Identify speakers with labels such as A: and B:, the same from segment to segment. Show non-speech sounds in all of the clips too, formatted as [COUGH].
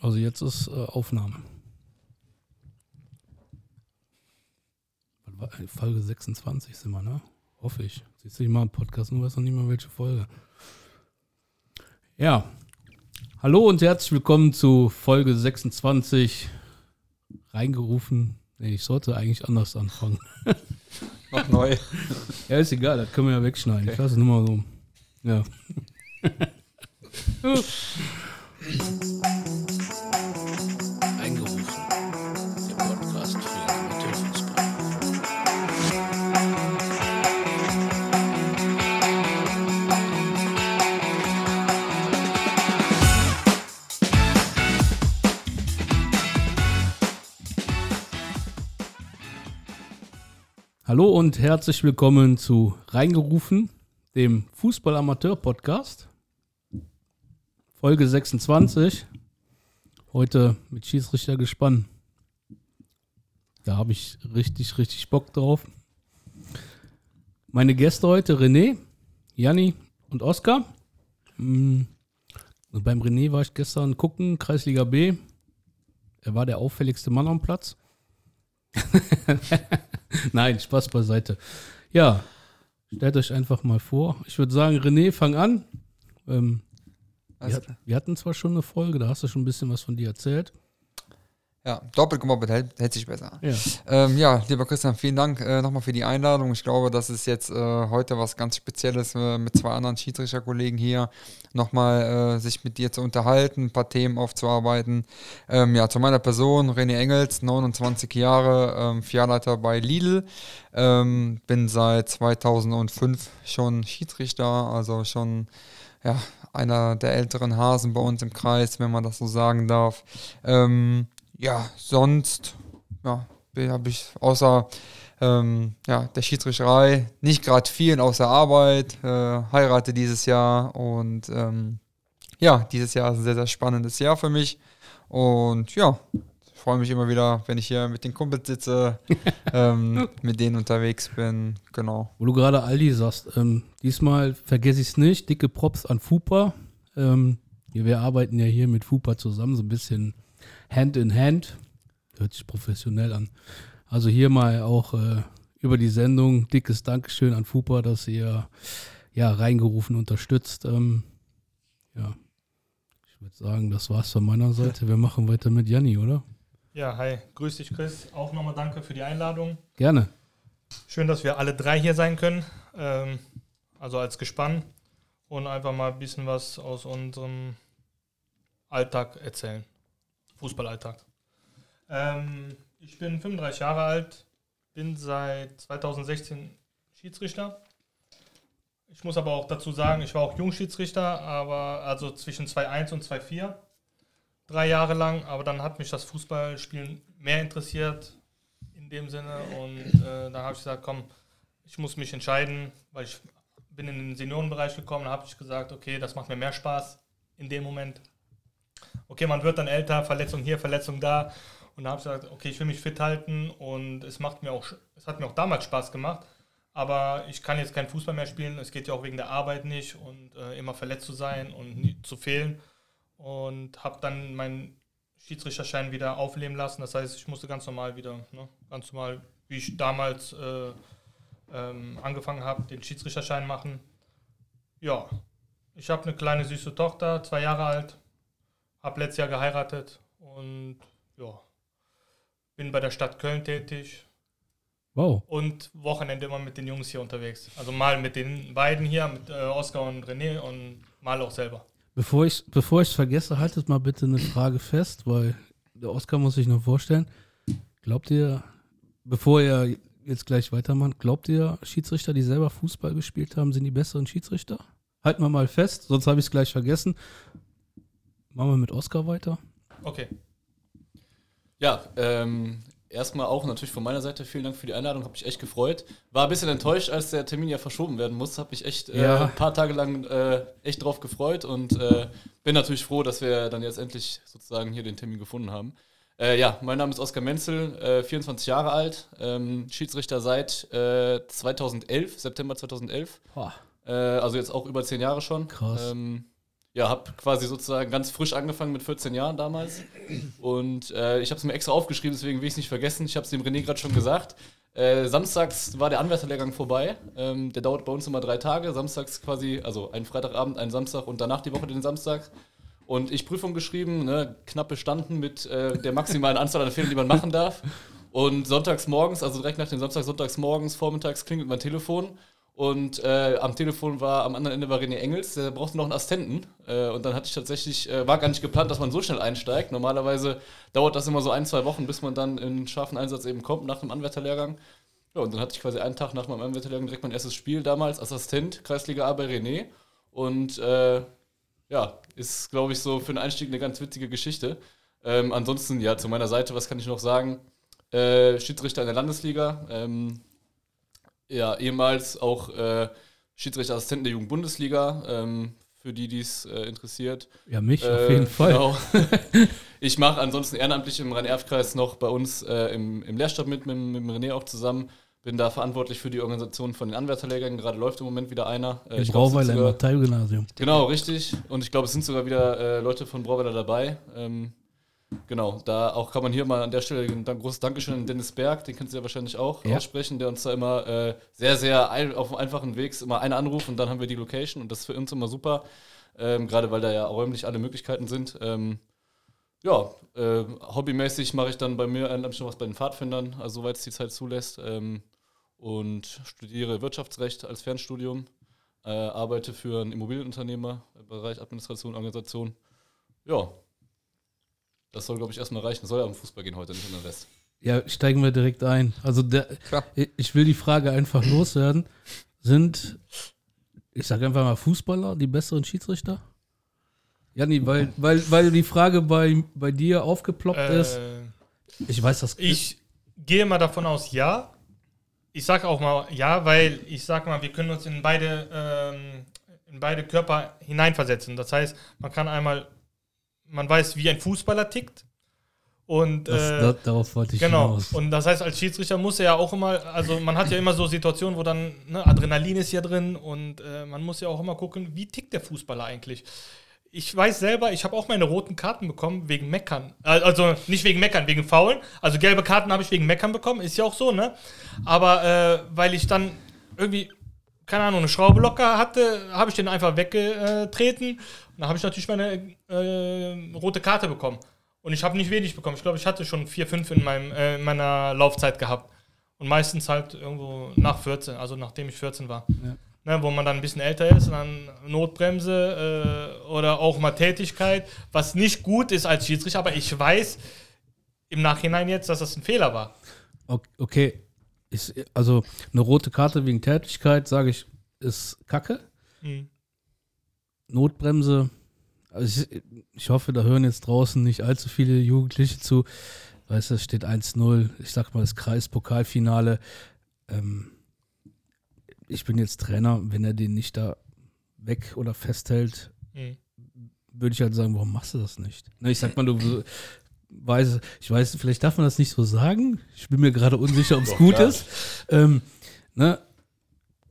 A: Also jetzt ist äh, Aufnahme. War- Folge 26 sind wir, ne? Hoffe ich. Siehst du, ich mache einen Podcast, nur weiß noch nicht mal welche Folge. Ja. Hallo und herzlich willkommen zu Folge 26. Reingerufen. Nee, ich sollte eigentlich anders anfangen. [LAUGHS]
B: Noch neu.
A: Ja, ist egal, das können wir ja wegschneiden. Ich lasse es nur mal so. Ja. [LAUGHS] Hallo und herzlich willkommen zu Reingerufen, dem Fußball-Amateur-Podcast. Folge 26. Heute mit Schiedsrichter gespannt. Da habe ich richtig, richtig Bock drauf. Meine Gäste heute René, Janni und Oskar. Mm, und Beim René war ich gestern gucken, Kreisliga B. Er war der auffälligste Mann am Platz. [LAUGHS] Nein, Spaß beiseite. Ja, stellt euch einfach mal vor. Ich würde sagen, René, fang an. Ähm, wir, wir hatten zwar schon eine Folge, da hast du schon ein bisschen was von dir erzählt.
B: Ja, doppelt gemoppelt hält, hält sich besser.
A: Ja.
B: Ähm, ja, lieber Christian, vielen Dank äh, nochmal für die Einladung. Ich glaube, das ist jetzt äh, heute was ganz Spezielles äh, mit zwei anderen Schiedsrichterkollegen hier nochmal äh, sich mit dir zu unterhalten, ein paar Themen aufzuarbeiten. Ähm, ja, zu meiner Person, René Engels, 29 Jahre, ähm, Filialleiter bei Lidl. Ähm, bin seit 2005 schon Schiedsrichter, also schon ja, einer der älteren Hasen bei uns im Kreis, wenn man das so sagen darf. Ähm, ja, sonst ja, habe ich außer ähm, ja, der Schiedsrichterei nicht gerade viel außer Arbeit, äh, heirate dieses Jahr und ähm, ja, dieses Jahr ist ein sehr, sehr spannendes Jahr für mich und ja, ich freue mich immer wieder, wenn ich hier mit den Kumpels sitze, [LAUGHS] ähm, mit denen unterwegs bin, genau.
A: Wo du gerade Aldi sagst, ähm, diesmal vergesse ich es nicht, dicke Props an Fupa. Ähm, wir, wir arbeiten ja hier mit Fupa zusammen, so ein bisschen Hand in Hand. Hört sich professionell an. Also hier mal auch äh, über die Sendung dickes Dankeschön an Fupa, dass ihr ja reingerufen unterstützt. Ähm, ja, ich würde sagen, das war's von meiner Seite. Wir machen weiter mit Janni, oder?
C: Ja, hi, grüß dich Chris. Auch nochmal danke für die Einladung.
A: Gerne.
C: Schön, dass wir alle drei hier sein können, ähm, also als Gespann und einfach mal ein bisschen was aus unserem Alltag erzählen. Fußballalltag. Ähm, ich bin 35 Jahre alt, bin seit 2016 Schiedsrichter. Ich muss aber auch dazu sagen, ich war auch Jungschiedsrichter, aber also zwischen 2.1 und 2.4 drei Jahre lang, aber dann hat mich das Fußballspielen mehr interessiert in dem Sinne und äh, da habe ich gesagt, komm, ich muss mich entscheiden, weil ich bin in den Seniorenbereich gekommen, da habe ich gesagt, okay, das macht mir mehr Spaß in dem Moment. Okay, man wird dann älter, Verletzung hier, Verletzung da. Und da habe ich gesagt, okay, ich will mich fit halten und es macht mir auch, es hat mir auch damals Spaß gemacht, aber ich kann jetzt kein Fußball mehr spielen, es geht ja auch wegen der Arbeit nicht und äh, immer verletzt zu sein und nie, zu fehlen. Und habe dann meinen Schiedsrichterschein wieder aufleben lassen. Das heißt, ich musste ganz normal wieder, ne, ganz normal, wie ich damals äh, ähm, angefangen habe, den Schiedsrichterschein machen. Ja, ich habe eine kleine süße Tochter, zwei Jahre alt, habe letztes Jahr geheiratet und ja, bin bei der Stadt Köln tätig
A: Wow.
C: und Wochenende immer mit den Jungs hier unterwegs. Also mal mit den beiden hier, mit äh, Oskar und René und mal auch selber.
A: Bevor ich bevor ich vergesse, haltet mal bitte eine Frage fest, weil der Oskar muss sich noch vorstellen. Glaubt ihr, bevor ihr jetzt gleich weitermacht, glaubt ihr, Schiedsrichter, die selber Fußball gespielt haben, sind die besseren Schiedsrichter? Halten wir mal fest, sonst habe ich es gleich vergessen. Machen wir mit Oskar weiter.
C: Okay.
D: Ja, ähm, erstmal auch natürlich von meiner Seite vielen Dank für die Einladung, habe mich echt gefreut. War ein bisschen enttäuscht, als der Termin ja verschoben werden muss, habe mich echt äh,
A: Ja.
D: ein paar Tage lang äh, echt drauf gefreut und äh, bin natürlich froh, dass wir dann jetzt endlich sozusagen hier den Termin gefunden haben. Äh, ja, mein Name ist Oskar Menzel, äh, 24 Jahre alt, ähm, Schiedsrichter seit äh, 2011, September 2011.
A: Boah.
D: Äh, also jetzt auch über zehn Jahre schon.
A: Krass.
D: Ähm, ja, habe quasi sozusagen ganz frisch angefangen mit 14 Jahren damals. Und äh, ich habe es mir extra aufgeschrieben, deswegen will ich es nicht vergessen. Ich habe es dem René gerade schon gesagt. Äh, samstags war der Anwärterlehrgang vorbei. Ähm, der dauert bei uns immer drei Tage. Samstags quasi, also einen Freitagabend, einen Samstag und danach die Woche den Samstag. Und ich Prüfung geschrieben, ne, knapp bestanden mit äh, der maximalen Anzahl an Fehlern, die man machen darf. Und sonntags morgens, also direkt nach dem Samstag, sonntags morgens, vormittags klingelt mein Telefon. Und äh, am Telefon war, am anderen Ende war René Engels, der brauchte noch einen Assistenten. Äh, und dann hatte ich tatsächlich, äh, war gar nicht geplant, dass man so schnell einsteigt. Normalerweise dauert das immer so ein, zwei Wochen, bis man dann in scharfen Einsatz eben kommt, nach dem Anwärterlehrgang. Ja, und dann hatte ich quasi einen Tag nach meinem Anwärterlehrgang direkt mein erstes Spiel, damals als Assistent, Kreisliga A bei René. Und äh, ja, ist, glaube ich, so für den Einstieg eine ganz witzige Geschichte. Ähm, ansonsten, ja, zu meiner Seite, was kann ich noch sagen? Äh, Schiedsrichter in der Landesliga. Ähm, ja, ehemals auch äh, Schiedsrichterassistent der Jugendbundesliga, ähm, für die dies äh, interessiert.
A: Ja, mich
D: Äh,
A: auf jeden Fall.
D: Genau. [LAUGHS] ich mache ansonsten ehrenamtlich im Rhein-Erf-Kreis noch bei uns äh, im, im Lehrstab mit, mit, mit René auch zusammen. Bin da verantwortlich für die Organisation von den Anwärterlehrgängen. Gerade läuft im Moment wieder einer. Äh,
A: Im
D: es
A: Brauweiler im Abteilgymnasium.
D: Genau, richtig. Und ich glaube, es sind sogar wieder äh, Leute von Brauweiler dabei. Ähm, genau, da auch kann man hier mal an der Stelle ein großes Dankeschön an Dennis Berg, den kennst du ja wahrscheinlich auch,
A: Ja.
D: aussprechen, der uns da immer äh, sehr, sehr ein, auf einem einfachen Weg immer einen Anruf und dann haben wir die Location und das ist für uns immer super. Ähm, Gerade weil da ja räumlich alle Möglichkeiten sind. Ähm, ja, äh, hobbymäßig mache ich dann bei mir ein bisschen was bei den Pfadfindern, also soweit es die Zeit zulässt. Ähm, und studiere Wirtschaftsrecht als Fernstudium äh, arbeite für einen Immobilienunternehmer im Bereich Administration, Organisation. Ja, das soll, glaube ich, erstmal reichen. Soll ja um Fußball gehen heute, nicht um den Rest.
A: Ja, steigen wir direkt ein. Also der,
B: Klar.
A: ich will die Frage einfach loswerden. Sind, ich sage einfach mal Fußballer die besseren Schiedsrichter? Janni, weil, weil, weil die Frage bei, bei dir aufgeploppt ist.
C: Äh,
A: Ich weiß das.
C: ich gehe mal davon aus, ja. Ich sage auch mal ja, weil ich sage mal, wir können uns in beide, ähm, in beide Körper hineinversetzen. Das heißt, man kann einmal, man weiß, wie ein Fußballer tickt. Und
A: das,
C: äh,
A: da, darauf wollte ich
C: Genau.
A: hinaus.
C: Und das heißt, als Schiedsrichter muss er ja auch immer, also man hat ja immer so Situationen, wo dann ne, Adrenalin ist ja drin und äh, man muss ja auch immer gucken, wie tickt der Fußballer eigentlich. Ich weiß selber, ich habe auch meine roten Karten bekommen wegen Meckern. Äh, Also nicht wegen Meckern, wegen Faulen. Also gelbe Karten habe ich wegen Meckern bekommen, ist ja auch so, ne? Aber äh, weil ich dann irgendwie, keine Ahnung, eine Schraube locker hatte, habe ich den einfach weggetreten. Dann habe ich natürlich meine äh, rote Karte bekommen. Und ich habe nicht wenig bekommen. Ich glaube, ich hatte schon vier, fünf in, meinem, äh, in meiner Laufzeit gehabt. Und meistens halt irgendwo nach 14, also nachdem ich 14 war.
A: Ja.
C: Ne, wo man dann ein bisschen älter ist und dann Notbremse äh, oder auch mal Tätigkeit, was nicht gut ist als Schiedsrichter, aber ich weiß im Nachhinein jetzt, dass das ein Fehler war.
A: Ok- Okay, ist, also eine rote Karte wegen Tätigkeit, sage ich, ist Kacke.
C: Mhm.
A: Notbremse. Also ich, ich hoffe, da hören jetzt draußen nicht allzu viele Jugendliche zu. Weißt du, es steht 1-0. Ich sag mal, das Kreispokalfinale. Ähm, ich bin jetzt Trainer. Wenn er den nicht da weg oder festhält,
C: Mhm.
A: würde ich halt sagen, warum machst du das nicht? Ne, ich sag mal, du weißt, ich weiß, vielleicht darf man das nicht so sagen. Ich bin mir gerade unsicher, ob es gut
D: klar.
A: ist. Ähm, ne,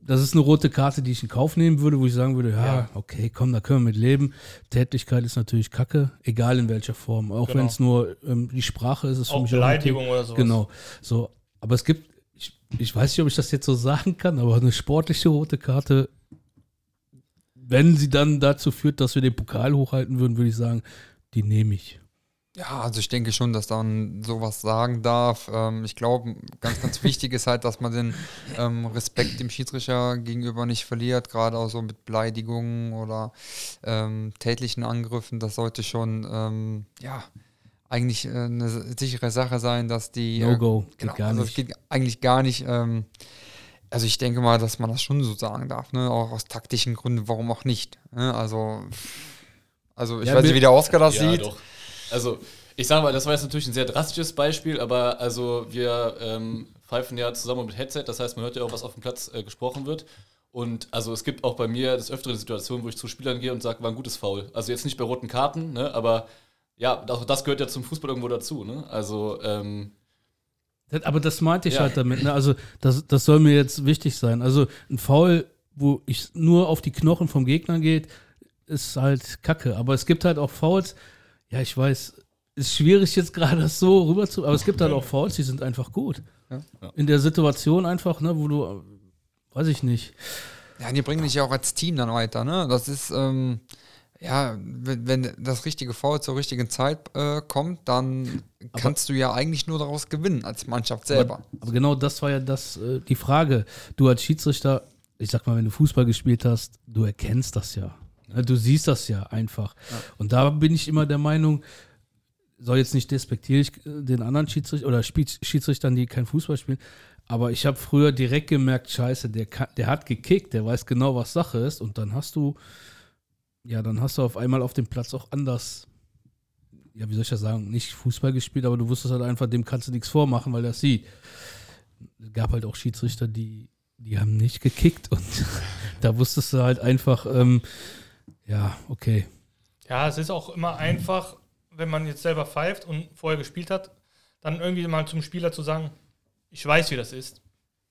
A: das ist eine rote Karte, die ich in Kauf nehmen würde, wo ich sagen würde, ja,
C: Ja.
A: okay, komm, da können wir mit leben. Tätigkeit ist natürlich Kacke, egal in welcher Form. Auch
C: Genau.
A: wenn es nur ähm, die Sprache ist, ist für
C: Auch
A: mich
C: Beleidigung
A: auch
C: oder.
A: Thema. Genau. So, aber es gibt, ich, ich weiß nicht, ob ich das jetzt so sagen kann, aber eine sportliche rote Karte, wenn sie dann dazu führt, dass wir den Pokal hochhalten würden, würde ich sagen, die nehme ich.
B: Ja, also ich denke schon, dass man sowas sagen darf. Ähm, ich glaube, ganz, ganz wichtig ist halt, dass man den ähm, Respekt dem Schiedsrichter gegenüber nicht verliert, gerade auch so mit Beleidigungen oder ähm, tätlichen Angriffen. Das sollte schon, ähm, ja, eigentlich äh, eine sichere Sache sein, dass die. äh,
A: No-go, geht
B: genau,
A: gar
B: also
A: nicht.
B: es geht eigentlich gar nicht. Ähm, also ich denke mal, dass man das schon so sagen darf, ne? Auch aus taktischen Gründen, warum auch nicht. Ne? Also, also ich
A: Ja,
B: weiß nicht, wie der Oscar das
D: ja,
B: sieht.
D: doch. Also, ich sage mal, das war jetzt natürlich ein sehr drastisches Beispiel, aber also wir ähm, pfeifen ja zusammen mit Headset, das heißt, man hört ja auch, was auf dem Platz äh, gesprochen wird. Und also es gibt auch bei mir des Öfteren Situationen, wo ich zu Spielern gehe und sage, war ein gutes Foul. Also jetzt nicht bei roten Karten, ne, aber ja, auch das gehört ja zum Fußball irgendwo dazu. Ne? Also ähm,
A: Das- Aber das meinte ich
D: Ja.
A: halt damit. Ne? Also das, das soll mir jetzt wichtig sein. Also ein Foul, wo ich nur auf die Knochen vom Gegner geht, ist halt kacke. Aber es gibt halt auch Fouls, ja, ich weiß, ist schwierig jetzt gerade das so rüber zu, aber es gibt halt auch Fouls, die sind einfach gut.
B: Ja.
A: In der Situation einfach, ne, wo du, weiß ich nicht.
B: Ja, die bringen dich ja auch als Team dann weiter, ne? Das ist, ähm, ja, wenn, wenn das richtige Foul zur richtigen Zeit äh, kommt, dann kannst du ja eigentlich nur daraus gewinnen als Mannschaft selber.
A: Aber, aber genau das war ja das, äh, die Frage. Du als Schiedsrichter, ich sag mal, wenn du Fußball gespielt hast, du erkennst das ja. Ne, Du siehst das ja einfach. Und da bin ich immer der Meinung, soll jetzt nicht despektierlich äh, den anderen Schiedsrichter oder Schiedsrichtern, die kein Fußball spielen, aber ich habe früher direkt gemerkt, scheiße, der, kann, der hat gekickt, der weiß genau, was Sache ist und dann hast du, ja, dann hast du auf einmal auf dem Platz auch anders, ja, wie soll ich das sagen, nicht Fußball gespielt, aber du wusstest halt einfach, dem kannst du nichts vormachen, weil er das sieht. Es gab halt auch Schiedsrichter, die, die haben nicht gekickt und [LAUGHS] da wusstest du halt einfach, ähm, ja, okay.
C: Ja, es ist auch immer einfach, wenn man jetzt selber pfeift und vorher gespielt hat, dann irgendwie mal zum Spieler zu sagen, ich weiß, wie das ist.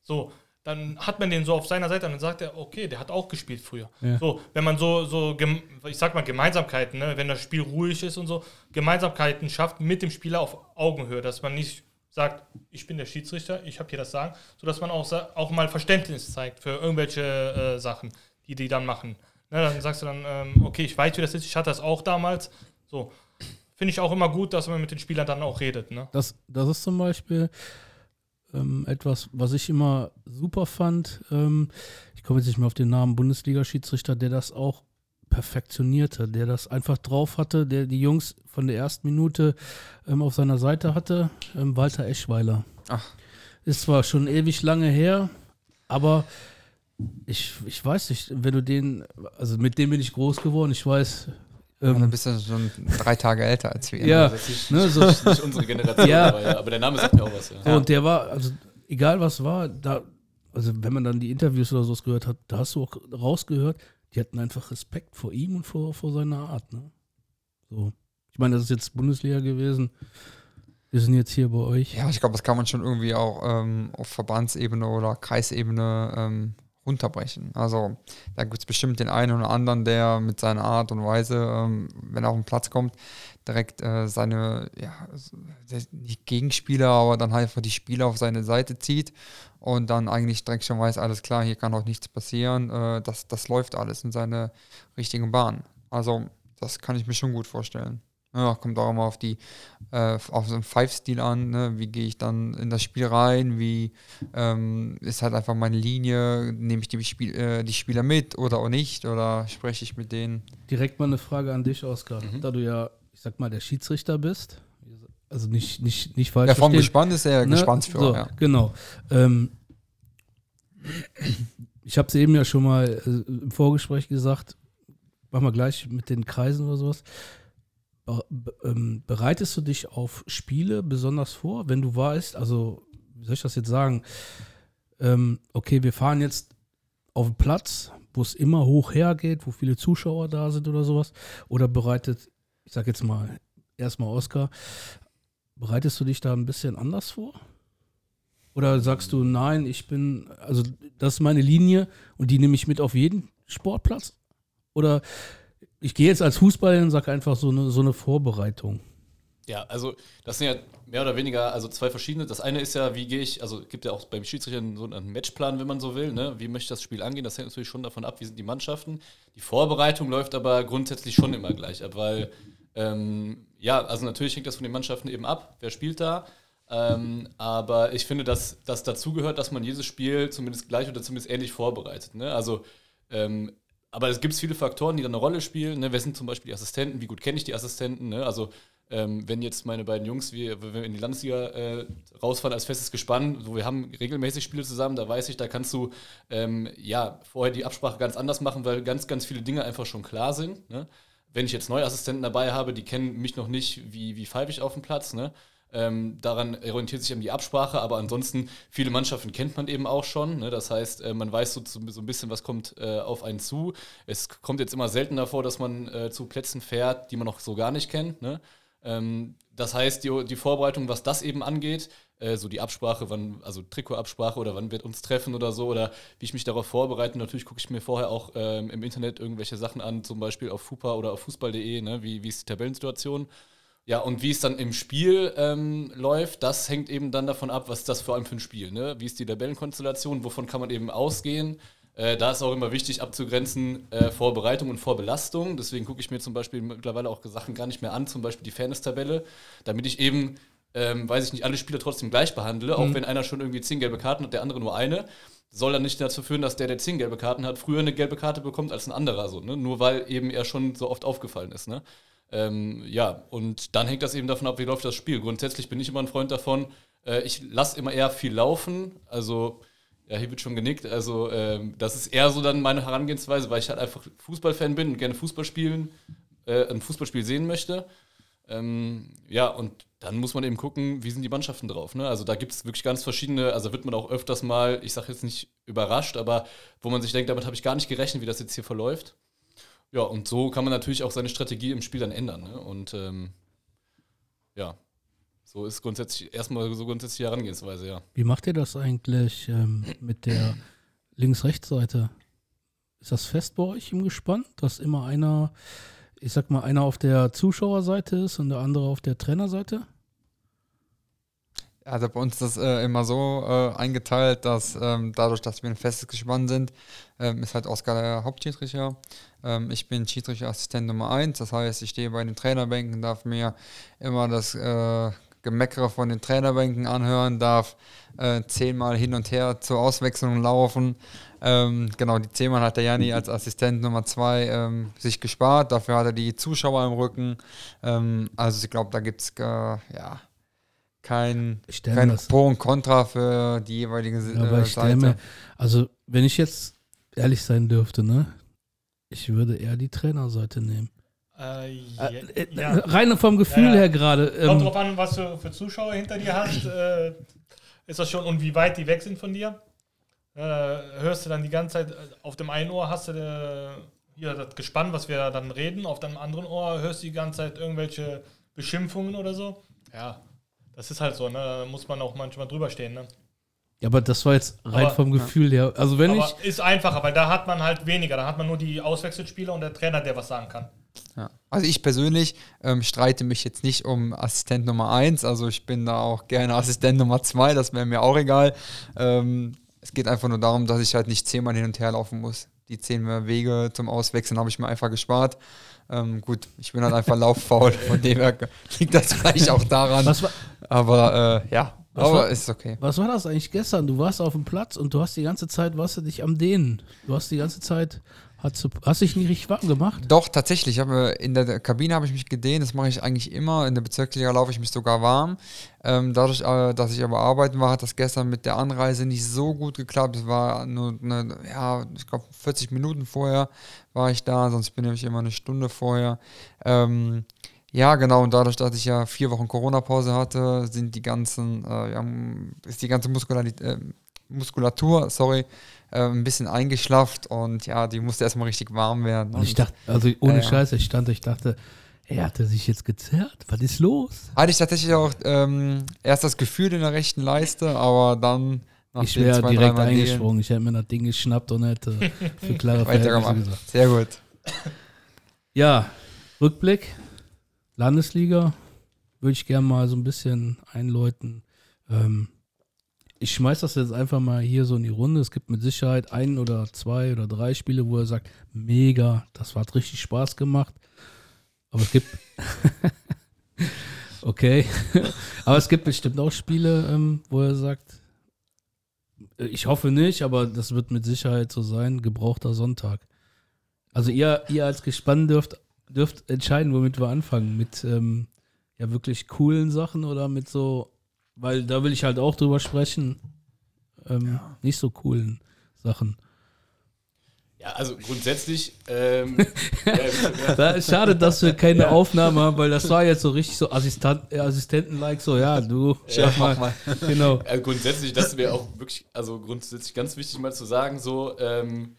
C: So, dann hat man den so auf seiner Seite und dann sagt er, okay, der hat auch gespielt früher.
A: Ja.
C: So, wenn man so, so ich sag mal Gemeinsamkeiten, ne, wenn das Spiel ruhig ist und so, Gemeinsamkeiten schafft mit dem Spieler auf Augenhöhe, dass man nicht sagt, ich bin der Schiedsrichter, ich habe hier das Sagen, sodass man auch, auch mal Verständnis zeigt für irgendwelche äh, Sachen, die die dann machen. Ne, dann sagst du dann, ähm, okay, ich weiß, wie das ist, ich hatte das auch damals. So, finde ich auch immer gut, dass man mit den Spielern dann auch redet. Ne?
A: Das, das ist zum Beispiel ähm, etwas, was ich immer super fand. Ähm, ich komme jetzt nicht mehr auf den Namen Bundesliga-Schiedsrichter, der das auch perfektionierte, der das einfach drauf hatte, der die Jungs von der ersten Minute ähm, auf seiner Seite hatte. Ähm, Walter Eschweiler.
B: Ach.
A: Ist zwar schon ewig lange her, aber ich, ich weiß nicht, wenn du den, also mit dem bin ich groß geworden, ich weiß.
B: Und dann
A: Ähm,
B: bist du schon drei Tage älter als wir.
A: ja,
D: Das ist
A: ne, so,
D: nicht, nicht unsere Generation,
A: Ja.
D: aber, ja, aber der Name sagt mir auch was. Ja.
A: So, und der war, also egal was war, da, also wenn man dann die Interviews oder sowas gehört hat, da hast du auch rausgehört, die hatten einfach Respekt vor ihm und vor, vor seiner Art. Ne? So. Ich meine, das ist jetzt Bundesliga gewesen. Wir sind jetzt hier bei euch.
B: Ja, ich glaube, das kann man schon irgendwie auch ähm, auf Verbandsebene oder Kreisebene ähm, runterbrechen. Also da gibt es bestimmt den einen oder anderen, der mit seiner Art und Weise, ähm, wenn er auf den Platz kommt, direkt äh, seine, ja, nicht Gegenspieler, aber dann halt einfach die Spieler auf seine Seite zieht und dann eigentlich direkt schon weiß, alles klar, hier kann auch nichts passieren, äh, das, das läuft alles in seine richtigen Bahn. Also das kann ich mir schon gut vorstellen. Ja, kommt auch immer auf die äh, auf so einen Five-Stil an, ne? wie gehe ich dann in das Spiel rein, wie ähm, ist halt einfach meine Linie, nehme ich die, Spiel, äh, die Spieler mit oder auch nicht oder spreche ich mit denen.
A: Direkt mal eine Frage an dich, Oskar. Da du ja, ich sag mal, der Schiedsrichter bist. Also nicht, nicht, nicht falsch
B: Ja, vom
A: verstehen.
B: Gespann ist er
A: Ne?
B: Gespannsführer,
A: So,
B: ja.
A: Genau. Ähm, ich habe es eben ja schon mal äh, im Vorgespräch gesagt, machen wir gleich mit den Kreisen oder sowas. Be ähm, bereitest du dich auf Spiele besonders vor, wenn du weißt, also wie soll ich das jetzt sagen? Ähm, okay, wir fahren jetzt auf den Platz, wo es immer hoch hergeht, wo viele Zuschauer da sind oder sowas. Oder bereitet, ich sag jetzt mal erstmal Oscar, bereitest du dich da ein bisschen anders vor? Oder sagst du, nein, ich bin, also das ist meine Linie und die nehme ich mit auf jeden Sportplatz? Oder ich gehe jetzt als Fußballer und sage einfach so eine, so eine Vorbereitung.
D: Ja, also das sind ja mehr oder weniger also zwei verschiedene. Das eine ist ja, wie gehe ich, also gibt ja auch beim Schiedsrichter so einen Matchplan, wenn man so will, ne? Wie möchte ich das Spiel angehen? Das hängt natürlich schon davon ab, wie sind die Mannschaften. Die Vorbereitung läuft aber grundsätzlich schon immer gleich ab, weil ähm, ja, also natürlich hängt das von den Mannschaften eben ab, wer spielt da. Ähm, aber ich finde, dass das dazugehört, dass man jedes Spiel zumindest gleich oder zumindest ähnlich vorbereitet. Ne? Also ähm, aber es gibt viele Faktoren, die da eine Rolle spielen. Ne? Wer sind zum Beispiel die Assistenten? Wie gut kenne ich die Assistenten? Ne? Also, ähm, wenn jetzt meine beiden Jungs, wie, wenn wir in die Landesliga äh, rausfahren als festes Gespann, so wir haben regelmäßig Spiele zusammen, da weiß ich, da kannst du ähm, ja vorher die Absprache ganz anders machen, weil ganz, ganz viele Dinge einfach schon klar sind. Ne? Wenn ich jetzt neue Assistenten dabei habe, die kennen mich noch nicht, wie, wie pfeife ich auf dem Platz, ne? Ähm, daran orientiert sich eben die Absprache, aber ansonsten, viele Mannschaften kennt man eben auch schon. Ne? Das heißt, äh, man weiß so, so ein bisschen, was kommt äh, auf einen zu. Es kommt jetzt immer seltener vor, dass man äh, zu Plätzen fährt, die man noch so gar nicht kennt. Ne? Ähm, das heißt, die, die Vorbereitung, was das eben angeht, äh, so die Absprache, wann, also Trikotabsprache oder wann wird uns treffen oder so, oder wie ich mich darauf vorbereite. Natürlich gucke ich mir vorher auch ähm, im Internet irgendwelche Sachen an, zum Beispiel auf FUPA oder auf fußball.de, ne? wie, wie ist die Tabellensituation. Ja, und wie es dann im Spiel ähm, läuft, das hängt eben dann davon ab, was ist das vor allem für ein Spiel. Ne? Wie ist die Tabellenkonstellation, wovon kann man eben ausgehen. Äh, da ist auch immer wichtig abzugrenzen äh, Vorbereitung und Vorbelastung. Deswegen gucke ich mir zum Beispiel mittlerweile auch Sachen gar nicht mehr an, zum Beispiel die Fairness-Tabelle, damit ich eben, ähm, weiß ich nicht, alle Spieler trotzdem gleich behandle, mhm. auch wenn einer schon irgendwie zehn gelbe Karten hat, der andere nur eine. Soll dann nicht dazu führen, dass der, der zehn gelbe Karten hat, früher eine gelbe Karte bekommt als ein anderer. So, ne? Nur weil eben er schon so oft aufgefallen ist. Ne? Ähm, ja, und dann hängt das eben davon ab, wie läuft das Spiel. Grundsätzlich bin ich immer ein Freund davon, äh, ich lasse immer eher viel laufen. Also, ja, hier wird schon genickt. Also, ähm, das ist eher so dann meine Herangehensweise, weil ich halt einfach Fußballfan bin und gerne Fußball spielen, äh, ein Fußballspiel sehen möchte. Ähm, ja, und dann muss man eben gucken, wie sind die Mannschaften drauf. Ne? Also da gibt es wirklich ganz verschiedene, also wird man auch öfters mal, ich sage jetzt nicht überrascht, aber wo man sich denkt, damit habe ich gar nicht gerechnet, wie das jetzt hier verläuft. Ja, und so kann man natürlich auch seine Strategie im Spiel dann ändern. Ne? Und ähm, ja, so ist grundsätzlich erstmal so grundsätzlich die Herangehensweise, ja.
A: Wie macht ihr das eigentlich ähm, mit der Links-Rechts-Seite? Ist das fest bei euch im Gespann, dass immer einer, ich sag mal, einer auf der Zuschauerseite ist und der andere auf der Trainerseite?
B: Also bei uns ist das äh, immer so äh, eingeteilt, dass ähm, dadurch, dass wir ein festes Gespann sind, ähm, ist halt Oskar der Hauptschiedsrichter. Ähm, ich bin Schiedsrichterassistent Nummer 1, das heißt, ich stehe bei den Trainerbänken, darf mir immer das äh, Gemeckere von den Trainerbänken anhören, darf äh, zehnmal hin und her zur Auswechslung laufen. Ähm, genau, die zehnmal hat der Janni als Assistent Nummer 2 ähm, sich gespart, dafür hat er die Zuschauer im Rücken. Ähm, also ich glaube, da gibt es äh, ja kein, kein Pro und Contra für die jeweilige
A: ja, aber äh, ich Seite. Mir, also wenn ich jetzt ehrlich sein dürfte, ne? Ich würde eher die Trainerseite nehmen. Äh, äh, äh ja. Rein vom Gefühl ja, her gerade.
C: Ähm, Kommt drauf an, was du für Zuschauer hinter dir hast. Äh, ist das schon und wie weit die weg sind von dir? Äh, hörst du dann die ganze Zeit, auf dem einen Ohr hast du hier das Gespann, was wir dann reden, auf dem anderen Ohr hörst du die ganze Zeit irgendwelche Beschimpfungen oder so. Ja, das ist halt so, ne? Da muss man auch manchmal drüber stehen, ne?
A: Ja, aber das war jetzt rein aber, vom Gefühl her. Also wenn aber
C: ich. Ist einfacher, weil da hat man halt weniger. Da hat man nur die Auswechselspieler und der Trainer, der was sagen kann.
B: Ja. Also ich persönlich ähm, streite mich jetzt nicht um Assistent Nummer 1. Also ich bin da auch gerne Assistent Nummer 2, das wäre mir auch egal. Ähm, es geht einfach nur darum, dass ich halt nicht zehnmal hin und her laufen muss. Die zehn Wege zum Auswechseln habe ich mir einfach gespart. Ähm, gut, ich bin halt einfach lauffaul, [LAUGHS] von dem her liegt das vielleicht auch daran. Aber äh, ja,
A: was aber war, ist okay. Was war das eigentlich gestern? Du warst auf dem Platz und du hast die ganze Zeit, warst du dich am Dehnen. Du hast die ganze Zeit, hast du hast dich nicht richtig warm gemacht?
B: Doch, tatsächlich. Ich habe, in der Kabine habe ich mich gedehnt, das mache ich eigentlich immer. In der Bezirksliga laufe ich mich sogar warm. Ähm, dadurch, äh, dass ich aber arbeiten war, hat das gestern mit der Anreise nicht so gut geklappt. Es war nur, eine, ja, ich glaube 40 Minuten vorher war ich da, sonst bin ich immer eine Stunde vorher. Ähm, ja, genau, und dadurch, dass ich ja vier Wochen Corona-Pause hatte, sind die ganzen, äh, ja, ist die ganze äh, Muskulatur, sorry, äh, ein bisschen eingeschlafft und ja, die musste erstmal richtig warm werden.
A: Und ich dachte, also ohne Scheiße, ich stand, ich dachte, er hatte sich jetzt gezerrt. Was ist los?
B: Hatte ich tatsächlich auch ähm, erst das Gefühl in der rechten Leiste, aber dann.
A: Ich wäre direkt eingesprungen. Ich hätte mir das Ding geschnappt und hätte für klare [LAUGHS]
B: Weitergemacht. gesagt. Sehr gut.
A: Ja, Rückblick. Landesliga würde ich gerne mal so ein bisschen einläuten. Ähm, ich schmeiß das jetzt einfach mal hier so in die Runde. Es gibt mit Sicherheit ein oder zwei oder drei Spiele, wo er sagt, mega, das hat richtig Spaß gemacht. Aber es gibt. [LAUGHS] okay. [LAUGHS] aber es gibt bestimmt auch Spiele, ähm, wo er sagt, ich hoffe nicht, aber das wird mit Sicherheit so sein, gebrauchter Sonntag. Also ihr, ihr als Gespann dürft dürft entscheiden, womit wir anfangen. Mit ähm, ja wirklich coolen Sachen oder mit so, weil da will ich halt auch drüber sprechen, ähm, ja. nicht so coolen Sachen.
D: Ja, also grundsätzlich. Ähm, [LAUGHS]
A: ja, schade, dass wir keine ja. Aufnahme haben, weil das war jetzt so richtig so Assistent, äh, Assistenten-like, so, ja, du, ja, mal. mal.
D: Genau. Also grundsätzlich, das wäre auch wirklich, also grundsätzlich ganz wichtig mal zu sagen, so, ähm,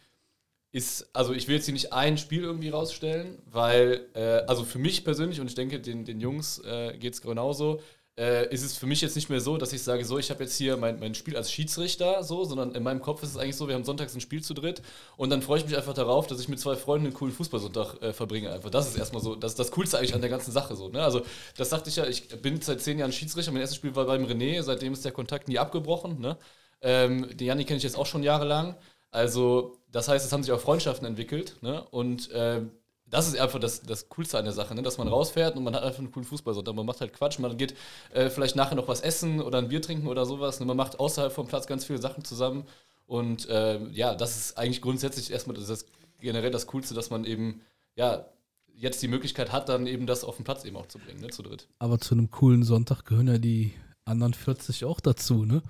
D: ist, also ich will jetzt hier nicht ein Spiel irgendwie rausstellen, weil, äh, also für mich persönlich, und ich denke, den, den Jungs äh, geht es genauso, äh, ist es für mich jetzt nicht mehr so, dass ich sage, so, ich habe jetzt hier mein, mein Spiel als Schiedsrichter, so, sondern in meinem Kopf ist es eigentlich so, wir haben sonntags ein Spiel zu dritt und dann freue ich mich einfach darauf, dass ich mit zwei Freunden einen coolen Fußballsonntag äh, verbringe. Einfach. Das ist erstmal so, das ist das Coolste eigentlich an der ganzen Sache. So, ne? Also, das sagte ich ja, ich bin seit zehn Jahren Schiedsrichter, mein erstes Spiel war beim René, seitdem ist der Kontakt nie abgebrochen. Ne? Ähm, den Janni kenne ich jetzt auch schon jahrelang. Also, das heißt, es haben sich auch Freundschaften entwickelt. Ne? Und äh, das ist einfach das, das Coolste an der Sache, ne? dass man rausfährt und man hat einfach einen coolen Fußballsonntag. Man macht halt Quatsch, man geht äh, vielleicht nachher noch was essen oder ein Bier trinken oder sowas. Ne? Man macht außerhalb vom Platz ganz viele Sachen zusammen. Und äh, ja, das ist eigentlich grundsätzlich erstmal das, das, generell das Coolste, dass man eben ja jetzt die Möglichkeit hat, dann eben das auf den Platz eben auch zu bringen, ne? zu dritt.
A: Aber zu einem coolen Sonntag gehören ja die anderen 40 auch dazu, ne?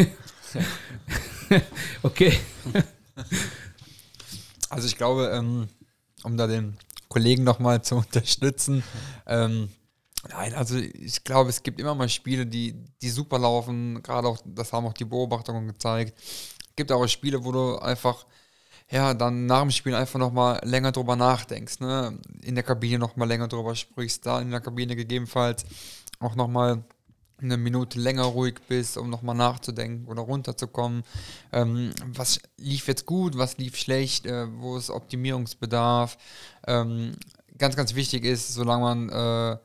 A: [LAUGHS] [LAUGHS] okay.
B: Also ich glaube, ähm, um da den Kollegen nochmal zu [LAUGHS] unterstützen, ähm, nein, also ich glaube, es gibt immer mal Spiele, die, die super laufen, gerade auch, das haben auch die Beobachtungen gezeigt. Es gibt auch Spiele, wo du einfach, ja, dann nach dem Spiel einfach nochmal länger drüber nachdenkst, ne? In der Kabine nochmal länger drüber sprichst, da in der Kabine gegebenenfalls auch nochmal eine Minute länger ruhig bist, um nochmal nachzudenken oder runterzukommen. Ähm, was lief jetzt gut, was lief schlecht, äh, wo ist Optimierungsbedarf. Ähm, ganz, ganz wichtig ist, solange man äh,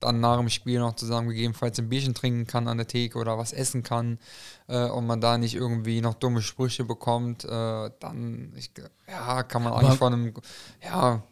B: dann nach dem Spiel noch zusammen gegebenenfalls ein Bierchen trinken kann an der Theke oder was essen kann äh, und man da nicht irgendwie noch dumme Sprüche bekommt, äh, dann ich, ja, kann man eigentlich von einem ja,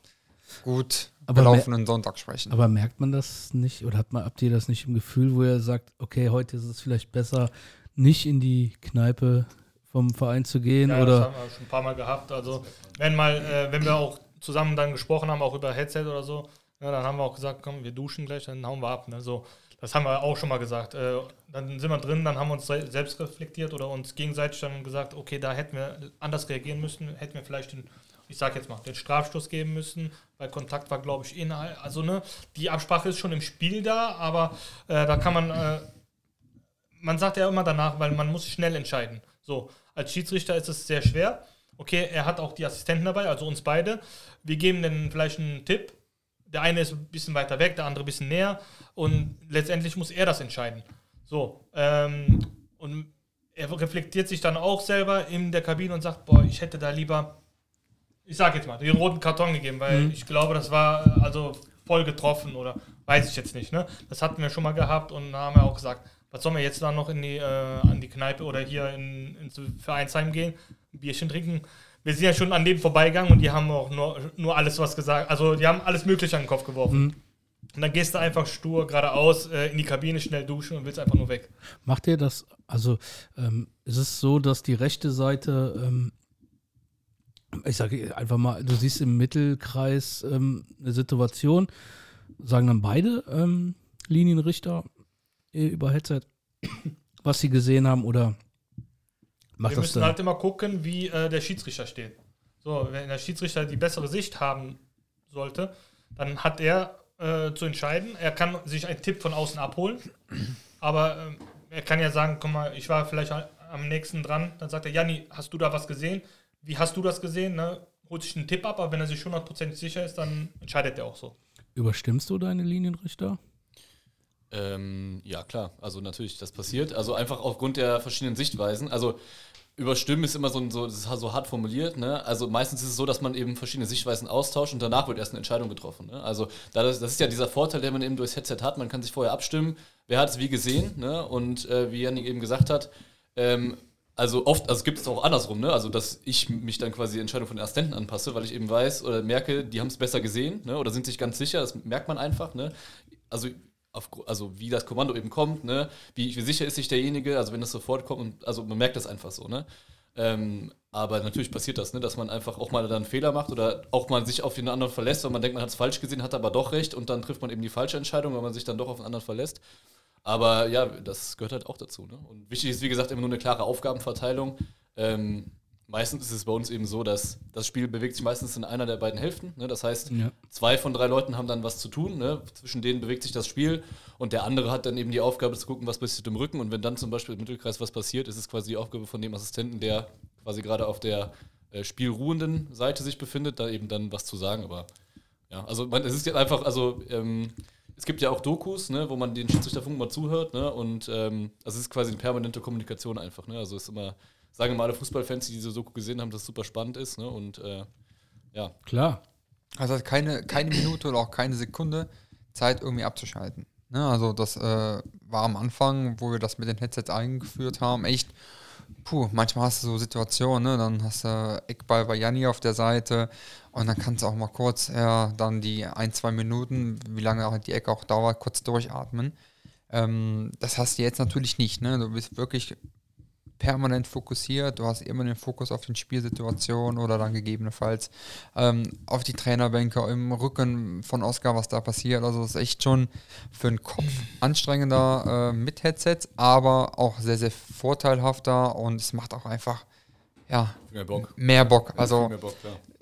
B: gut
A: Aber
B: belaufenen Sonntag sprechen.
A: Aber merkt man das nicht oder hat man, habt ihr das nicht im Gefühl, wo ihr sagt, okay, heute ist es vielleicht besser, nicht in die Kneipe vom Verein zu gehen?
C: Ja,
A: oder?
C: das haben wir schon ein paar Mal gehabt. Also wenn mal, äh, wenn wir auch zusammen dann gesprochen haben, auch über Headset oder so, ja, dann haben wir auch gesagt, komm, wir duschen gleich, dann hauen wir ab. Ne? So, das haben wir auch schon mal gesagt. Äh, dann sind wir drin, dann haben wir uns se- selbst reflektiert oder uns gegenseitig dann gesagt, okay, da hätten wir anders reagieren müssen, hätten wir vielleicht den, ich sag jetzt mal, den Strafstoß geben müssen, weil Kontakt war, glaube ich, innerhalb. Also, ne, die Absprache ist schon im Spiel da, aber äh, da kann man, äh, man sagt ja immer danach, weil man muss schnell entscheiden. So, als Schiedsrichter ist es sehr schwer. Okay, er hat auch die Assistenten dabei, also uns beide. Wir geben dann vielleicht einen Tipp. Der eine ist ein bisschen weiter weg, der andere ein bisschen näher. Und letztendlich muss er das entscheiden. So, ähm, und er reflektiert sich dann auch selber in der Kabine und sagt, boah, ich hätte da lieber, ich sag jetzt mal, den roten Karton gegeben, weil
A: Mhm.
C: ich glaube, das war also voll getroffen oder weiß ich jetzt nicht. Ne? Das hatten wir schon mal gehabt und haben wir auch gesagt, was sollen wir jetzt dann noch in die, äh, an die Kneipe oder hier in, ins Vereinsheim gehen, ein Bierchen trinken? Wir sind ja schon an dem vorbeigegangen und die haben auch nur, nur alles was gesagt. Also die haben alles Mögliche an den Kopf geworfen.
A: Mhm.
C: Und dann gehst du einfach stur geradeaus äh, in die Kabine, schnell duschen und willst einfach nur weg.
A: Macht ihr das, also ähm, ist es so, dass die rechte Seite, ähm, ich sage einfach mal, du siehst im Mittelkreis ähm, eine Situation, sagen dann beide ähm, Linienrichter äh, über Headset, was sie gesehen haben oder macht
C: wir
A: das
C: müssen
A: dann?
C: halt immer gucken, wie äh, der Schiedsrichter steht. So, wenn der Schiedsrichter die bessere Sicht haben sollte, dann hat er äh, zu entscheiden. Er kann sich einen Tipp von außen abholen, aber ähm, er kann ja sagen, guck mal, ich war vielleicht am nächsten dran. Dann sagt er, Janni, hast du da was gesehen? Wie hast du das gesehen? Ne? Holt sich einen Tipp ab, aber wenn er sich 100% sicher ist, dann entscheidet er auch so.
A: Überstimmst du deine Linienrichter?
D: Ähm, ja, klar. Also natürlich, das passiert. Also einfach aufgrund der verschiedenen Sichtweisen. Also überstimmen ist immer so, ein- so, das ist so hart formuliert. Ne? Also meistens ist es so, dass man eben verschiedene Sichtweisen austauscht und danach wird erst eine Entscheidung getroffen. Ne? Also da das, das ist ja dieser Vorteil, den man eben durchs Headset hat. Man kann sich vorher abstimmen, wer hat es wie gesehen. Ne? Und äh, wie Janik eben gesagt hat, ähm, also oft, also gibt es auch andersrum, ne? Also dass ich mich dann quasi die Entscheidung von den Assistenten anpasse, weil ich eben weiß oder merke, die haben es besser gesehen, ne? Oder sind sich ganz sicher, das merkt man einfach, ne? Also auf, also wie das Kommando eben kommt, ne? Wie, wie sicher ist sich derjenige, also wenn das sofort kommt, und, also man merkt das einfach so, ne? Ähm, aber natürlich passiert das, ne? dass man einfach auch mal dann einen Fehler macht oder auch mal sich auf den anderen verlässt, weil man denkt, man hat es falsch gesehen, hat aber doch recht und dann trifft man eben die falsche Entscheidung, weil man sich dann doch auf den anderen verlässt. Aber ja, das gehört halt auch dazu. Ne? Und wichtig ist, wie gesagt, immer nur eine klare Aufgabenverteilung. Ähm, meistens ist es bei uns eben so, dass das Spiel bewegt sich meistens in einer der beiden Hälften. Ne? Das heißt,
A: Ja.
D: zwei von drei Leuten haben dann was zu tun. Ne? Zwischen denen bewegt sich das Spiel und der andere hat dann eben die Aufgabe zu gucken, was passiert im Rücken. Und wenn dann zum Beispiel im Mittelkreis was passiert, ist es quasi die Aufgabe von dem Assistenten, der quasi gerade auf der äh, spielruhenden Seite sich befindet, da eben dann was zu sagen. Aber ja, also man, es ist jetzt einfach, also ähm, es gibt ja auch Dokus, ne, wo man den Schiedsrichterfunk mal zuhört, ne, und ähm, also es ist quasi eine permanente Kommunikation einfach, ne, also es ist immer, sagen mal alle Fußballfans, die diese Doku gesehen haben, dass es super spannend ist, ne, und äh, ja.
A: Klar.
B: Also hat keine, keine Minute oder auch keine Sekunde Zeit irgendwie abzuschalten. Ne, also das äh, war am Anfang, wo wir das mit den Headsets eingeführt haben, echt, puh, manchmal hast du so Situationen, ne, dann hast du Eckball bei Janni auf der Seite und dann kannst du auch mal kurz, ja, dann die ein, zwei Minuten, wie lange halt die Ecke auch dauert, kurz durchatmen. Ähm, das hast du jetzt natürlich nicht, ne, du bist wirklich permanent fokussiert. Du hast immer den Fokus auf den Spielsituationen oder dann gegebenenfalls ähm, auf die Trainerbänke im Rücken von Oscar, was da passiert. Also das ist echt schon für den Kopf anstrengender äh, mit Headsets, aber auch sehr, sehr vorteilhafter und es macht auch einfach ja,
D: Mehr Bock.
B: mehr Bock. Also
D: mehr Bock.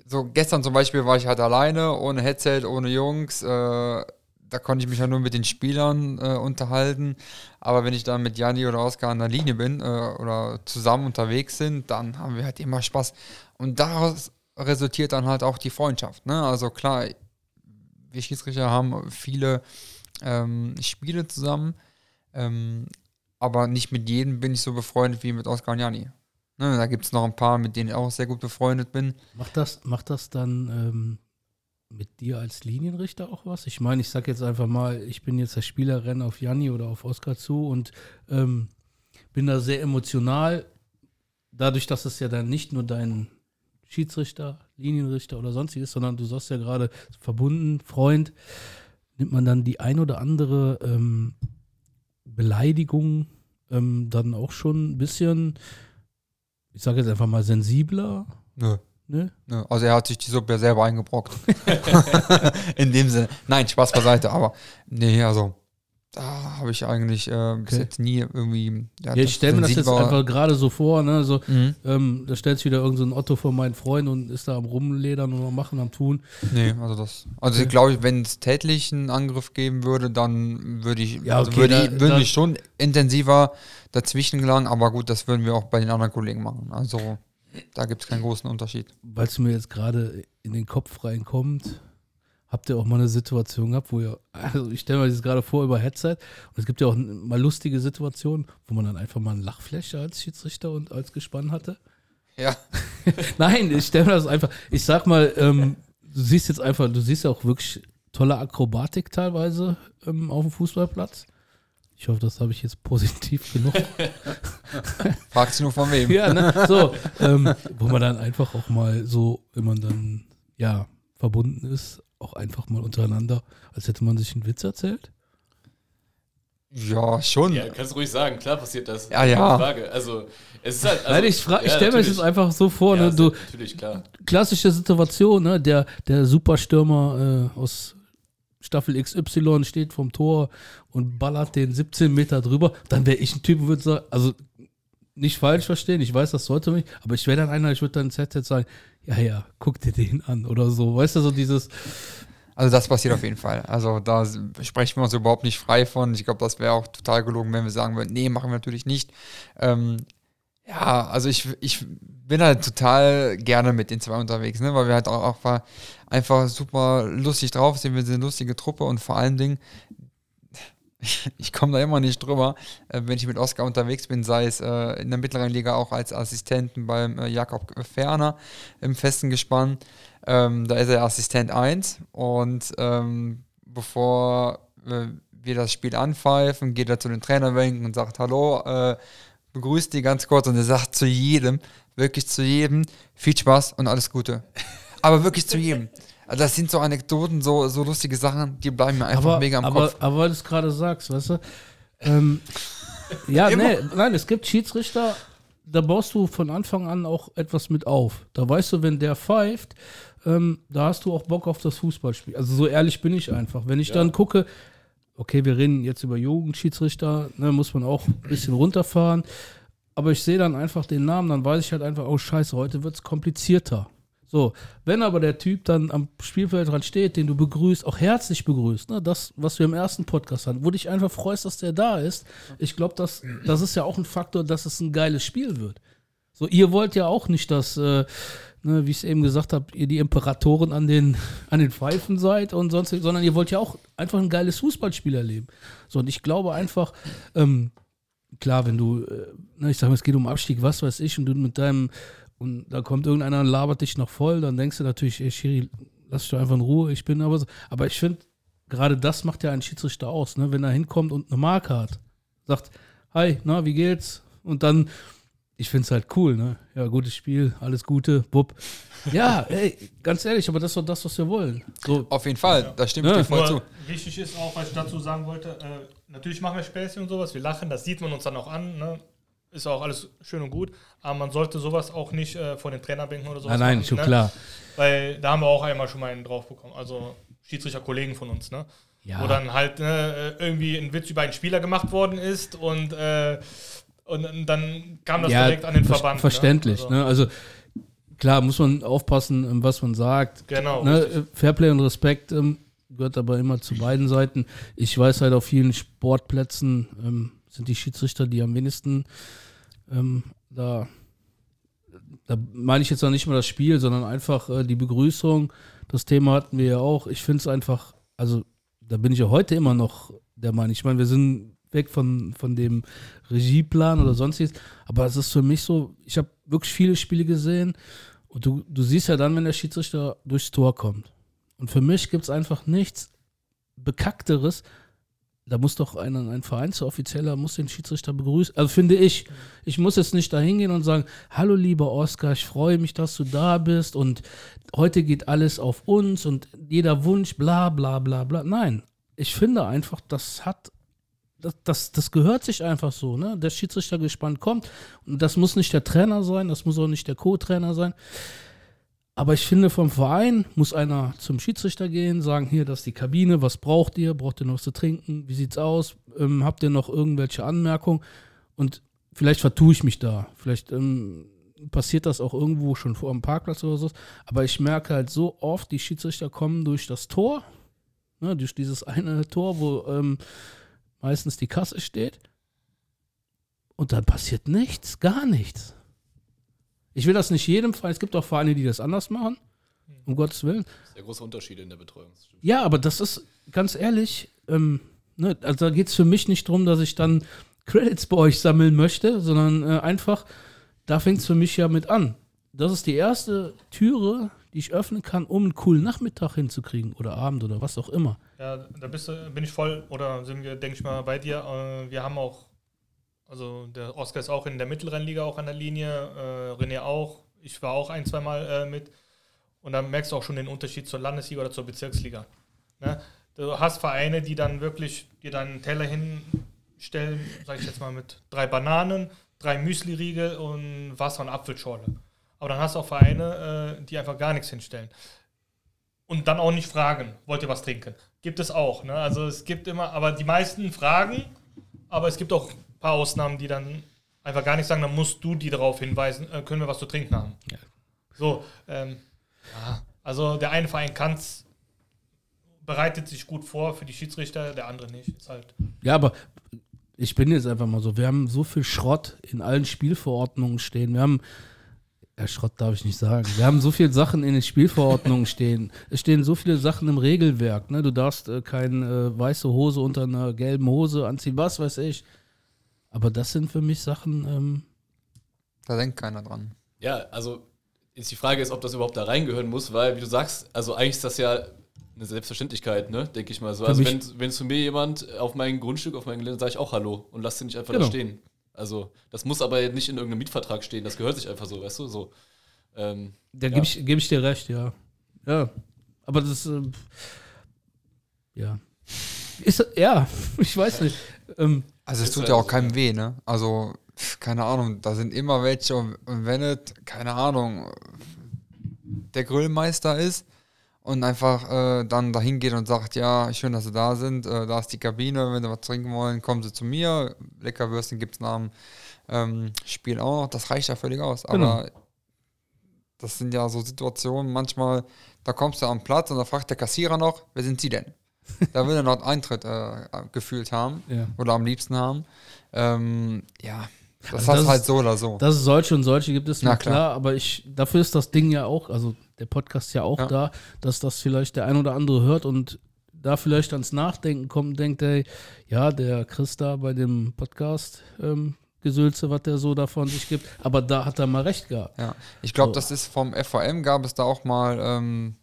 B: So gestern zum Beispiel war ich halt alleine, ohne Headset, ohne Jungs. Äh, da konnte ich mich ja nur mit den Spielern äh, unterhalten. Aber wenn ich dann mit Janni oder Oskar an der Linie bin äh, oder zusammen unterwegs sind, dann haben wir halt immer Spaß. Und daraus resultiert dann halt auch die Freundschaft. Ne? Also klar, wir Schiedsrichter haben viele ähm, Spiele zusammen, ähm, aber nicht mit jedem bin ich so befreundet wie mit Oskar und Janni. Ne? Da gibt es noch ein paar, mit denen ich auch sehr gut befreundet bin.
A: Macht das, macht das dann ähm, mit dir als Linienrichter auch was? Ich meine, ich sag jetzt einfach mal, ich bin jetzt der Spieler, renne auf Janni oder auf Oskar zu und ähm, bin da sehr emotional. Dadurch, dass es ja dann nicht nur dein Schiedsrichter, Linienrichter oder sonstiges, sondern du sagst ja gerade verbunden, Freund, nimmt man dann die ein oder andere ähm, Beleidigung ähm, dann auch schon ein bisschen, ich sage jetzt einfach mal sensibler,
B: Nö.
A: ne?
B: Nö. Also er hat sich die Suppe selber eingebrockt. [LAUGHS] [LAUGHS] In dem Sinne. Nein, Spaß beiseite, aber nee, also da habe ich eigentlich äh, bis
A: Okay.
B: jetzt nie irgendwie.
A: Ja, ich stelle mir das jetzt einfach gerade so vor, ne? So,
B: Mhm.
A: ähm, da stellt sich wieder irgendein so Otto vor meinen Freund und ist da am Rumledern und am Machen, am Tun.
B: Nee, also das. Also ich glaube, wenn es tätlichen Angriff geben würde, dann würde ich,
A: Ja,
B: also
A: okay,
B: würde
A: da-
B: ich,
A: da-
B: wir schon intensiver dazwischen gelangen, aber gut, das würden wir auch bei den anderen Kollegen machen. Also da gibt es keinen großen Unterschied.
A: Weil es mir jetzt gerade in den Kopf reinkommt, habt ihr auch mal eine Situation gehabt, wo ihr, also ich stelle mir das gerade vor über Headset und es gibt ja auch mal lustige Situationen, wo man dann einfach mal eine Lachfläche als Schiedsrichter und als Gespann hatte.
B: Ja. [LAUGHS]
A: Nein, ich stelle mir das einfach, ich sag mal, ähm, du siehst jetzt einfach, du siehst ja auch wirklich tolle Akrobatik teilweise ähm, auf dem Fußballplatz. Ich hoffe, das habe ich jetzt positiv [LAUGHS] genug. [LAUGHS]
B: Fragst du nur von wem?
A: ja, ne? So, ähm, wo man dann einfach auch mal so, wenn man dann, ja, verbunden ist, auch einfach mal untereinander, als hätte man sich einen Witz erzählt.
B: Ja, schon.
D: Ja, kannst du ruhig sagen, klar passiert das.
B: Ja, ja.
D: Frage. Also, es ist halt. Also,
A: Nein, ich, fra- ich
D: ja,
A: stelle mir das einfach so vor,
D: Ja,
A: ne? Du,
D: natürlich, klar.
A: klassische Situation, ne? Der, der Superstürmer äh, aus Staffel XY steht vom Tor und ballert den 17 Meter drüber, dann wäre ich ein Typ, würde sagen, also nicht falsch verstehen, ich weiß, das sollte mich, aber ich wäre dann einer, ich würde dann Headset sagen, ja, ja, guck dir den an oder so, weißt du, so dieses,
B: Also das passiert auf jeden Fall. Also da sprechen wir uns überhaupt nicht frei von. Ich glaube, das wäre auch total gelogen, wenn wir sagen würden, nee, machen wir natürlich nicht. Ähm, ja, also ich, ich bin halt total gerne mit den zwei unterwegs, ne? weil wir halt auch, auch einfach super lustig drauf sind. Wir sind eine lustige Truppe und vor allen Dingen, [LAUGHS] ich komme da immer nicht drüber, äh, wenn ich mit Oskar unterwegs bin, sei es äh, in der mittleren Liga auch als Assistenten beim äh, Jakob Ferner im festen Gespann. Ähm, da ist er Assistent 1 und ähm, bevor wir das Spiel anpfeifen, geht er zu den Trainerbänken und sagt Hallo, begrüßt die ganz kurz und er sagt zu jedem, wirklich zu jedem, viel Spaß und alles Gute. Aber wirklich zu jedem. Also das sind so Anekdoten, so, so lustige Sachen, die bleiben mir einfach
A: aber,
B: mega im
A: aber,
B: Kopf.
A: aber weil du es gerade sagst, weißt du, ähm, ja, [LAUGHS] nee, nein, es gibt Schiedsrichter, da baust du von Anfang an auch etwas mit auf. Da weißt du, wenn der pfeift, ähm, da hast du auch Bock auf das Fußballspiel. Also so ehrlich bin ich einfach. Wenn ich dann gucke, okay, wir reden jetzt über Jugendschiedsrichter, ne, muss man auch ein bisschen runterfahren. Aber ich sehe dann einfach den Namen, dann weiß ich halt einfach, oh scheiße, heute wird es komplizierter. So, wenn aber der Typ dann am Spielfeldrand steht, den du begrüßt, auch herzlich begrüßt, ne, das, was wir im ersten Podcast hatten, wo dich einfach freust, dass der da ist, ich glaube, das, das ist ja auch ein Faktor, dass es ein geiles Spiel wird. So, ihr wollt ja auch nicht, dass, äh, ne, wie ich es eben gesagt habe, ihr die Imperatoren an den, [LAUGHS] an den Pfeifen seid und sonst, sondern ihr wollt ja auch einfach ein geiles Fußballspiel erleben. So, und ich glaube einfach, ähm, klar, wenn du, äh, ne, ich sage mal, es geht um Abstieg, was weiß ich, und du mit deinem, und da kommt irgendeiner und labert dich noch voll, dann denkst du natürlich, ey, Schiri, lass dich doch einfach in Ruhe, ich bin aber so. Aber ich finde, gerade das macht ja einen Schiedsrichter aus, ne? wenn er hinkommt und eine Marke hat. Sagt, hi, na, wie geht's? Und dann, ich finde es halt cool, ne? Ja, gutes Spiel, alles Gute, bub. Ja, ey, ganz ehrlich, aber das ist doch das, was wir wollen. So,
B: Auf jeden Fall, da stimme ich
A: Ja.
B: dir voll zu.
C: Wichtig ist auch, was ich dazu sagen wollte, äh, natürlich machen wir Späßchen und sowas, wir lachen, das sieht man uns dann auch an, ne? Ist auch alles schön und gut, aber man sollte sowas auch nicht äh, vor den Trainerbänken oder sowas
A: nein, nein,
C: machen,
A: schon
C: ne?
A: klar.
C: Weil da haben wir auch einmal schon mal einen drauf bekommen, also Schiedsrichter-Kollegen von uns, ne?
A: Ja.
C: Wo dann halt ne, irgendwie ein Witz über einen Spieler gemacht worden ist und, äh, und dann kam das direkt an den
A: ver-
C: Verband.
A: Verständlich,
C: Ne?
A: ne? Also klar, muss man aufpassen, ähm, was man sagt.
C: Genau,
A: Ne? äh, Fairplay und Respekt ähm, gehört aber immer zu beiden Seiten. Ich weiß halt, auf vielen Sportplätzen ähm, sind die Schiedsrichter die am wenigsten ähm, da. Da meine ich jetzt auch nicht mal das Spiel, sondern einfach äh, die Begrüßung. Das Thema hatten wir ja auch. Ich finde es einfach, also da bin ich ja heute immer noch der Meinung. Ich meine, wir sind weg von, von dem Regieplan oder sonstiges, aber es ist für mich so, ich habe wirklich viele Spiele gesehen und du, du siehst ja dann, wenn der Schiedsrichter durchs Tor kommt. Und für mich gibt es einfach nichts Bekackteres. Da muss doch ein, ein Vereinsoffizieller muss den Schiedsrichter begrüßen. Also finde ich, ich muss jetzt nicht da hingehen und sagen, hallo lieber Oskar, ich freue mich, dass du da bist und heute geht alles auf uns und jeder Wunsch, bla bla bla bla. Nein, ich finde einfach, das hat, das, das, das gehört sich einfach so, ne? Der Schiedsrichter gespannt kommt und das muss nicht der Trainer sein, das muss auch nicht der Co-Trainer sein. Aber ich finde, vom Verein muss einer zum Schiedsrichter gehen, sagen, hier, das ist die Kabine, was braucht ihr? Braucht ihr noch was zu trinken? Wie sieht's aus? Ähm, habt ihr noch irgendwelche Anmerkungen? Und vielleicht vertue ich mich da. Vielleicht ähm, passiert das auch irgendwo schon vor dem Parkplatz oder so. Aber ich merke halt so oft, die Schiedsrichter kommen durch das Tor, ne, durch dieses eine Tor, wo ähm, meistens die Kasse steht. Und dann passiert nichts, gar nichts. Ich will das nicht jedem Verein. Es gibt auch Vereine, die das anders machen. Um Gottes Willen.
D: Sehr große Unterschiede in der Betreuung.
A: Ja, aber das ist ganz ehrlich, ähm, ne, also da geht es für mich nicht darum, dass ich dann Credits bei euch sammeln möchte, sondern äh, einfach, da fängt es für mich ja mit an. Das ist die erste Türe, die ich öffnen kann, um einen coolen Nachmittag hinzukriegen oder Abend oder was auch immer.
C: Ja, da bist du, bin ich voll, oder sind wir, denke ich mal, bei dir. Äh, wir haben auch, also der Oscar ist auch in der Mittelrennliga auch an der Linie, äh, René auch. Ich war auch ein, zweimal äh, mit. Und dann merkst du auch schon den Unterschied zur Landesliga oder zur Bezirksliga. Ne? Du hast Vereine, die dann wirklich dir dann einen Teller hinstellen, sag ich jetzt mal, mit drei Bananen, drei Müsli-Riegel und Wasser und Apfelschorle. Aber dann hast du auch Vereine, äh, die einfach gar nichts hinstellen und dann auch nicht fragen, wollt ihr was trinken? Gibt es auch. Ne? Also es gibt immer, aber die meisten fragen, aber es gibt auch ein paar Ausnahmen, die dann einfach gar nicht sagen, dann musst du die darauf hinweisen, äh, können wir was zu trinken haben.
A: Ja.
C: So, ähm, ja, also der eine Verein kann es, bereitet sich gut vor für die Schiedsrichter, der andere nicht. Ist halt,
A: Ja, aber ich bin jetzt einfach mal so, wir haben so viel Schrott in allen Spielverordnungen stehen. Wir haben, ja, Schrott darf ich nicht sagen. Wir haben so viele Sachen in den Spielverordnungen stehen. Es stehen so viele Sachen im Regelwerk. Ne? Du darfst äh, keine äh, weiße Hose unter einer gelben Hose anziehen, was weiß ich. Aber das sind für mich Sachen, ähm,
B: Da denkt keiner dran.
D: Ja, also ist die Frage ist, ob das überhaupt da reingehören muss, weil, wie du sagst, also eigentlich ist das ja eine Selbstverständlichkeit, ne, denke ich mal so.
A: Für
D: Also wenn, wenn zu mir jemand auf mein Grundstück, auf mein Gelände, sage ich auch Hallo und lass den nicht einfach
A: Genau.
D: da stehen. Also das muss aber nicht in irgendeinem Mietvertrag stehen, das gehört sich einfach so, weißt du, so. Ähm,
A: da
D: Ja.
A: gebe ich, geb ich dir recht, ja. Ja. Aber das, ähm, ja. Ist, ja, [LAUGHS] ich weiß nicht. Ähm,
B: Also es tut ja auch keinem weh, ne? Also, keine Ahnung, da sind immer welche und wenn es, keine Ahnung, der Grillmeister ist und einfach äh, dann dahin geht und sagt, ja, schön, dass sie da sind, äh, da ist die Kabine, wenn sie was trinken wollen, kommen sie zu mir, Leckerwürstchen gibt es nach dem ähm, Spiel auch noch, das reicht ja völlig aus.
A: Genau.
B: Aber das sind ja so Situationen, manchmal, da kommst du am Platz und da fragt der Kassierer noch, wer sind sie denn? Da will er noch Eintritt äh, gefühlt haben
A: ja.
B: oder am liebsten haben. Ähm, ja, Das
A: Also
B: hast
A: das
B: halt
A: ist-
B: so oder so.
A: Dass es solche und solche gibt, ist
B: Na klar.
A: klar. aber ich, dafür ist das Ding ja auch, also der Podcast ja auch
B: Ja.
A: da, dass das vielleicht der ein oder andere hört und da vielleicht ans Nachdenken kommt und denkt, ey, ja, der Chris da bei dem Podcast, ähm, Gesülze, was der so davon sich gibt, aber da hat er mal recht gehabt.
B: Ja, ich glaube,
A: So.
B: das ist vom FVM gab es da auch mal, ähm,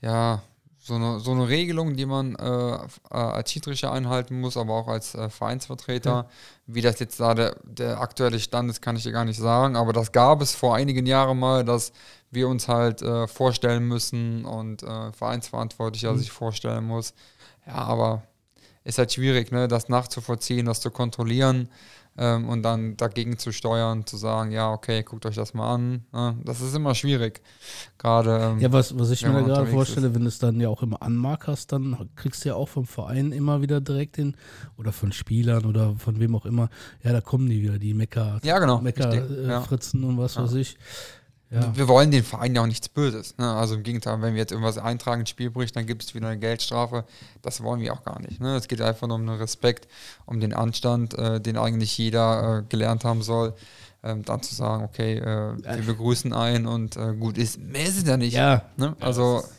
B: ja, so eine, so eine Regelung, die man äh, äh, als Schiedsrichter einhalten muss, aber auch als äh, Vereinsvertreter. Wie das jetzt da der, der aktuelle Stand ist, kann ich dir gar nicht sagen, aber das gab es vor einigen Jahren mal, dass wir uns halt äh, vorstellen müssen und äh, Vereinsverantwortlicher
A: Mhm.
B: sich vorstellen muss. Ja, aber ist halt schwierig, ne, das nachzuvollziehen, das zu kontrollieren ähm, und dann dagegen zu steuern, zu sagen, ja, okay, guckt euch das mal an. Ne? Das ist immer schwierig. Gerade. Ähm,
A: Ja, was, was ich mir gerade vorstelle, wenn du es dann ja auch immer anmarkerst, dann kriegst du ja auch vom Verein immer wieder direkt den, oder von Spielern oder von wem auch immer, ja, da kommen die wieder, die Mecker,
B: ja, genau.
A: Mecker
B: richtig,
A: äh,
B: ja.
A: Und was
B: Ja.
A: weiß ich. Ja.
B: Wir wollen den Verein ja auch nichts Böses. Ne? Also im Gegenteil, wenn wir jetzt irgendwas eintragen, ein Spiel bricht, dann gibt es wieder eine Geldstrafe. Das wollen wir auch gar nicht. Ne? Es geht einfach nur um den Respekt, um den Anstand, äh, den eigentlich jeder äh, gelernt haben soll. Ähm, dann zu sagen, okay, äh, wir begrüßen einen und äh, gut ist. Mehr ist es ja nicht.
A: ja,
B: Ne?
D: Ja,
B: Also,
D: das ist-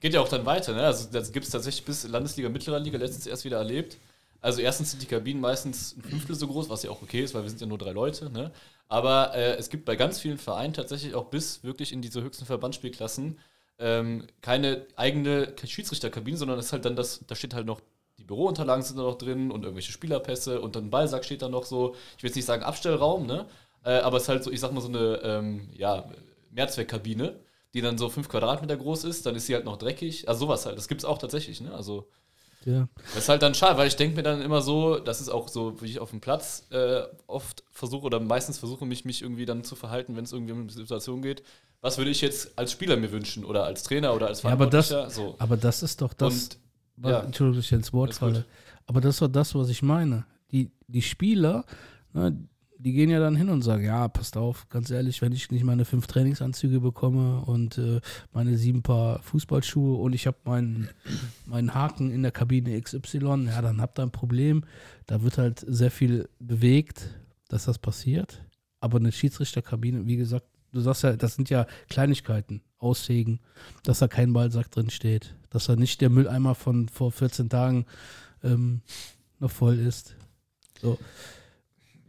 D: geht ja auch dann weiter, ne? Also das gibt es tatsächlich bis Landesliga, Mittlerer Liga letztens erst wieder erlebt. Also erstens sind die Kabinen meistens ein Fünftel so groß, was ja auch okay ist, weil wir sind ja nur drei Leute, ne? Aber äh, es gibt bei ganz vielen Vereinen tatsächlich auch bis wirklich in diese höchsten Verbandsspielklassen ähm, keine eigene Schiedsrichterkabine, sondern es ist halt dann das, da steht halt noch die Bürounterlagen sind da noch drin und irgendwelche Spielerpässe und dann ein Ballsack steht da noch so. Ich will jetzt nicht sagen Abstellraum, ne? Äh, aber es ist halt so, ich sag mal so eine ähm, ja, Mehrzweckkabine, die dann so fünf Quadratmeter groß ist, dann ist sie halt noch dreckig. Also sowas halt. Das gibt es auch tatsächlich, ne? Also
A: ja.
D: das ist halt dann schade, weil ich denke mir dann immer so, das ist auch so, wie ich auf dem Platz äh, oft versuche oder meistens versuche mich, mich irgendwie dann zu verhalten, wenn es irgendwie um eine Situation geht. Was würde ich jetzt als Spieler mir wünschen oder als Trainer oder als
A: Ja, aber das-
D: Verantwortlicher? so.
A: Aber das ist doch das,
D: Und
A: was,
D: ja.
A: Entschuldigung, dass ich ins Wort falle. Aber das ist doch das, was ich meine. Die, die Spieler, ne, die gehen ja dann hin und sagen, ja, passt auf, ganz ehrlich, wenn ich nicht meine fünf Trainingsanzüge bekomme und äh, meine sieben Paar Fußballschuhe und ich habe meinen, meinen Haken in der Kabine XY, ja, dann habt ihr ein Problem. Da wird halt sehr viel bewegt, dass das passiert. Aber eine Schiedsrichterkabine, wie gesagt, du sagst ja, das sind ja Kleinigkeiten, Aussägen, dass da kein Ballsack drin steht, dass da nicht der Mülleimer von vor 14 Tagen ähm, noch voll ist. So.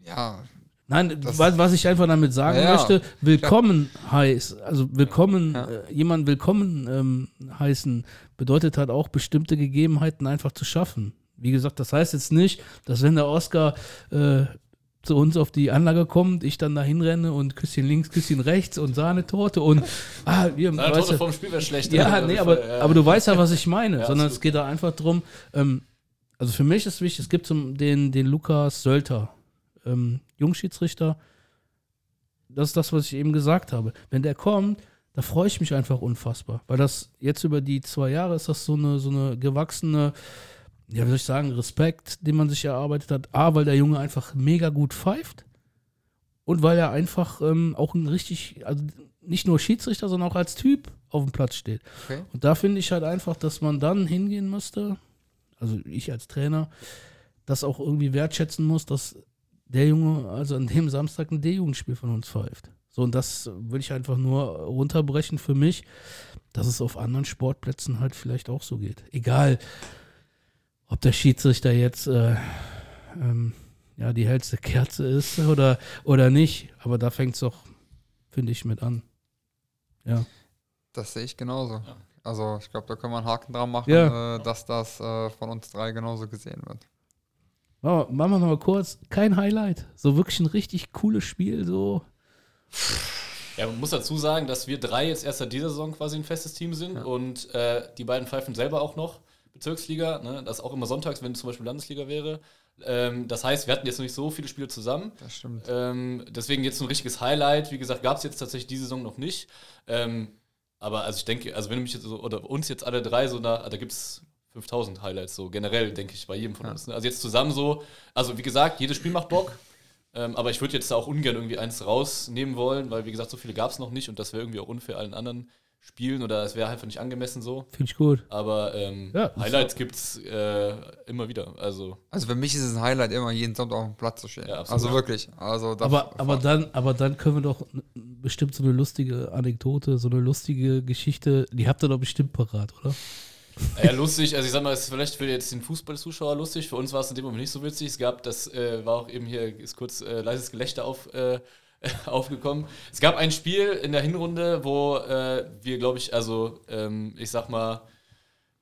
B: ja,
A: Nein,
B: Das-
A: was, was ich einfach damit sagen
B: Ja,
A: möchte, willkommen heißt, also willkommen,
B: Ja.
A: äh, jemanden willkommen ähm, heißen, bedeutet halt auch bestimmte Gegebenheiten einfach zu schaffen. Wie gesagt, das heißt jetzt nicht, dass wenn der Oscar äh, zu uns auf die Anlage kommt, ich dann da hinrenne und Küsschen links, Küsschen rechts und Sahnetorte und ah, wir,
D: Eine
A: weißt
D: vom Spiel wäre schlecht.
A: ja,
D: Also,
A: nee, aber,
D: ja.
A: aber du weißt ja, was ich meine. [LAUGHS]
D: Ja,
A: sondern es geht da einfach drum. Ähm, also für mich ist wichtig, es gibt zum, den, den Lukas Sölter, ähm, Jungschiedsrichter. Das ist das, was ich eben gesagt habe. Wenn der kommt, da freue ich mich einfach unfassbar. Weil das jetzt über die zwei Jahre ist das so eine, so eine gewachsene, ja, wie soll ich sagen, Respekt, den man sich erarbeitet hat. A, weil der Junge einfach mega gut pfeift. Und weil er einfach ähm, auch ein richtig, also nicht nur Schiedsrichter, sondern auch als Typ auf dem Platz steht.
B: Okay.
A: Und da finde ich halt einfach, dass man dann hingehen müsste, also ich als Trainer, das auch irgendwie wertschätzen muss, dass der Junge also an dem Samstag ein D-Jugendspiel von uns pfeift. So, und das würde ich einfach nur runterbrechen für mich, dass es auf anderen Sportplätzen halt vielleicht auch so geht. Egal, ob der Schiedsrichter jetzt äh, ähm, ja, die hellste Kerze ist oder, oder nicht. Aber da fängt es doch, finde ich, mit an. Ja.
B: das sehe ich genauso.
D: Ja.
B: Also ich glaube, da können wir einen Haken dran machen,
A: Ja.
B: äh, dass das äh, von uns drei genauso gesehen wird.
A: Machen wir, noch mal kurz, kein Highlight. So wirklich ein richtig cooles Spiel, so.
D: Ja, man muss dazu sagen, dass wir drei jetzt erst seit dieser Saison quasi ein festes Team sind und äh, die beiden pfeifen selber auch noch Bezirksliga. Ne? Das auch immer sonntags, wenn zum Beispiel Landesliga wäre. Ähm, das heißt, wir hatten jetzt noch nicht so viele Spiele zusammen.
B: Das stimmt.
D: Ähm, deswegen jetzt so ein richtiges Highlight. Wie gesagt, gab es jetzt tatsächlich diese Saison noch nicht. Ähm, aber also ich denke, also wenn du mich jetzt so, oder uns jetzt alle drei so nach, da gibt es 5000 Highlights so generell, denke ich, bei jedem von
B: Ja.
D: uns. Ne? Also jetzt zusammen so, also wie gesagt, jedes Spiel macht Bock. Ähm, aber ich würde jetzt auch ungern irgendwie eins rausnehmen wollen, weil wie gesagt, so viele gab es noch nicht und das wäre irgendwie auch unfair allen anderen spielen oder es wäre einfach nicht angemessen so.
A: Finde ich gut.
D: Aber ähm,
A: Ja,
D: Highlights gibt es äh, immer wieder. Also
B: Also für mich ist es ein Highlight, immer jeden Sonntag auf dem Platz zu stehen.
D: Ja,
B: also wirklich. Also
A: Aber, aber, dann, aber dann können wir doch bestimmt so eine lustige Anekdote, so eine lustige Geschichte, die habt ihr doch bestimmt parat, oder?
D: Ja, lustig, also ich sag mal, es ist vielleicht für jetzt den Fußballzuschauer lustig, für uns war es in dem Moment nicht so witzig. Es gab, das äh, war auch eben hier, ist kurz äh, leises Gelächter auf, äh, [LAUGHS] aufgekommen. Es gab ein Spiel in der Hinrunde, wo äh, wir, glaube ich, also ähm, ich sag mal,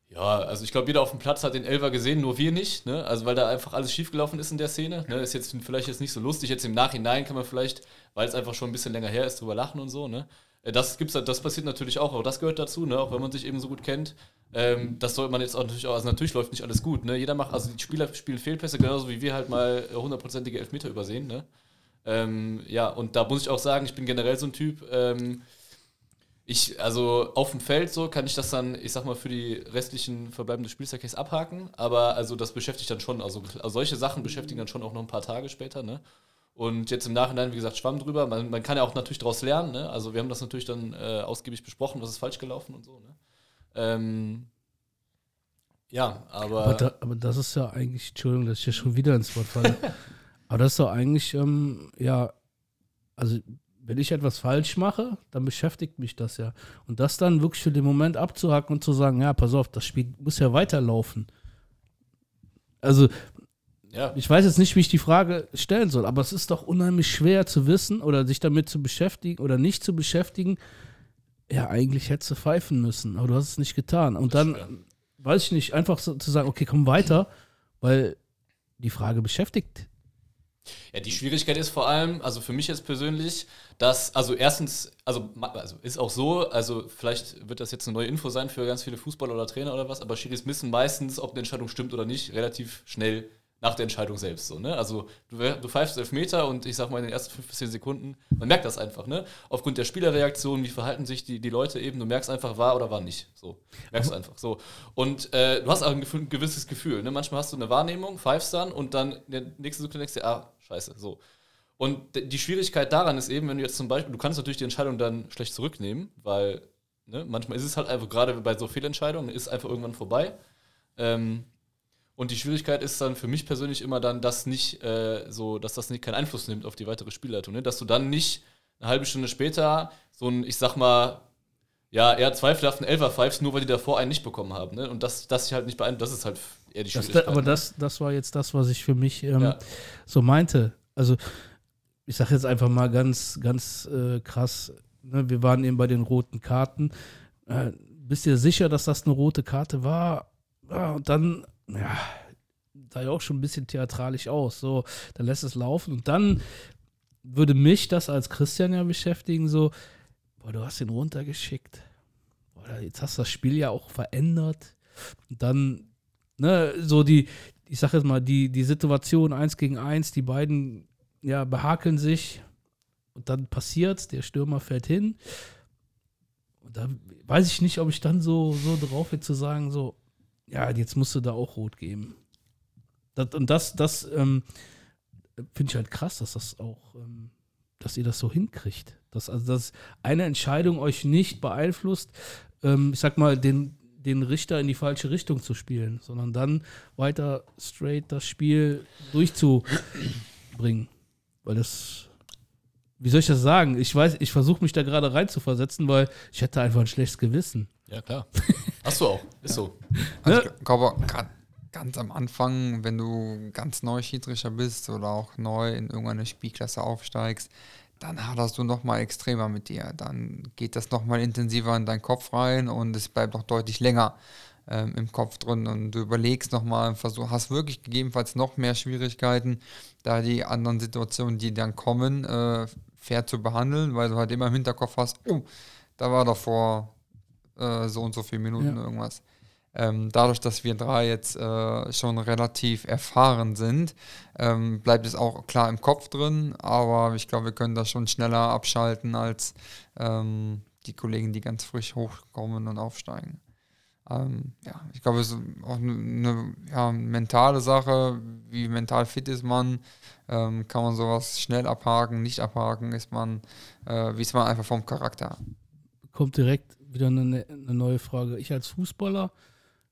D: ja, also ich glaube, jeder auf dem Platz hat den Elfer gesehen, nur wir nicht, ne? Also weil da einfach alles schiefgelaufen ist in der Szene. Ne? Ist jetzt vielleicht jetzt nicht so lustig. Jetzt im Nachhinein kann man vielleicht, weil es einfach schon ein bisschen länger her ist, drüber lachen und so, ne? Äh, Das gibt's, das passiert natürlich auch, auch das gehört dazu, ne? Auch wenn man sich eben so gut kennt. Ähm, das sollte man jetzt auch natürlich auch, also natürlich läuft nicht alles gut, ne? Jeder macht, also die Spieler spielen Fehlpässe, genauso wie wir halt mal äh, hundertprozentige Elfmeter übersehen, ne? Ähm, ja, und da muss ich auch sagen, ich bin generell so ein Typ, ähm, ich, also auf dem Feld so kann ich das dann, ich sag mal, für die restlichen verbleibenden Spielzeit abhaken, aber also das beschäftigt dann schon, also, also solche Sachen beschäftigen dann schon auch noch ein paar Tage später, ne? Und jetzt im Nachhinein, wie gesagt, Schwamm drüber. Man, man kann ja auch natürlich daraus lernen, ne? Also wir haben das natürlich dann äh, ausgiebig besprochen, was ist falsch gelaufen und so, ne? Ähm, ja, aber.
A: Aber, da, aber das ist ja eigentlich, Entschuldigung, dass ich hier schon wieder ins Wort falle. [LAUGHS] aber das ist doch eigentlich, ähm, ja, also wenn ich etwas falsch mache, dann beschäftigt mich das ja. Und das dann wirklich für den Moment abzuhacken und zu sagen, ja, pass auf, das Spiel muss ja weiterlaufen. Also,
D: ja,
A: ich weiß jetzt nicht, wie ich die Frage stellen soll, aber es ist doch unheimlich schwer zu wissen oder sich damit zu beschäftigen oder nicht zu beschäftigen. Ja, eigentlich hättest du pfeifen müssen, aber du hast es nicht getan. Und dann, weiß ich nicht, einfach so zu sagen, okay, komm weiter, weil die Frage beschäftigt.
D: Ja, die Schwierigkeit ist vor allem, also für mich jetzt persönlich, dass, also erstens, also, also ist auch so, also vielleicht wird das jetzt eine neue Info sein für ganz viele Fußballer oder Trainer oder was, aber Schiris wissen meistens, ob eine Entscheidung stimmt oder nicht, relativ schnell nach der Entscheidung selbst. So, ne? Also du, du pfeifst elf Meter und ich sag mal in den ersten fünf bis zehn Sekunden, man merkt das einfach, ne? Aufgrund der Spielerreaktion, wie verhalten sich die, die Leute eben, du merkst einfach, war oder war nicht. So. Merkst du einfach. So. Und äh, du hast auch ein, ein gewisses Gefühl. Ne? Manchmal hast du eine Wahrnehmung, pfeifst dann und dann in der nächsten Sekunde denkst du, ah, scheiße, so. Und die Schwierigkeit daran ist eben, wenn du jetzt zum Beispiel, du kannst natürlich die Entscheidung dann schlecht zurücknehmen, weil ne, manchmal ist es halt einfach, gerade bei so Fehlentscheidungen, ist einfach irgendwann vorbei. Ähm, und die Schwierigkeit ist dann für mich persönlich immer dann, dass nicht äh, so, dass das nicht keinen Einfluss nimmt auf die weitere Spielleitung, ne? Dass du dann nicht eine halbe Stunde später so ein, ich sag mal, ja, eher zweifelhaften Elfer pfeifst, nur weil die davor einen nicht bekommen haben. Ne? Und das, das sich halt nicht beeinflusst, das ist halt eher die Schwierigkeit.
A: aber
D: ne?
A: das, das war jetzt das, was ich für mich ähm,
D: Ja.
A: so meinte. Also, ich sage jetzt einfach mal ganz, ganz äh, krass, ne, wir waren eben bei den roten Karten. Äh, bist dir sicher, dass das eine rote Karte war? Ja, und dann, ja, sah ja auch schon ein bisschen theatralisch aus. So, dann lässt es laufen und dann würde mich das als Christian ja beschäftigen, so, boah, du hast ihn runtergeschickt. Boah, jetzt hast du das Spiel ja auch verändert. Und dann, ne, so die, ich sag jetzt mal, die, die Situation eins gegen eins, die beiden ja, behakeln sich und dann passiert's, der Stürmer fällt hin. Und da weiß ich nicht, ob ich dann so, so drauf bin zu sagen, so, ja, jetzt musst du da auch rot geben. Das, und das, das ähm, finde ich halt krass, dass das auch, ähm, dass ihr das so hinkriegt. Dass, also, dass eine Entscheidung euch nicht beeinflusst, ähm, ich sag mal, den, den Richter in die falsche Richtung zu spielen, sondern dann weiter straight das Spiel durchzubringen. Weil das, wie soll ich das sagen? Ich weiß, ich versuche mich da gerade reinzuversetzen, weil ich hätte einfach ein schlechtes Gewissen.
D: Ja, klar. [LAUGHS] Hast du auch. Ist so.
B: Also
A: Ne?
B: ich glaube, grad ganz am Anfang, wenn du ganz neu Schiedsrichter bist oder auch neu in irgendeine Spielklasse aufsteigst, dann haderst du noch mal extremer mit dir. Dann geht das noch mal intensiver in deinen Kopf rein und es bleibt noch deutlich länger ähm, im Kopf drin und du überlegst noch mal, versuch, hast wirklich gegebenenfalls noch mehr Schwierigkeiten, da die anderen Situationen, die dann kommen, äh, fair zu behandeln, weil du halt immer im Hinterkopf hast, oh, da war doch vor äh, so und so viele Minuten
A: Ja.
B: irgendwas. Ähm, dadurch, dass wir drei jetzt äh, schon relativ erfahren sind, ähm, bleibt es auch klar im Kopf drin, aber ich glaube, wir können das schon schneller abschalten als ähm, die Kollegen, die ganz frisch hochkommen und aufsteigen. Ähm, ja, ich glaube, es ist auch eine ne, ja, mentale Sache, wie mental fit ist man, ähm, kann man sowas schnell abhaken, nicht abhaken, ist man, äh, wie ist man einfach vom Charakter.
A: Kommt direkt wieder eine, eine neue Frage. Ich als Fußballer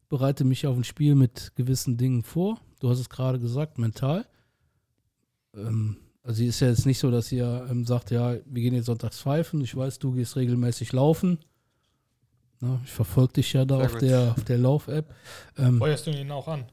A: bereite mich auf ein Spiel mit gewissen Dingen vor. Du hast es gerade gesagt, mental. Ähm, also ist ja jetzt nicht so, dass ihr ähm, sagt, ja, wir gehen jetzt sonntags pfeifen. Ich weiß, du gehst regelmäßig laufen. Na, ich verfolge dich ja da
B: Sehr
A: auf
B: gut.
A: der, auf der Lauf-App. Ähm,
C: Feuerst du ihn auch an?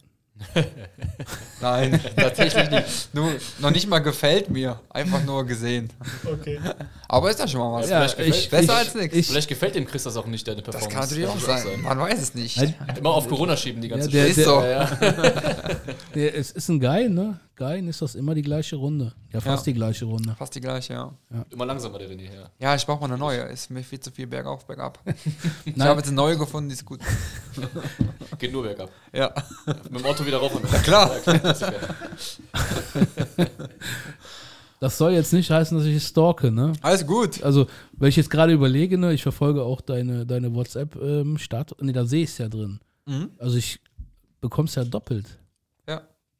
C: [LAUGHS]
B: Nein, tatsächlich nicht. Nur, noch nicht mal gefällt mir. Einfach nur gesehen.
C: Okay.
B: Aber ist ja schon mal was.
A: ja,
D: vielleicht gefällt-
B: Besser
A: ich,
B: als nichts.
A: Ich,
D: Vielleicht gefällt dem Chris das auch nicht, deine
B: Das
D: Performance.
B: kann natürlich auch sein. Man weiß es nicht.
D: Immer auf Corona schieben, die ganze
A: Ja, der-
D: Scheiße.
B: ist so.
D: Ja, ja. [LAUGHS]
A: der, es ist ein Geil, ne? Geil ist das immer die gleiche Runde. Ja, fast
B: Ja.
A: die gleiche Runde.
B: Fast die gleiche, ja.
D: Immer langsamer, der René, ja.
B: Ja, ich brauche mal eine neue. Ist mir viel zu viel bergauf, bergab. [LAUGHS] ich habe jetzt eine neue gefunden, die ist gut. [LAUGHS]
D: Geht nur bergab.
B: Ja.
D: Mit dem Auto wieder rauf.
B: Na [LAUGHS] klar.
A: Das soll jetzt nicht heißen, dass ich stalke, ne?
B: Alles gut.
A: Also, wenn ich jetzt gerade überlege, ne, ich verfolge auch deine, deine WhatsApp-Start. ne, da sehe ich es ja drin.
B: Mhm.
A: Also ich bekomme es ja doppelt.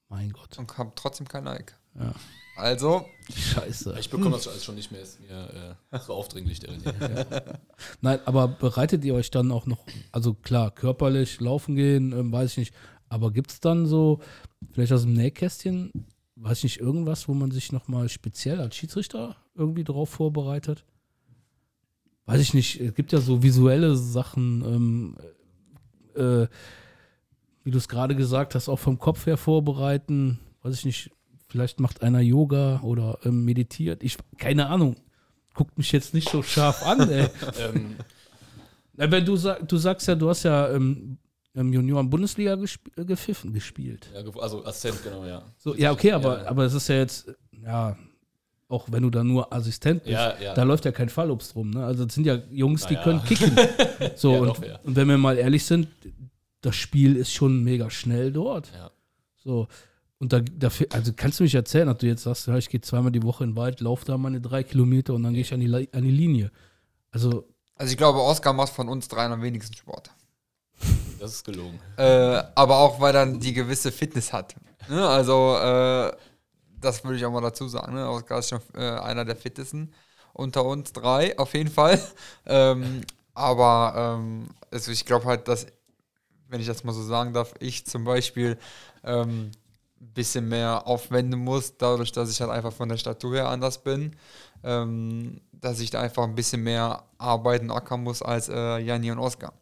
A: Mein Gott.
B: Und habe trotzdem kein Like.
A: Ja.
B: Also,
A: Scheiße.
D: Ich bekomme das alles schon nicht mehr. Ist mir äh, so aufdringlich, der René. [LAUGHS]
A: Nein, aber bereitet ihr euch dann auch noch, also klar, körperlich laufen gehen, ähm, weiß ich nicht. Aber gibt es dann so, vielleicht aus dem Nähkästchen, weiß ich nicht, irgendwas, wo man sich nochmal speziell als Schiedsrichter irgendwie drauf vorbereitet? Weiß ich nicht, es gibt ja so visuelle Sachen, ähm, äh, wie du es gerade gesagt hast, auch vom Kopf her vorbereiten. Weiß ich nicht, vielleicht macht einer Yoga oder ähm, meditiert. Ich, keine Ahnung. Guckt mich jetzt nicht so scharf an, ey. [LAUGHS]
D: ähm,
A: Na, wenn du, sag, du sagst ja, du hast ja ähm, im Junioren-Bundesliga gesp äh, gepfiffen, gespielt.
D: ja, also Assistent, genau, ja.
A: So, ja, okay, aber,
D: Ja.
A: aber es ist ja jetzt, ja, auch wenn du da nur Assistent bist,
D: Ja, ja.
A: da läuft ja kein Fallobst rum. Ne? Also es sind ja Jungs, die
D: Naja.
A: können kicken. [LAUGHS] So,
D: Ja,
A: und,
D: doch, ja.
A: und wenn wir mal ehrlich sind, das Spiel ist schon mega schnell dort.
D: Ja.
A: So. Und da, dafür, also kannst du mich erzählen, dass du jetzt sagst, ja, ich gehe zweimal die Woche in den Wald, laufe da meine drei Kilometer und dann gehe ich an die, an die Linie. Also,
B: also ich glaube, Oscar macht von uns dreien am wenigsten Sport. [LAUGHS]
D: Das ist gelogen.
B: Äh, aber auch, weil er die gewisse Fitness hat. Ne? Also, äh, das würde ich auch mal dazu sagen. Ne? Oscar ist schon äh, einer der fittesten unter uns drei, auf jeden Fall. [LAUGHS] Ähm, aber ähm, also ich glaube halt, dass, wenn ich das mal so sagen darf, ich zum Beispiel ähm, ein bisschen mehr aufwenden muss, dadurch, dass ich halt einfach von der Statur her anders bin. Ähm, dass ich da einfach ein bisschen mehr arbeiten, ackern muss als äh, Janni und Oscar.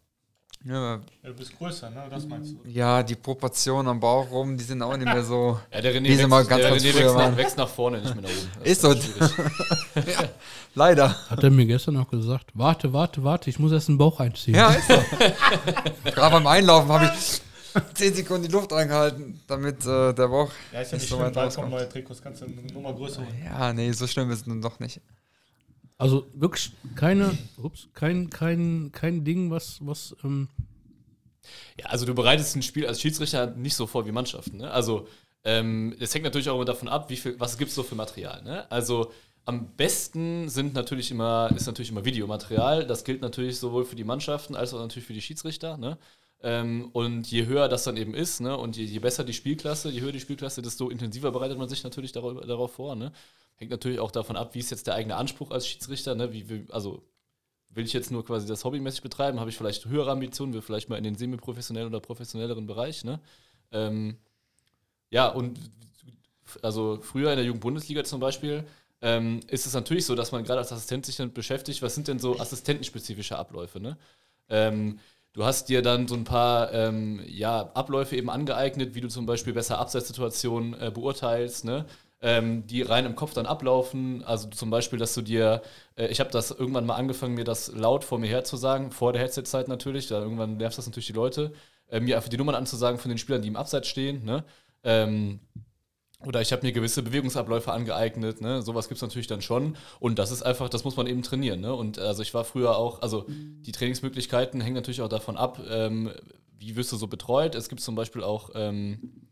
B: Ja,
C: Ja, du bist größer, ne? Das meinst du.
B: ja, die Proportionen am Bauch rum, die sind auch nicht mehr so. [LAUGHS]
D: Ja, der René, wächst,
B: mal ganz,
D: der
B: ganz
D: René wächst, nach, wächst nach vorne, nicht mehr nach oben. Das
B: Ist so.
D: schwierig. [LAUGHS]
B: Leider.
A: hat er mir gestern noch gesagt, warte, warte, warte, ich muss erst den Bauch einziehen.
B: Ja, ist so. Gerade beim Einlaufen habe ich 10 Sekunden die Luft eingehalten, damit äh, der Bauch.
C: Ja, ist ja
B: Nicht
C: nicht
B: so
C: schlimm, bald kommen neue Trikots, kannst du eine Nummer größer holen.
B: Ja, nee, so schlimm ist es nun doch nicht.
A: Also wirklich keine, ups, kein, kein, kein Ding, was, was, ähm,
D: Ja, also du bereitest ein Spiel als Schiedsrichter nicht so vor wie Mannschaften. Ne? Also ähm, es hängt natürlich auch immer davon ab, wie viel, was gibt es so für Material. Ne? Also am besten sind natürlich immer, ist natürlich immer Videomaterial. Das gilt natürlich sowohl für die Mannschaften als auch natürlich für die Schiedsrichter. Ne? Ähm, und je höher das dann eben ist, ne, und je, je besser die Spielklasse, je höher die Spielklasse, desto intensiver bereitet man sich natürlich darauf, darauf vor. Ne? Hängt natürlich auch davon ab, wie ist jetzt der eigene Anspruch als Schiedsrichter. Ne? Wie, wie, also will ich jetzt nur quasi das hobbymäßig betreiben, habe ich vielleicht höhere Ambitionen, will vielleicht mal in den semi-professionellen oder professionelleren Bereich. Ne? Ähm, ja, und also früher in der Jugendbundesliga zum Beispiel ähm, ist es natürlich so, dass man gerade als Assistent sich damit beschäftigt, was sind denn so assistentenspezifische Abläufe. Ne? Ähm, du hast dir dann so ein paar ähm, ja, Abläufe eben angeeignet, wie du zum Beispiel besser Abseitssituationen äh, beurteilst, ne? Ähm, die rein im Kopf dann ablaufen. Also zum Beispiel, dass du dir, äh, ich habe das irgendwann mal angefangen, mir das laut vor mir her zu sagen, vor der Headset-Zeit natürlich, da irgendwann nervt das natürlich die Leute, äh, mir einfach die Nummern anzusagen von den Spielern, die im Abseits stehen. Ne? Ähm, oder ich habe mir gewisse Bewegungsabläufe angeeignet, ne? Sowas gibt es natürlich dann schon. Und das ist einfach, das muss man eben trainieren, ne? Und also ich war früher auch, also die Trainingsmöglichkeiten hängen natürlich auch davon ab, ähm, wie wirst du so betreut. Es gibt zum Beispiel auch ähm,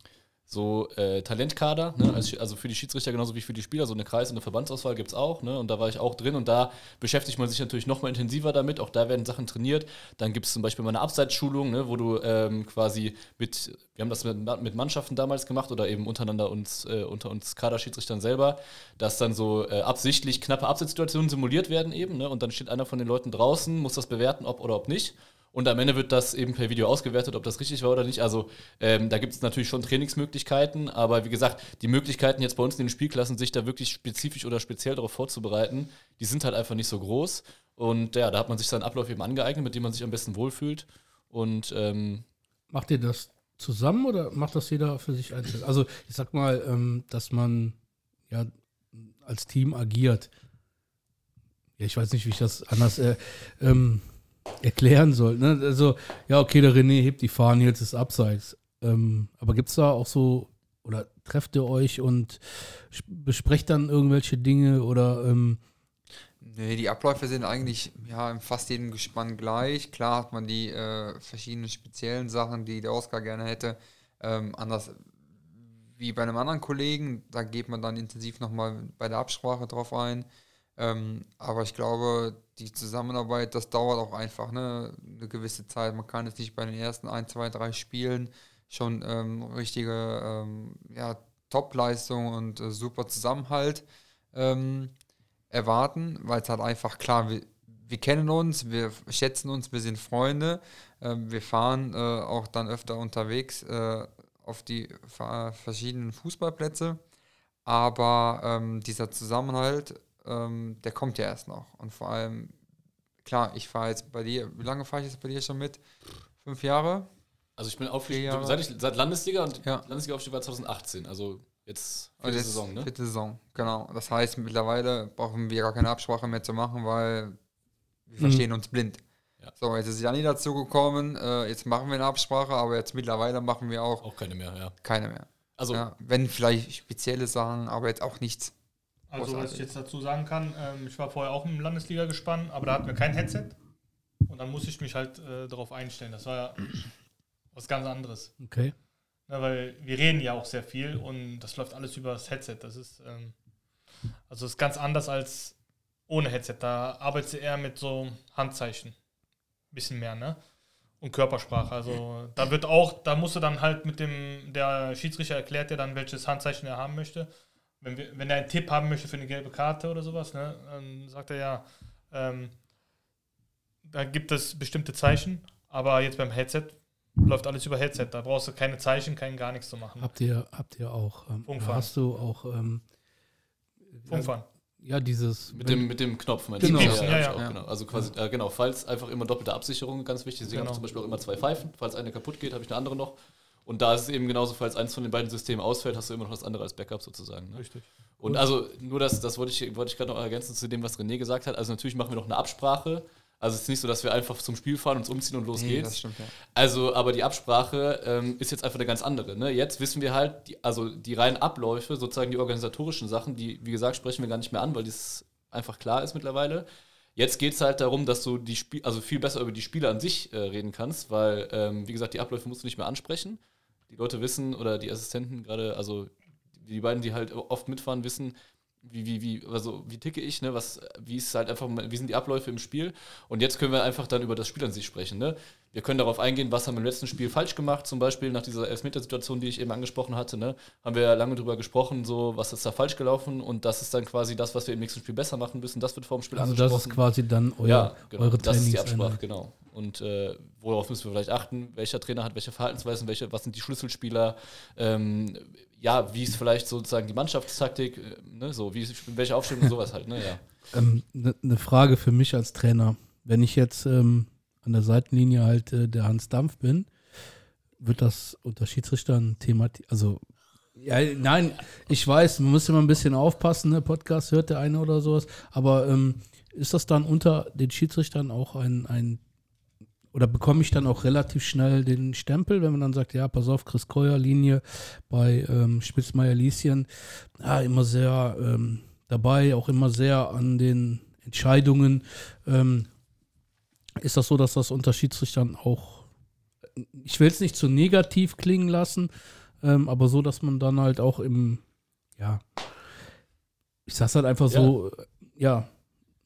D: so äh, Talentkader, ne? also, also, für die Schiedsrichter genauso wie für die Spieler, so eine Kreis- und eine Verbandsauswahl gibt es auch, ne? und da war ich auch drin und da beschäftigt man sich natürlich nochmal intensiver damit, auch da werden Sachen trainiert. Dann gibt es zum Beispiel mal eine Abseitsschulung, ne? wo du ähm, quasi mit, wir haben das mit, mit, Mannschaften damals gemacht oder eben untereinander uns, äh, unter uns Kaderschiedsrichtern selber, dass dann so äh, absichtlich knappe Abseitssituationen simuliert werden eben, ne? und dann steht einer von den Leuten draußen, muss das bewerten, ob oder ob nicht. Und am Ende wird das eben per Video ausgewertet, ob das richtig war oder nicht. Also ähm, da gibt es natürlich schon Trainingsmöglichkeiten, aber wie gesagt, die Möglichkeiten jetzt bei uns in den Spielklassen, sich da wirklich spezifisch oder speziell darauf vorzubereiten, die sind halt einfach nicht so groß. Und ja, da hat man sich seinen Ablauf eben angeeignet, mit dem man sich am besten wohlfühlt. Und ähm,
A: macht ihr das zusammen oder macht das jeder für sich einzeln? Also ich sag mal, ähm, dass man ja als Team agiert. Ja, ich weiß nicht, wie ich das anders äh, ähm, erklären soll. Ne? Also, ja, okay, der René hebt die Fahne, jetzt ist abseits. Ähm, aber gibt es da auch so, oder trefft ihr euch und besprecht dann irgendwelche Dinge oder. Ähm
B: Nee, die Abläufe sind eigentlich ja in fast jedem Gespann gleich. Klar hat man die äh, verschiedenen speziellen Sachen, die der Oscar gerne hätte. Ähm, anders wie bei einem anderen Kollegen, da geht man dann intensiv nochmal bei der Absprache drauf ein. Ähm, aber ich glaube, die Zusammenarbeit, das dauert auch einfach ne? eine gewisse Zeit. Man kann jetzt nicht bei den ersten ein, zwei, drei Spielen schon ähm, richtige ähm, ja, Top-Leistung und äh, super Zusammenhalt ähm, erwarten, weil es halt einfach klar, wir, wir kennen uns, wir schätzen uns, wir sind Freunde, äh, wir fahren äh, auch dann öfter unterwegs äh, auf die verschiedenen Fußballplätze, aber ähm, dieser Zusammenhalt ähm, der kommt ja erst noch. Und vor allem, klar, ich fahre jetzt bei dir, wie lange fahre ich jetzt bei dir schon mit? Fünf Jahre?
D: Also ich bin Aufstieg, seit, ich, seit Landesliga und ja. Landesliga-Aufstieg war 2018, also jetzt vierte jetzt Saison, ne?
B: Vierte Saison, genau. Das heißt, mittlerweile brauchen wir gar keine Absprache mehr zu machen, weil wir mhm. verstehen uns blind. Ja. So, jetzt ist Janni dazugekommen, äh, jetzt machen wir eine Absprache, aber jetzt mittlerweile machen wir auch...
D: Auch keine mehr, ja.
B: Keine mehr. Also... Ja, wenn vielleicht spezielle Sachen, aber jetzt auch nichts.
C: Also, Großartig. was ich jetzt dazu sagen kann, ähm, ich war vorher auch im Landesliga gespannt, aber da hatten wir kein Headset. Und dann musste ich mich halt äh, darauf einstellen. Das war ja [CLEARS THROAT] was ganz anderes.
A: Okay.
C: Ja, weil wir reden ja auch sehr viel und das läuft alles über das Headset. Das ist, ähm, also ist ganz anders als ohne Headset. Da arbeitest du eher mit so Handzeichen. Bisschen mehr, ne? Und Körpersprache. Also da wird auch, da musst du dann halt mit dem, der Schiedsrichter erklärt dir dann, welches Handzeichen er haben möchte wenn, wir, wenn er einen Tipp haben möchte für eine gelbe Karte oder sowas, ne, dann sagt er ja, ähm, da gibt es bestimmte Zeichen, aber jetzt beim Headset läuft alles über Headset. Da brauchst du keine Zeichen, kein gar nichts zu machen.
A: Habt ihr, habt ihr auch, ähm, hast du auch ähm,
C: Funkfahren?
A: Ja, dieses.
D: Mit dem, mit dem Knopf,
C: meinst genau. Ja, ja, ja,
D: ja. Genau. Also quasi, äh, genau, falls einfach immer doppelte Absicherung, ganz wichtig. Deswegen genau. habe ich zum Beispiel auch immer zwei Pfeifen. Falls eine kaputt geht, habe ich eine andere noch. Und da ist es eben genauso, falls eins von den beiden Systemen ausfällt, hast du immer noch das andere als Backup sozusagen. Ne?
C: Richtig.
D: Und also nur das, das wollte ich, wollte ich gerade noch ergänzen zu dem, was René gesagt hat. Also natürlich machen wir noch eine Absprache. Also es ist nicht so, dass wir einfach zum Spiel fahren, uns umziehen und los nee, geht's. Stimmt, ja. Also, aber die Absprache ähm, ist jetzt einfach eine ganz andere. Ne? Jetzt wissen wir halt, die, also die reinen Abläufe, sozusagen die organisatorischen Sachen, die, wie gesagt, sprechen wir gar nicht mehr an, weil das einfach klar ist mittlerweile. Jetzt geht es halt darum, dass du die Spiel, also viel besser über die Spiele an sich äh, reden kannst, weil, ähm, wie gesagt, die Abläufe musst du nicht mehr ansprechen die Leute wissen oder die Assistenten gerade, also die beiden, die halt oft mitfahren, wissen, wie, wie, wie, also wie ticke ich, ne? Was, wie ist halt einfach, wie sind die Abläufe im Spiel? Und jetzt können wir einfach dann über das Spiel an sich sprechen. Ne? Wir können darauf eingehen, was haben wir im letzten Spiel falsch gemacht, zum Beispiel nach dieser Elfmetersituation, die ich eben angesprochen hatte, ne? Haben wir ja lange drüber gesprochen, so was ist da falsch gelaufen und das ist dann quasi das, was wir im nächsten Spiel besser machen müssen. Das wird vor dem Spiel
A: also angesprochen. Also das ist quasi dann euer, ja,
D: genau. eure Das ist die Absprache, genau. Und äh, worauf müssen wir vielleicht achten? Welcher Trainer hat welche Verhaltensweisen, welche, was sind die Schlüsselspieler? Ähm, ja, wie ist vielleicht sozusagen die Mannschaftstaktik, äh, ne, so, wie ist, welche Aufstellung und sowas halt, ne, ja.
A: Eine ähm, ne Frage für mich als Trainer. Wenn ich jetzt ähm, an der Seitenlinie halt äh, der Hans Dampf bin, wird das unter Schiedsrichtern thematisiert, also ja, nein, ich weiß, man muss immer ein bisschen aufpassen, ne? Podcast hört der eine oder sowas, aber ähm, ist das dann unter den Schiedsrichtern auch ein, ein oder bekomme ich dann auch relativ schnell den Stempel, wenn man dann sagt, ja, pass auf, Chris Keuer, Linie bei ähm, Spitzmeier-Lieschen, ja, immer sehr ähm, dabei, auch immer sehr an den Entscheidungen. Ähm, ist das so, dass das unter Schiedsrichtern auch, ich will es nicht zu negativ klingen lassen, ähm, aber so, dass man dann halt auch im, ja, ich sag's halt einfach
D: Ja.
A: so, äh, ja,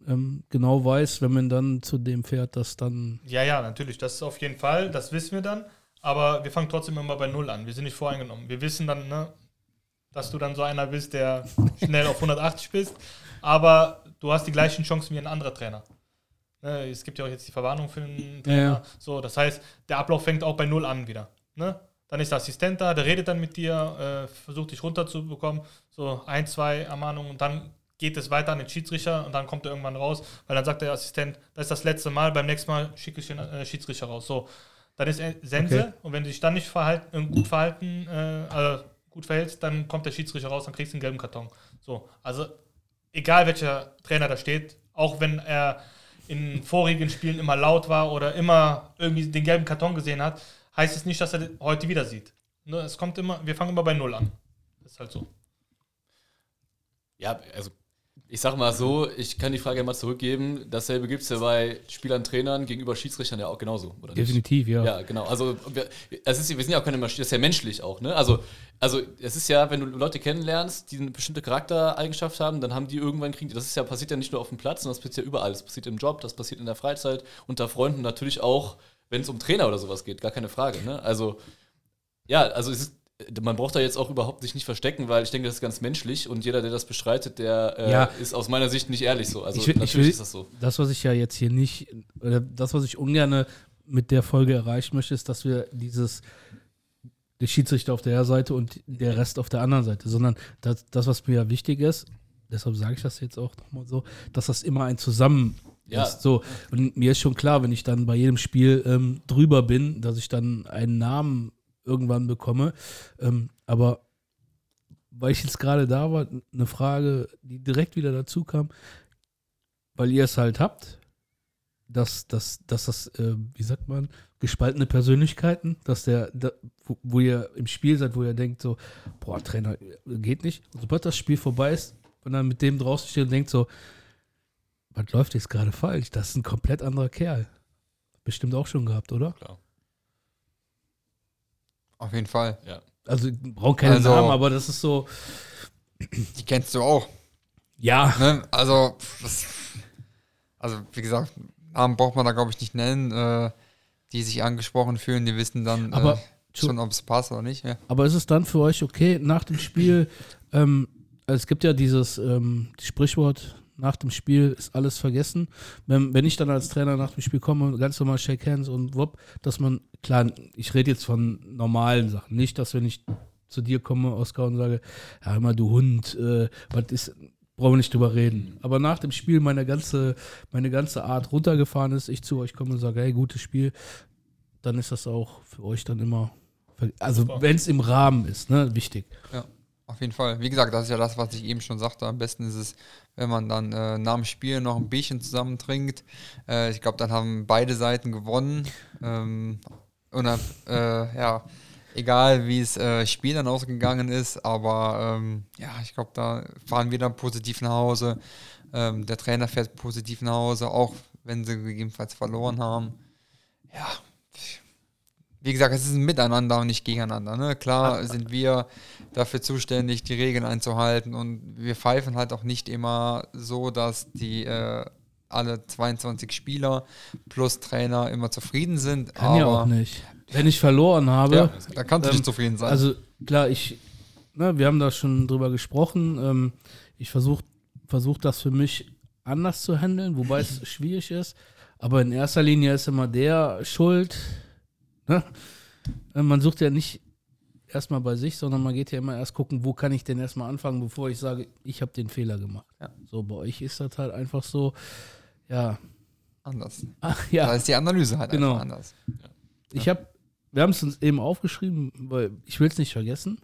A: ähm, genau weiß, wenn man dann zu dem fährt, dass dann,
C: Ja, ja, natürlich, das ist auf jeden Fall, das wissen wir dann. Aber wir fangen trotzdem immer bei Null an. Wir sind nicht voreingenommen. Wir wissen dann, ne, dass du dann so einer bist, der [LAUGHS] schnell auf 180 bist. Aber du hast die gleichen Chancen wie ein anderer Trainer. Ne, es gibt ja auch jetzt die Verwarnung für den Trainer.
A: Ja, ja.
C: So, das heißt, der Ablauf fängt auch bei Null an wieder. Ne? Dann ist der Assistent da, der redet dann mit dir, äh, versucht dich runterzubekommen. So ein, zwei Ermahnungen und dann geht es weiter an den Schiedsrichter und dann kommt er irgendwann raus, weil dann sagt der Assistent, das ist das letzte Mal, beim nächsten Mal schicke ich den äh, Schiedsrichter raus. So, dann ist er Sense
A: Okay.
C: und wenn du dich dann nicht verhalten, äh, gut verhalten, äh, also gut verhältst, dann kommt der Schiedsrichter raus, dann kriegst du einen gelben Karton. So, also egal welcher Trainer da steht, auch wenn er in vorigen Spielen immer laut war oder immer irgendwie den gelben Karton gesehen hat, heißt es nicht, dass er heute wieder sieht. Ne, es kommt immer, wir fangen immer bei Null an. Das ist halt so.
D: Ja, also ich sag mal so, ich kann die Frage ja mal zurückgeben. Dasselbe gibt es ja bei Spielern, Trainern gegenüber Schiedsrichtern ja auch genauso, oder nicht?
A: definitiv, ja.
D: Ja, genau. Also wir, es ist, wir sind ja auch keine Maschine, das ist ja menschlich auch, ne? Also, also es ist ja, wenn du Leute kennenlernst, die eine bestimmte Charaktereigenschaft haben, dann haben die irgendwann kriegen die. Das ist ja passiert ja nicht nur auf dem Platz, sondern das passiert ja überall. Das passiert im Job, das passiert in der Freizeit, unter Freunden natürlich auch, wenn es um Trainer oder sowas geht, gar keine Frage. Ne? Also ja, also es ist, man braucht da jetzt auch überhaupt sich nicht verstecken, weil ich denke, das ist ganz menschlich und jeder, der das bestreitet, der äh,
A: Ja.
D: ist aus meiner Sicht nicht ehrlich so. Also
A: Ich will- ich
D: natürlich
A: will-
D: ist das so.
A: Das, was ich ja jetzt hier nicht, oder das, was ich ungern mit der Folge erreichen möchte, ist, dass wir dieses, der Schiedsrichter auf der Seite und der Rest auf der anderen Seite, sondern das, das was mir ja wichtig ist, deshalb sage ich das jetzt auch nochmal so, dass das immer ein Zusammen
D: Ja.
A: ist. So. Und mir ist schon klar, wenn ich dann bei jedem Spiel ähm, drüber bin, dass ich dann einen Namen irgendwann bekomme. Ähm, aber weil ich jetzt gerade da war, eine Frage, die direkt wieder dazu kam, weil ihr es halt habt, dass, dass, dass das, äh, wie sagt man, gespaltene Persönlichkeiten, dass der, da, wo, wo ihr im Spiel seid, wo ihr denkt so, boah, Trainer, geht nicht. Und sobald das Spiel vorbei ist und dann mit dem draußen steht und denkt so, was läuft jetzt gerade falsch? Das ist ein komplett anderer Kerl. Bestimmt auch schon gehabt, oder?
B: Auf jeden Fall.
A: Also, brauchen keinen
B: Also-
A: Namen, aber das ist so,
B: Die kennst du auch.
A: ja,
B: Ne? Also, das, also, wie gesagt, Namen braucht man da, glaube ich, nicht nennen. Äh, die sich angesprochen fühlen, die wissen dann
A: Aber-
B: äh, schon, ob es passt oder nicht. Ja.
A: Aber ist es dann für euch okay, nach dem Spiel, ähm, es gibt ja dieses ähm, Sprichwort, nach dem Spiel ist alles vergessen. Wenn, wenn ich dann als Trainer nach dem Spiel komme, ganz normal Shake Hands und wupp, dass man, klar, ich rede jetzt von normalen Sachen, nicht, dass wenn ich zu dir komme, Oskar, und sage, ja, immer du Hund, äh, was ist, brauchen wir nicht drüber reden. Aber nach dem Spiel meine ganze, meine ganze Art runtergefahren ist, ich zu euch komme und sage, hey, gutes Spiel, dann ist das auch für euch dann immer, also wenn es im Rahmen ist, ne, wichtig.
B: Auf jeden Fall. Wie gesagt, das ist ja das, was ich eben schon sagte. Am besten ist es, wenn man dann äh, nach dem Spiel noch ein Bierchen zusammen trinkt. Äh, ich glaube, dann haben beide Seiten gewonnen. Ähm, und äh, ja, egal wie es äh, Spiel dann ausgegangen ist, aber ähm, ja, ich glaube, da fahren wir dann positiv nach Hause. Ähm, der Trainer fährt positiv nach Hause, auch wenn sie gegebenenfalls verloren haben. Ja, wie gesagt, es ist ein Miteinander und nicht gegeneinander. Ne? Klar sind wir dafür zuständig, die Regeln einzuhalten und wir pfeifen halt auch nicht immer so, dass die äh, alle 22 Spieler plus Trainer immer zufrieden sind.
A: Kann ja auch nicht. Wenn ich verloren habe,
B: Ja, da kannst du
A: Ähm,
B: nicht zufrieden sein.
A: Also klar, ich, ne, wir haben da schon drüber gesprochen. Ähm, ich versuche versuch das für mich anders zu handeln, wobei es [LAUGHS] schwierig ist. Aber in erster Linie ist immer der schuld. Ne? Äh, Man sucht ja nicht erstmal bei sich, sondern man geht ja immer erst gucken, wo kann ich denn erstmal anfangen, bevor ich sage, ich habe den Fehler gemacht.
B: Ja.
A: So, bei euch ist das halt einfach so, ja,
B: anders.
A: ach,
B: Da
A: ja,
B: ist die Analyse halt
A: Genau.
B: einfach anders.
A: Ich habe, wir haben es uns eben aufgeschrieben, weil ich will es nicht vergessen.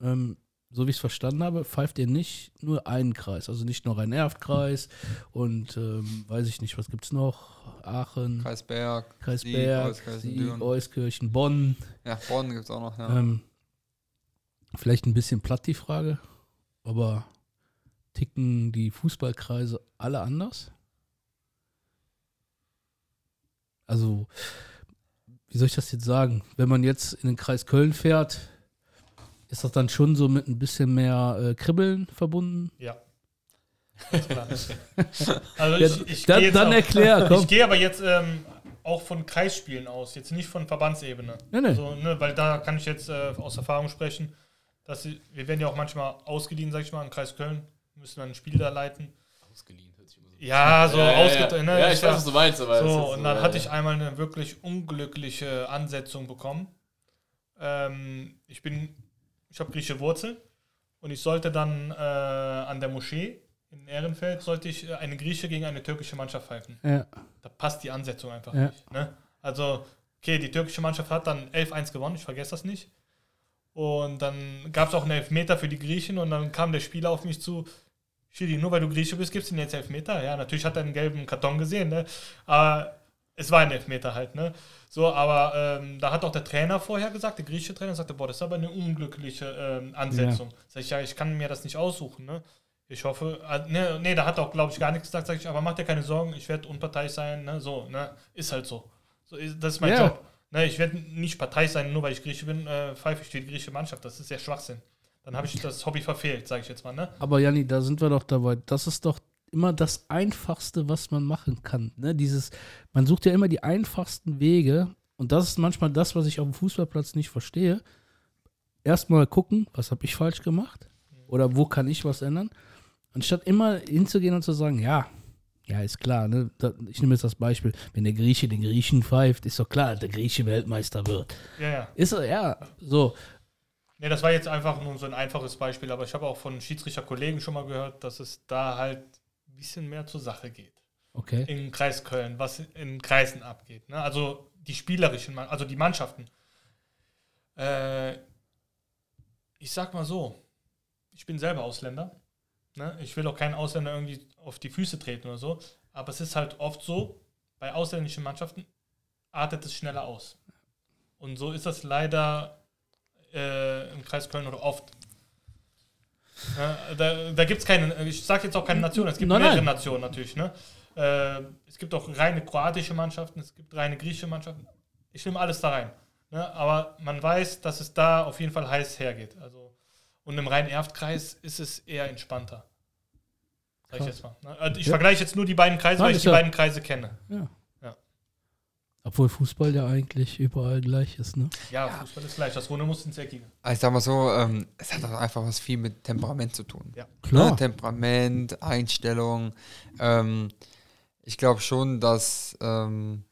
A: Ähm, so wie ich es verstanden habe, pfeift ihr nicht nur einen Kreis, also nicht nur Rhein-Erft-Kreis und ähm, weiß ich nicht, was gibt es noch? Aachen,
B: Kreisberg,
A: Kreis
B: Sieg. Euskirchen,
A: Bonn.
B: Ja, Bonn gibt es auch noch. Ja.
A: Ähm, vielleicht ein bisschen platt die Frage, aber ticken die Fußballkreise alle anders? Also, wie soll ich das jetzt sagen? Wenn man jetzt in den Kreis Köln fährt, Ist das dann schon so mit ein bisschen mehr äh, Kribbeln verbunden?
C: Ja. [LAUGHS] Also
A: Ja,
C: ich, ich
A: dann-
C: gehe jetzt
A: dann
C: auch-
A: erklär, komm.
C: Ich gehe aber jetzt ähm, auch von Kreisspielen aus, jetzt nicht von Verbandsebene.
A: Nee, nee.
C: Also, ne, weil da kann ich jetzt äh, aus Erfahrung sprechen, dass sie, wir werden ja auch manchmal ausgeliehen, sag ich mal, im Kreis Köln, müssen dann ein Spiel da leiten.
D: Ausgeliehen hört sich immer so
C: Ja, so
D: ja, ja,
C: ausget-
D: ja.
C: ne,
D: ja, ich weiß, was du meinst, aber
C: So, und dann
D: äh,
C: hatte ich einmal eine wirklich unglückliche Ansetzung bekommen. Ähm, ich bin, ich habe griechische Wurzeln und ich sollte dann äh, an der Moschee in Ehrenfeld sollte ich äh, eine Grieche gegen eine türkische Mannschaft pfeifen.
A: Ja.
C: Da passt die Ansetzung einfach
A: Ja.
C: nicht. Ne? Also, okay, die türkische Mannschaft hat dann 11-1 gewonnen, ich vergesse das nicht. Und dann gab es auch einen Elfmeter für die Griechen und dann kam der Spieler auf mich zu, Schiri, nur weil du Grieche bist, gibst du jetzt Elfmeter? Ja, natürlich hat er einen gelben Karton gesehen, ne? Aber es war ein Elfmeter halt, ne? So, aber ähm, da hat auch der Trainer vorher gesagt, der griechische Trainer sagte, boah, das ist aber eine unglückliche ähm, Ansetzung. Sag ich, ja, ich kann mir das nicht aussuchen, ne? Ich hoffe, äh, ne, nee, da hat auch, glaube ich, gar nichts gesagt, sag ich, aber mach dir keine Sorgen, ich werde unparteiisch sein, ne? So, ne? Ist halt so. so das ist mein
A: Ja.
C: Job. Ne, ich werde nicht parteiisch sein, nur weil ich Grieche bin, äh, pfeife ich die griechische Mannschaft. Das ist ja Schwachsinn. Dann habe ich das Hobby verfehlt, sage ich jetzt mal, ne?
A: Aber Janni, da sind wir doch dabei. Das ist doch immer das Einfachste, was man machen kann. Ne? Dieses, man sucht ja immer die einfachsten Wege. Und das ist manchmal das, was ich auf dem Fußballplatz nicht verstehe. Erstmal gucken, was habe ich falsch gemacht? Oder wo kann ich was ändern? Anstatt immer hinzugehen und zu sagen, ja, ja, ist klar. Ne? Ich nehme jetzt das Beispiel. Wenn der Grieche den Griechen pfeift, ist doch klar, der Grieche Weltmeister wird.
C: Ja, ja.
A: Ist ja, so.
C: Ne, das war jetzt einfach nur so ein einfaches Beispiel, aber ich habe auch von Schiedsrichterkollegen schon mal gehört, dass es da halt bisschen mehr zur Sache geht.
A: Okay.
C: Im Kreis Köln, was in Kreisen abgeht. Ne? Also die spielerischen, also die Mannschaften. Äh, ich sag mal so, ich bin selber Ausländer. Ne? Ich will auch keinen Ausländer irgendwie auf die Füße treten oder so. Aber es ist halt oft so, bei ausländischen Mannschaften artet es schneller aus. Und so ist das leider äh, im Kreis Köln oder oft. Ja, da da gibt es keine, ich sage jetzt auch keine Nation, es gibt
A: Nein,
C: mehrere
A: nein.
C: Nationen natürlich. Ne? Äh, es gibt auch reine kroatische Mannschaften, es gibt reine griechische Mannschaften. Ich nehme alles da rein. Ne? Aber man weiß, dass es da auf jeden Fall heiß hergeht. Also, und im Rhein-Erft-Kreis ist es eher entspannter. Sag ich jetzt mal. Ne? Also ich
A: Ja.
C: vergleiche jetzt nur die beiden Kreise,
A: Nein,
C: weil ich die
A: ja-
C: beiden Kreise kenne.
A: Ja.
C: Ja.
A: Obwohl Fußball ja eigentlich überall gleich ist, ne?
C: Ja, Fußball ist gleich. Das Runde muss ins Eckige.
B: Also ich sag mal so, ähm, es hat auch einfach was viel mit Temperament zu tun.
C: Ja.
A: Klar.
B: Ne? Temperament, Einstellung. Ähm, ich glaube schon, dass ähm,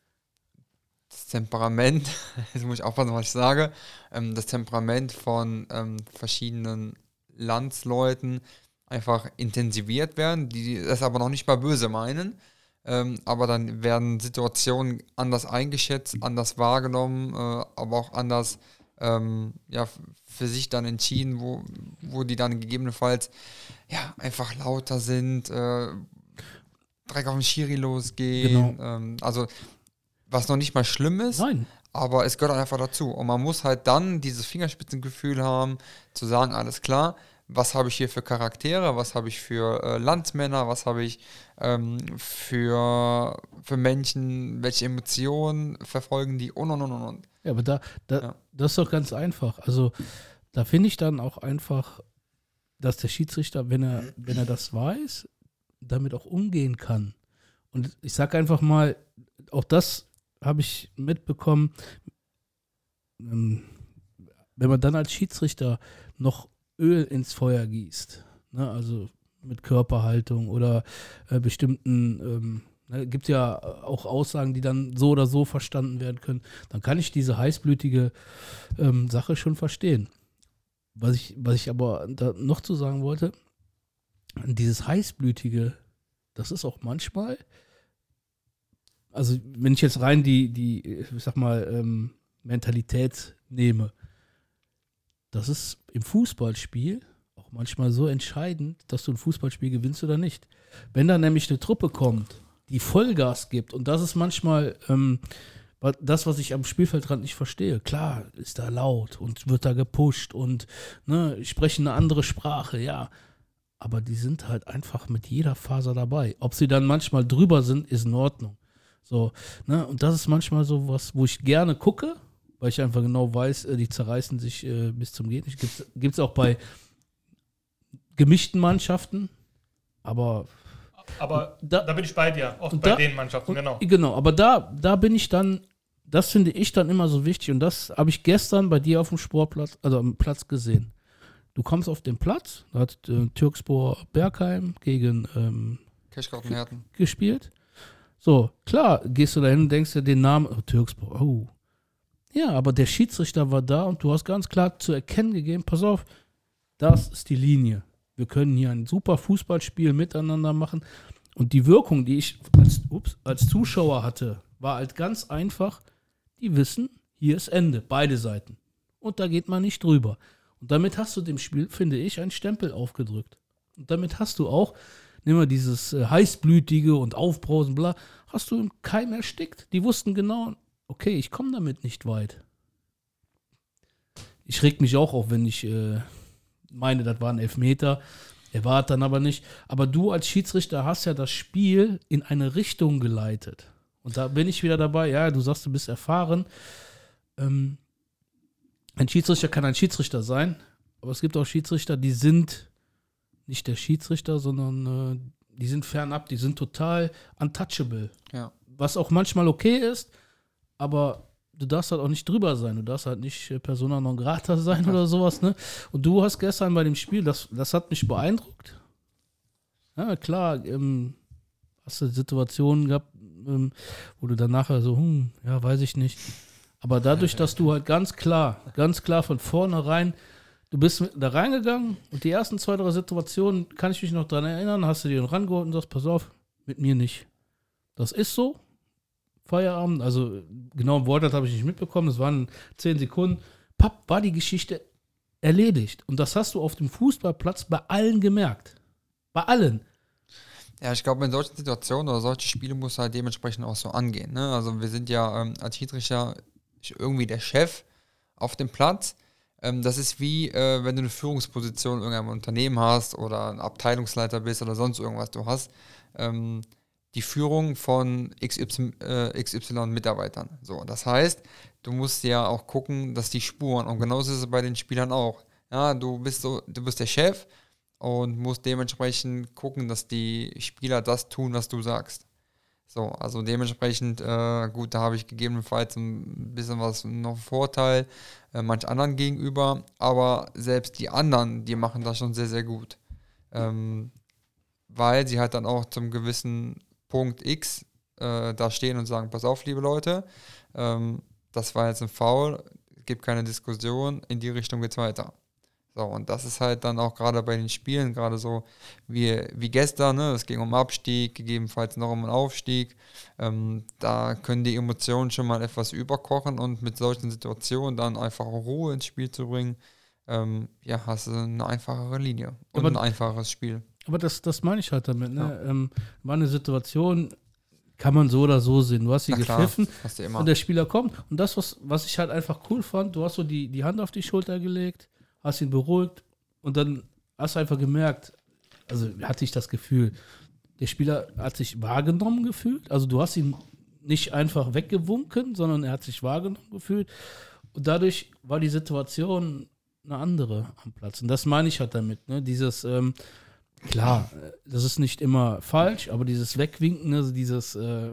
B: das Temperament, [LAUGHS] jetzt muss ich aufpassen, was ich sage, ähm, das Temperament von ähm, verschiedenen Landsleuten einfach intensiviert werden, die das aber noch nicht mal böse meinen. Ähm, aber dann werden Situationen anders eingeschätzt, anders wahrgenommen, äh, aber auch anders ähm, ja, für sich dann entschieden, wo, wo die dann gegebenenfalls ja, einfach lauter sind, äh, direkt auf den Schiri losgehen.
A: Genau.
B: Ähm, also, was noch nicht mal schlimm ist,
A: Nein.
B: aber es gehört einfach dazu. Und man muss halt dann dieses Fingerspitzengefühl haben, zu sagen, alles klar, was habe ich hier für Charaktere, was habe ich für äh, Landsmänner, was habe ich ähm, für, für Menschen, welche Emotionen verfolgen die und und und und.
A: Ja, aber da, da
B: Ja.
A: das ist doch ganz einfach. Also da finde ich dann auch einfach, dass der Schiedsrichter, wenn er, wenn er das weiß, damit auch umgehen kann. Und ich sage einfach mal, auch das habe ich mitbekommen, ähm, wenn man dann als Schiedsrichter noch Öl ins Feuer gießt, ne, also mit Körperhaltung oder äh, bestimmten, ähm, ne, gibt ja auch Aussagen, die dann so oder so verstanden werden können, dann kann ich diese heißblütige ähm, Sache schon verstehen. Was ich, was ich aber noch zu sagen wollte, dieses heißblütige, das ist auch manchmal, also wenn ich jetzt rein die, die, ich sag mal, ähm, Mentalität nehme, das ist im Fußballspiel auch manchmal so entscheidend, dass du ein Fußballspiel gewinnst oder nicht. Wenn da nämlich eine Truppe kommt, die Vollgas gibt, und das ist manchmal ähm, das, was ich am Spielfeldrand nicht verstehe. Klar, ist da laut und wird da gepusht und ne, sprechen eine andere Sprache, ja. Aber die sind halt einfach mit jeder Faser dabei. Ob sie dann manchmal drüber sind, ist in Ordnung. So, ne, und das ist manchmal so was, wo ich gerne gucke, weil ich einfach genau weiß, äh, die zerreißen sich äh, bis zum Geht. Gibt es auch bei gemischten Mannschaften, aber.
C: Aber da, da bin ich bei dir, oft
A: bei
C: den Mannschaften, genau.
A: Genau, aber da, da bin ich dann, das finde ich dann immer so wichtig und das habe ich gestern bei dir auf dem Sportplatz, also am Platz gesehen. Du kommst auf den Platz, da hat äh, Türkspor Bergheim gegen ähm, gespielt. So, klar, gehst du dahin und denkst dir den Namen, oh, Türkspor, oh. Ja, aber der Schiedsrichter war da und du hast ganz klar zu erkennen gegeben, pass auf, das ist die Linie. Wir können hier ein super Fußballspiel miteinander machen. Und die Wirkung, die ich als, ups, als Zuschauer hatte, war halt ganz einfach, die wissen, hier ist Ende, beide Seiten. Und da geht man nicht drüber. Und damit hast du dem Spiel, finde ich, einen Stempel aufgedrückt. Und damit hast du auch, nimm mal dieses äh, heißblütige und Aufbrausen, bla, hast du im Keim erstickt. Die wussten genau, okay, ich komme damit nicht weit. Ich reg mich auch auf, wenn ich äh, meine, das war ein Elfmeter. Er war dann aber nicht. Aber du als Schiedsrichter hast ja das Spiel in eine Richtung geleitet. Und da bin ich wieder dabei. Ja, du sagst, du bist erfahren. Ähm, ein Schiedsrichter kann ein Schiedsrichter sein, aber es gibt auch Schiedsrichter, die sind nicht der Schiedsrichter, sondern äh, die sind fernab, die sind total untouchable.
B: Ja.
A: Was auch manchmal okay ist, aber du darfst halt auch nicht drüber sein. Du darfst halt nicht äh, Persona non grata [LAUGHS] sein oder sowas, ne? Und du hast gestern bei dem Spiel, das, das hat mich beeindruckt. Ja, klar, ähm, hast du Situationen gehabt, ähm, wo du dann nachher so, hm, ja, weiß ich nicht. Aber dadurch, dass du halt ganz klar, ganz klar von vornherein, du bist da reingegangen und die ersten zwei, drei Situationen, kann ich mich noch dran erinnern, hast du dir rangeholt und sagst, pass auf, mit mir nicht. Das ist so. Feierabend, also genau Wortlaut habe ich nicht mitbekommen, es waren zehn Sekunden. Papp, war die Geschichte erledigt. Und das hast du auf dem Fußballplatz bei allen gemerkt. Bei allen.
B: Ja, ich glaube, in solchen Situationen oder solche Spiele muss halt dementsprechend auch so angehen. Ne? Also wir sind ja ähm, als Schiedsrichter irgendwie der Chef auf dem Platz. Ähm, das ist wie, äh, wenn du eine Führungsposition in irgendeinem Unternehmen hast oder ein Abteilungsleiter bist oder sonst irgendwas du hast. Ähm, die Führung von XY, äh, XY Mitarbeitern. So, das heißt, du musst ja auch gucken, dass die Spuren, und genauso ist es bei den Spielern auch. Ja, du bist so, du bist der Chef und musst dementsprechend gucken, dass die Spieler das tun, was du sagst. So, also dementsprechend, äh, gut, da habe ich gegebenenfalls ein bisschen was noch Vorteil äh, manch anderen gegenüber, aber selbst die anderen, die machen das schon sehr, sehr gut. Ähm, weil sie halt dann auch zum gewissen Punkt X äh, da stehen und sagen, pass auf, liebe Leute, ähm, das war jetzt ein Foul, gibt keine Diskussion, in die Richtung geht's weiter. So, und das ist halt dann auch gerade bei den Spielen, gerade so wie, wie gestern, ne? es ging um Abstieg, gegebenenfalls noch um einen Aufstieg. Ähm, da können die Emotionen schon mal etwas überkochen und mit solchen Situationen dann einfach Ruhe ins Spiel zu bringen, ähm, ja, hast du eine einfachere Linie und aber, ein einfaches Spiel.
A: Aber das, das meine ich halt damit. Ne? Ja. Ähm, war eine Situation, kann man so oder so sehen. Du hast sie gepfiffen und der Spieler kommt. Und das, was, was ich halt einfach cool fand, du hast so die, die Hand auf die Schulter gelegt hast ihn beruhigt und dann hast du einfach gemerkt, also hatte ich das Gefühl, der Spieler hat sich wahrgenommen gefühlt. Also du hast ihn nicht einfach weggewunken, sondern er hat sich wahrgenommen gefühlt. Und dadurch war die Situation eine andere am Platz. Und das meine ich halt damit. Ne? Dieses, ähm, klar, das ist nicht immer falsch, aber dieses Wegwinken, also dieses. Äh,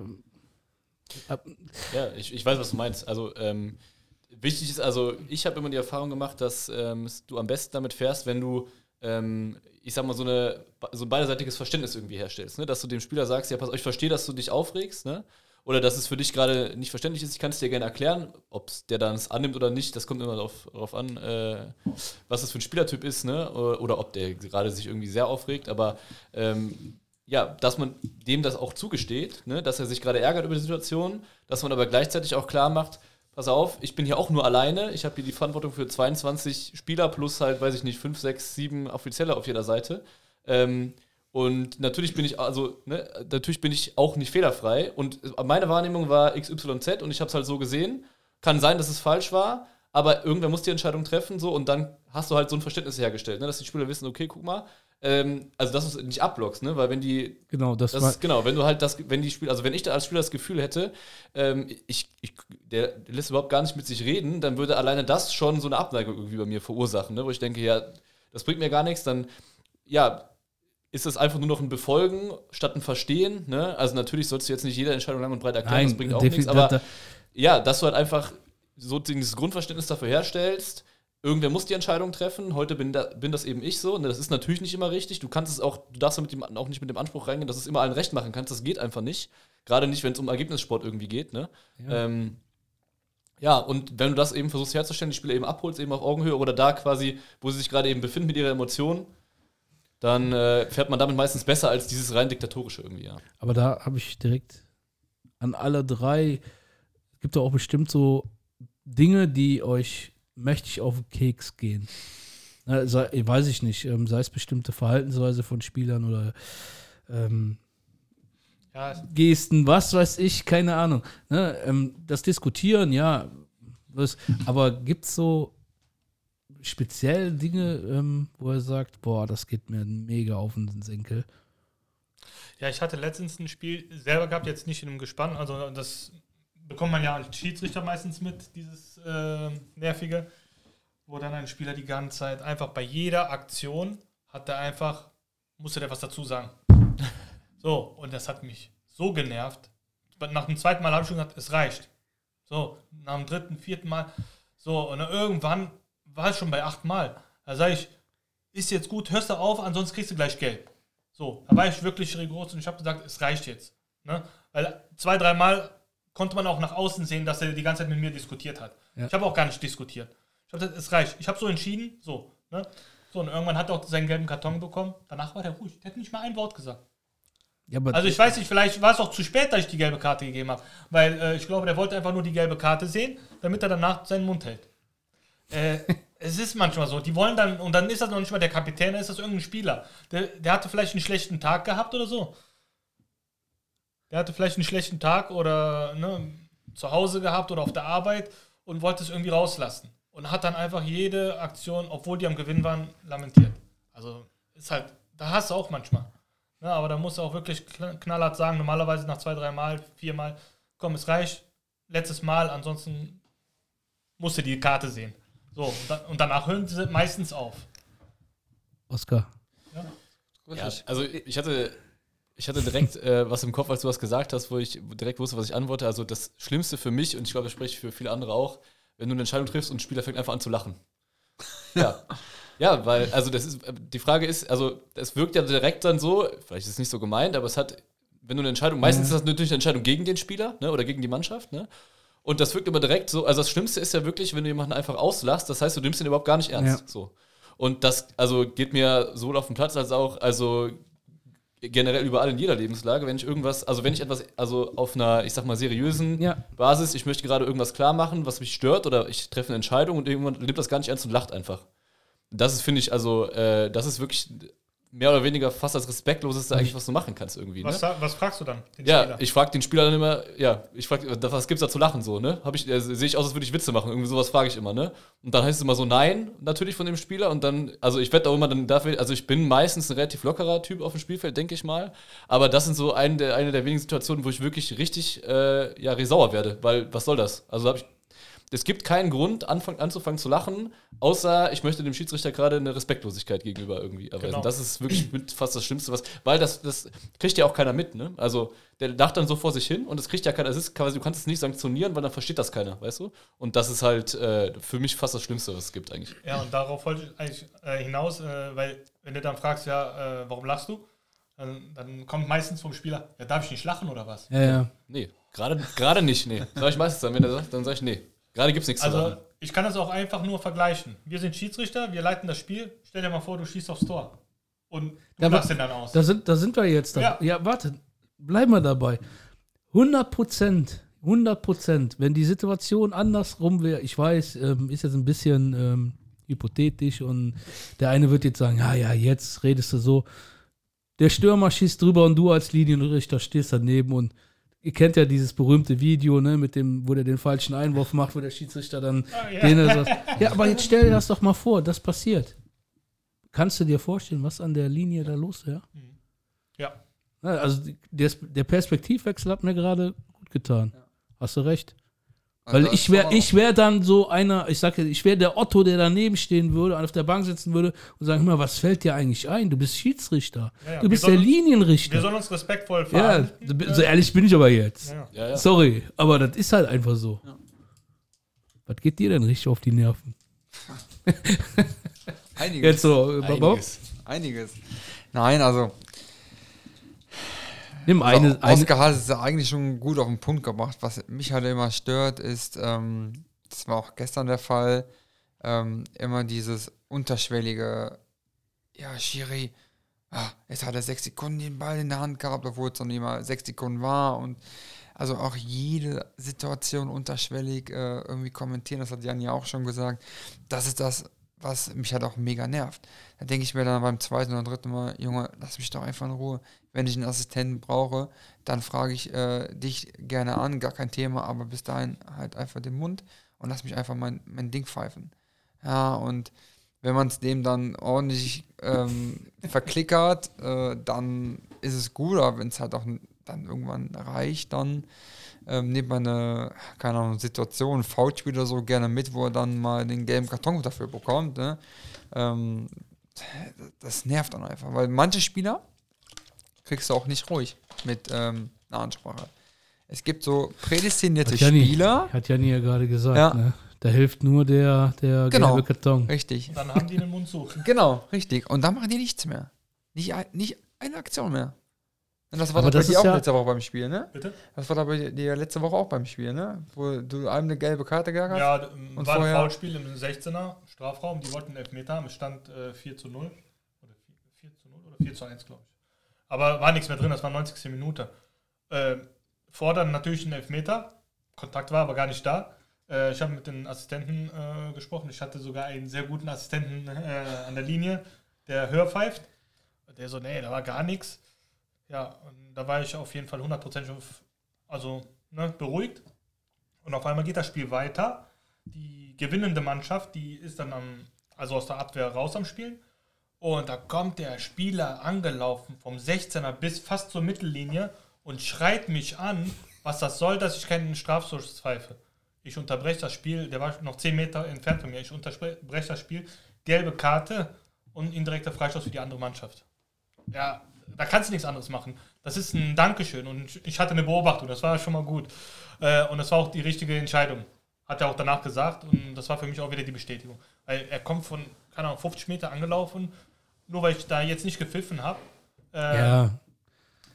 D: ja, ich, ich weiß, was du meinst. Also, ähm, Wichtig ist also, ich habe immer die Erfahrung gemacht, dass ähm, du am besten damit fährst, wenn du, ähm, ich sag mal, so, eine, so ein beidseitiges Verständnis irgendwie herstellst. Ne? Dass du dem Spieler sagst, ja, pass auf, ich verstehe, dass du dich aufregst, ne? Oder dass es für dich gerade nicht verständlich ist. Ich kann es dir gerne erklären, ob der dann es annimmt oder nicht. Das kommt immer darauf, an, äh, was das für ein Spielertyp ist, ne? oder, oder ob der gerade sich irgendwie sehr aufregt. Aber ähm, ja, dass man dem das auch zugesteht, ne? dass er sich gerade ärgert über die Situation, dass man aber gleichzeitig auch klar macht, pass auf, ich bin hier auch nur alleine. Ich habe hier die Verantwortung für 22 Spieler plus halt, weiß ich nicht, 5, 6, 7 Offizielle auf jeder Seite. Ähm, und natürlich bin ich, also, ne, natürlich bin ich auch nicht fehlerfrei. Und meine Wahrnehmung war XYZ und ich habe es halt so gesehen. Kann sein, dass es falsch war, aber irgendwer muss die Entscheidung treffen, so, und dann hast du halt so ein Verständnis hergestellt, ne, dass die Spieler wissen, okay, guck mal, ähm, also dass du es nicht abblockst, ne? Weil wenn die
A: Genau, das,
D: das ist, genau, wenn du halt das, wenn die Spieler, also wenn ich da als Spieler das Gefühl hätte, ähm, ich, ich, der, der lässt überhaupt gar nicht mit sich reden, dann würde alleine das schon so eine Abneigung irgendwie bei mir verursachen, ne? wo ich denke, ja, das bringt mir gar nichts, dann, ja, ist das einfach nur noch ein Befolgen statt ein Verstehen, ne? Also natürlich sollst du jetzt nicht jede Entscheidung lang und breit erklären, das bringt auch nichts, aber
A: da-
D: ja, dass du halt einfach so dieses Grundverständnis dafür herstellst, irgendwer muss die Entscheidung treffen, heute bin, da, bin das eben ich so, ne, das ist natürlich nicht immer richtig, du kannst es auch, du darfst mit dem, auch nicht mit dem Anspruch reingehen, dass du es immer allen recht machen kannst, das geht einfach nicht, gerade nicht, wenn es um Ergebnissport irgendwie geht, ne. Ja. Ähm, ja, und wenn du das eben versuchst herzustellen, die Spieler eben abholst, eben auf Augenhöhe oder da quasi, wo sie sich gerade eben befinden mit ihrer Emotion, dann äh, fährt man damit meistens besser als dieses rein diktatorische irgendwie, ja.
A: Aber da habe ich direkt an alle drei, es gibt doch auch bestimmt so Dinge, die euch mächtig auf den Keks gehen. Na, sei, weiß ich nicht, ähm, sei es bestimmte Verhaltensweise von Spielern oder ähm,
C: Ja, es-
A: Gesten, was weiß ich, keine Ahnung. Ne, ähm, das Diskutieren, ja, was, aber gibt es so speziell Dinge, ähm, wo er sagt, boah, das geht mir mega auf den Senkel?
C: Ja, ich hatte letztens ein Spiel selber gehabt, jetzt nicht in einem Gespann. Also das bekommt man ja als Schiedsrichter meistens mit, dieses äh, nervige, wo dann ein Spieler die ganze Zeit einfach bei jeder Aktion hat er einfach, musste der was dazu sagen. [LAUGHS] So, und das hat mich so genervt. Nach dem zweiten Mal habe ich schon gesagt, es reicht. So, nach dem dritten, vierten Mal. So, und irgendwann war es schon bei acht Mal. Da sage ich, ist jetzt gut, hörst du auf, ansonsten kriegst du gleich Gelb. So, da war ich wirklich rigoros und ich habe gesagt, es reicht jetzt. Ne? Weil zwei, dreimal konnte man auch nach außen sehen, dass er die ganze Zeit mit mir diskutiert hat.
A: Ja.
C: Ich habe auch gar nicht diskutiert. Ich habe gesagt, es reicht. Ich habe so entschieden, so. Ne? So, und irgendwann hat er auch seinen gelben Karton bekommen. Danach war der ruhig. Der hat nicht mal ein Wort gesagt.
A: Ja,
C: Also ich weiß nicht, vielleicht war es auch zu spät, dass ich die gelbe Karte gegeben habe. Weil äh, ich glaube, der wollte einfach nur die gelbe Karte sehen, damit er danach seinen Mund hält. Äh, [LAUGHS] es ist manchmal so. Die wollen dann, und dann ist das noch nicht mal der Kapitän, dann ist das irgendein Spieler. Der, der hatte vielleicht einen schlechten Tag gehabt oder so. Der hatte vielleicht einen schlechten Tag oder ne, zu Hause gehabt oder auf der Arbeit und wollte es irgendwie rauslassen. Und hat dann einfach jede Aktion, obwohl die am Gewinn waren, lamentiert. Also ist halt, da hast du auch manchmal. Ja, aber da musst du auch wirklich kn- knallhart sagen, normalerweise nach zwei, drei Mal, vier Mal, komm, es reicht, letztes Mal, ansonsten musst du die Karte sehen. So, und, danach hören sie meistens auf.
A: Oskar.
D: Ja, also ich hatte, ich hatte direkt äh, was im Kopf, als du was gesagt hast, wo ich direkt wusste, was ich antworte. Also das Schlimmste für mich, und ich glaube, das spreche ich für viele andere auch, wenn du eine Entscheidung triffst und ein Spieler fängt einfach an zu lachen. Ja. Ja, weil, also das ist, die Frage ist, also es wirkt ja direkt dann so, vielleicht ist es nicht so gemeint, aber es hat, wenn du eine Entscheidung, meistens ist das natürlich eine Entscheidung gegen den Spieler, ne, oder gegen die Mannschaft, ne? Und das wirkt immer direkt so, also das Schlimmste ist ja wirklich, wenn du jemanden einfach auslachst, das heißt, du nimmst ihn überhaupt gar nicht ernst.
A: Ja.
D: So. Und das, also geht mir sowohl auf dem Platz als auch, also generell überall in jeder Lebenslage, wenn ich irgendwas, also wenn ich etwas, also auf einer, ich sag mal, seriösen
A: Ja.
D: Basis, ich möchte gerade irgendwas klar machen, was mich stört oder ich treffe eine Entscheidung und irgendwann nimmt das gar nicht ernst und lacht einfach. Das ist, finde ich, also, äh, das ist wirklich mehr oder weniger fast das Respektloseste eigentlich, was du machen kannst irgendwie. Ne?
C: Was, was fragst du dann? Den
D: Ja,
C: Spieler?
D: ich frage den Spieler dann immer, ja, ich frage, was gibt's da zu lachen so, ne? Hab ich, äh, sehe ich aus, als würde ich Witze machen, irgendwie sowas frage ich immer, ne? Und dann heißt es immer so nein, natürlich von dem Spieler und dann, also ich werde auch immer dann dafür, also ich bin meistens ein relativ lockerer Typ auf dem Spielfeld, denke ich mal, aber das sind so eine der, eine der wenigen Situationen, wo ich wirklich richtig, äh, ja, sauer werde, weil was soll das? Also hab ich, es gibt keinen Grund, anfang, anzufangen zu lachen, außer ich möchte dem Schiedsrichter gerade eine Respektlosigkeit gegenüber irgendwie erweisen.
C: Genau.
D: Das ist wirklich mit [CLEARS THROAT] fast das Schlimmste, was, weil das, das kriegt ja auch keiner mit, ne? Also der lacht dann so vor sich hin und es kriegt ja keiner, es ist quasi, du kannst es nicht sanktionieren, weil dann versteht das keiner, weißt du? Und das ist halt äh, für mich fast das Schlimmste, was es gibt eigentlich.
C: Ja, und darauf wollte ich eigentlich äh, hinaus, äh, weil wenn du dann fragst, ja, äh, warum lachst du? Dann, dann kommt meistens vom Spieler, ja, darf ich nicht lachen oder was?
A: Ja, ja.
D: Nee, gerade gerade nicht, nee. Sag ich meistens dann, wenn er sagt, dann sag ich, nee. Gerade gibt's nichts zu
C: Also,
D: lachen.
C: ich kann das auch einfach nur vergleichen. Wir sind Schiedsrichter, wir leiten das Spiel. Stell dir mal vor, du schießt aufs Tor. Und du
A: Ja,
C: lachst den dann aus.
A: Da sind, da sind wir jetzt. Da.
C: Ja.
A: Ja. warte, bleiben wir dabei. 100 Prozent, 100 Prozent, wenn die Situation andersrum wäre, ich weiß, ähm, ist jetzt ein bisschen ähm, hypothetisch und der eine wird jetzt sagen, ja, ja, jetzt redest du so. Der Stürmer schießt drüber und du als Linienrichter stehst daneben und ihr kennt ja dieses berühmte Video, ne, mit dem, wo der den falschen Einwurf macht, wo der Schiedsrichter dann
C: Ah, ja.
A: den er sagt, ja, aber jetzt stell dir das doch mal vor, das passiert. kannst du dir vorstellen, was an der Linie da los wäre?
C: Ja.
A: Ja, Also die- der, der Perspektivwechsel hat mir gerade gut getan. Hast du recht. Weil
B: Also,
A: ich wäre ich wär dann so einer, ich sage, ich wäre der Otto, der daneben stehen würde, auf der Bank sitzen würde und sagen, mal, was fällt dir eigentlich ein? Du bist Schiedsrichter.
C: Ja, ja,
A: Du bist der
C: sollen- Wir
A: Linienrichter.
C: sollen uns respektvoll
A: Ja,
C: verhalten.
A: so ehrlich bin ich aber jetzt.
C: Ja.
D: Ja, ja.
A: Sorry, aber das ist halt einfach so. Was geht dir denn richtig auf die Nerven? [LAUGHS]
B: Einiges.
A: Jetzt so, Bob?
D: Einiges.
B: Einiges. Nein, also,
A: Nimm
B: also
A: eine, eine
B: Oscar hat es ja eigentlich schon gut auf den Punkt gebracht. Was mich halt immer stört, ist, ähm, das war auch gestern der Fall, ähm, immer dieses unterschwellige, ja, Schiri, ah, jetzt hat er sechs Sekunden den Ball in der Hand gehabt, obwohl es noch nicht mal sechs Sekunden war und also auch jede Situation unterschwellig äh, irgendwie kommentieren, das hat Jan ja auch schon gesagt. Das ist das, was mich halt auch mega nervt. Da denke ich mir dann beim zweiten oder dritten Mal, Junge, lass mich doch einfach in Ruhe. Wenn ich einen Assistenten brauche, dann frage ich äh, dich gerne an, gar kein Thema, aber bis dahin halt einfach den Mund und lass mich einfach mein, mein Ding pfeifen. Ja, und wenn man es dem dann ordentlich ähm, [LAUGHS] verklickert, äh, dann ist es gut, aber wenn es halt auch dann irgendwann reicht, dann ähm, nimmt man eine, keine Ahnung, Situation, Foulspiel oder so gerne mit, wo er dann mal den gelben Karton dafür bekommt. Ne? Ähm, das nervt dann einfach, weil manche Spieler kriegst du auch nicht ruhig mit ähm, einer Ansprache. Es gibt so prädestinierte
A: Hat Janni-
B: Spieler,
A: Hat Janni ja gerade gesagt,
B: Ja.
A: ne? Da hilft nur der, der
B: Genau.
A: gelbe Karton.
B: richtig,
C: Dann haben die den Mund zu. [LAUGHS]
B: Genau, richtig. Und dann machen die nichts mehr. Nicht, ein- nicht eine Aktion mehr. Und das war
A: Aber
B: doch bei
A: das
B: dir auch
A: ja-
B: letzte Woche beim Spiel, ne?
C: Bitte?
B: Das war da bei dir letzte Woche auch beim Spiel, ne? Wo du einem eine gelbe Karte gegeben hast.
C: Ja,
B: Und
C: war ein
B: vorher-
C: Foulspiel im 16er Strafraum. Die wollten einen Elfmeter haben. Es stand äh, 4 zu 0. Oder 4, 4 zu 0 oder 4 zu 1, glaube ich. Aber war nichts mehr drin, das war 90. Minute. Äh, fordern natürlich einen Elfmeter. Kontakt war aber gar nicht da. Äh, ich habe mit den Assistenten äh, gesprochen. Ich hatte sogar einen sehr guten Assistenten äh, an der Linie, der höher pfeift. Der so, nee, da war gar nichts. Ja, und da war ich auf jeden Fall 100% auf, also ne, beruhigt. Und auf einmal geht das Spiel weiter. Die gewinnende Mannschaft, die ist dann am, also aus der Abwehr raus am Spielen. Und da kommt der Spieler angelaufen vom 16er bis fast zur Mittellinie und schreit mich an, was das soll, dass ich keinen Strafstoß pfeife. Ich unterbreche das Spiel, der war noch 10 Meter entfernt von mir. Ich unterbreche das Spiel, gelbe Karte und indirekter Freistoß für die andere Mannschaft. Ja, da kannst du nichts anderes machen. Das ist ein Dankeschön und ich hatte eine Beobachtung, das war schon mal gut. Äh, Und das war auch die richtige Entscheidung. Hat er auch danach gesagt und das war für mich auch wieder die Bestätigung. Weil er kommt von, keine Ahnung, 50 Meter angelaufen, nur weil ich da jetzt nicht gepfiffen habe. Äh,
A: Ja,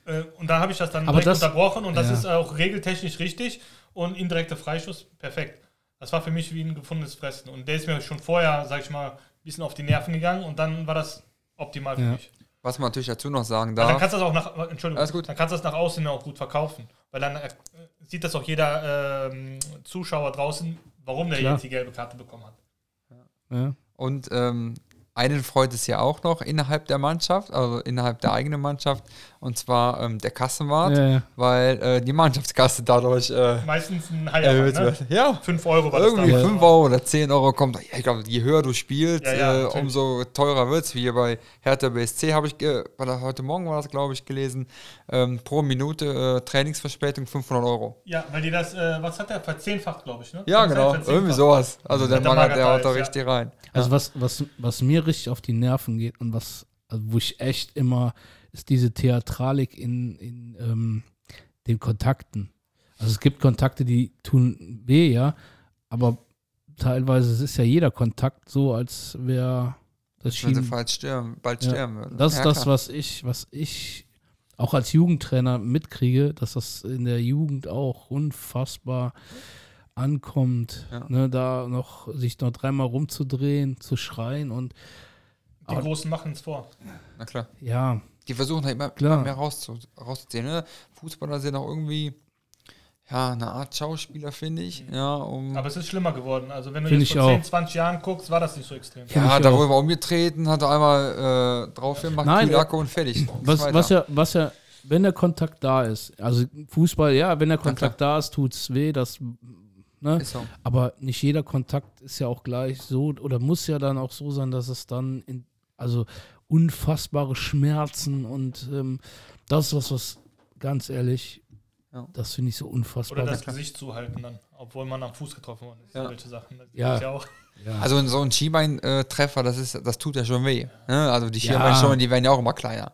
C: äh, und dann habe ich das dann
A: Aber
C: direkt
A: das-
C: unterbrochen und das
A: ja.
C: ist auch regeltechnisch richtig und indirekter Freischuss, perfekt. Das war für mich wie ein gefundenes Fressen. Und der ist mir schon vorher, sag ich mal, ein bisschen auf die Nerven gegangen und dann war das optimal für
A: Ja.
C: mich.
B: Was man natürlich dazu noch sagen
C: Weil dann
B: darf.
C: kannst du das auch nach, Entschuldigung, dann kannst du das nach außen auch gut verkaufen. Weil dann äh, sieht das auch jeder ähm, Zuschauer draußen, warum der
A: Klar.
C: jetzt die gelbe Karte bekommen hat.
A: ja.
B: Und ähm, einen freut es ja auch noch innerhalb der Mannschaft, also innerhalb der eigenen Mannschaft, und zwar ähm, der Kassenwart,
A: Ja, ja.
B: weil äh, die Mannschaftskasse dadurch äh,
C: Meistens ein
B: erhöht
C: Higher, ne?
B: wird. Ja,
C: 5 Euro war das
B: irgendwie
C: damals.
B: 5 Euro oder 10 Euro kommt. Ja, ich glaube, je höher du spielst,
C: Ja, ja,
B: äh, umso teurer wird es. Wie hier bei Hertha BSC habe ich, heute Morgen war das, glaube ich, gelesen, ähm, pro Minute äh, Trainingsverspätung 500 Euro.
C: Ja, weil die das, äh, was hat der, verzehnfacht, glaube ich, ne?
B: Ja, genau, irgendwie sowas. Also der
C: der
B: Mann hat der haut da richtig rein.
A: Also was, was, was mir richtig auf die Nerven geht und was, also wo ich echt immer, ist diese Theatralik in, in ähm, den Kontakten. Also es gibt Kontakte, die tun weh, ja, aber teilweise ist ja jeder Kontakt so, als wäre das
B: Wenn sie bald sterben, bald
A: Ja.
B: sterben würden.
A: Das ist
B: Ja,
A: das,
B: klar.
A: was ich, was ich auch als Jugendtrainer mitkriege, dass das in der Jugend auch unfassbar ankommt,
B: Ja.
A: ne, da noch sich noch dreimal rumzudrehen, zu schreien und
C: Die
A: Aber-
C: Großen machen es vor.
B: Na klar.
A: ja,
B: Die versuchen halt immer,
A: Klar.
B: immer mehr rauszu, rauszuziehen. Ne? Fußballer sind auch irgendwie ja, eine Art Schauspieler, finde ich. Ja, um,
C: Aber es ist schlimmer geworden. Also wenn du
A: Finde
C: jetzt vor 10,
A: auch.
C: 20 Jahren guckst, war das nicht so extrem.
B: Ja
A: ich
B: da
A: auch.
B: wurde wir umgetreten, hat einmal äh, drauf gemacht,
A: Nein,
B: Kühlacke und fertig.
A: was, was ja, was ja, wenn der Kontakt da ist, also Fußball, ja, wenn der Kontakt da ist, tut's weh, das, ne,
B: Ist so.
A: aber nicht jeder Kontakt ist ja auch gleich so oder muss ja dann auch so sein, dass es dann in, Also unfassbare Schmerzen und ähm, das ist was, was ganz ehrlich,
B: Ja.
A: das finde ich so unfassbar.
C: Oder das Gesicht zuhalten dann, obwohl man am Fuß getroffen worden ist.
B: Ja.
C: Solche Sachen. Das
A: Ja.
C: ja auch.
A: ja.
B: Also so ein Skibein-Treffer, das, ist, das tut ja schon weh. Ne? Also die
A: Ja.
B: Skibeinschoner, die werden ja auch immer kleiner.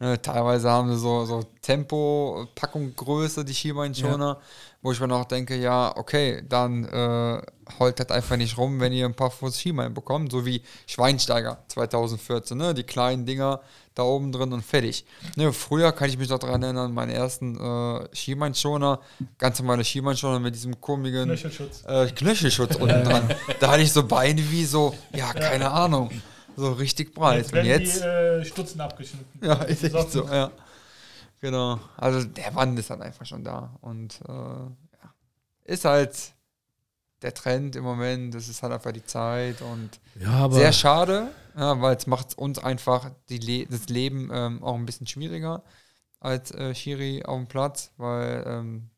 B: Ne? Teilweise haben sie so, so Tempo, Packungsgröße, die Skibeinschoner, wo ich mir noch denke, ja, okay, dann äh, heult das einfach nicht rum, wenn ihr ein paar Fuß Skibein bekommt, so wie Schweinsteiger 2014, ne? die kleinen Dinger da oben drin und fertig. Ne? Früher kann ich mich noch daran erinnern, meine ersten äh, Skibeinschoner, ganz normale Skibeinschoner mit diesem komischen
C: Knöchelschutz.
B: äh, Knöchelschutz unten dran. Da hatte ich so Beine wie so, ja, keine Ahnung, so richtig breit.
C: Jetzt
B: Und
C: werden
B: jetzt,
C: die äh, Stutzen abgeschnitten.
B: ja, ist echt so, ja. Genau. Also der Wand ist dann einfach schon da. Und äh, ja. ist halt der Trend im Moment, das ist halt einfach die Zeit und
A: ja,
B: sehr schade, ja, weil es macht uns einfach Le das Leben ähm, auch ein bisschen schwieriger als äh, Schiri auf dem Platz, weil ähm,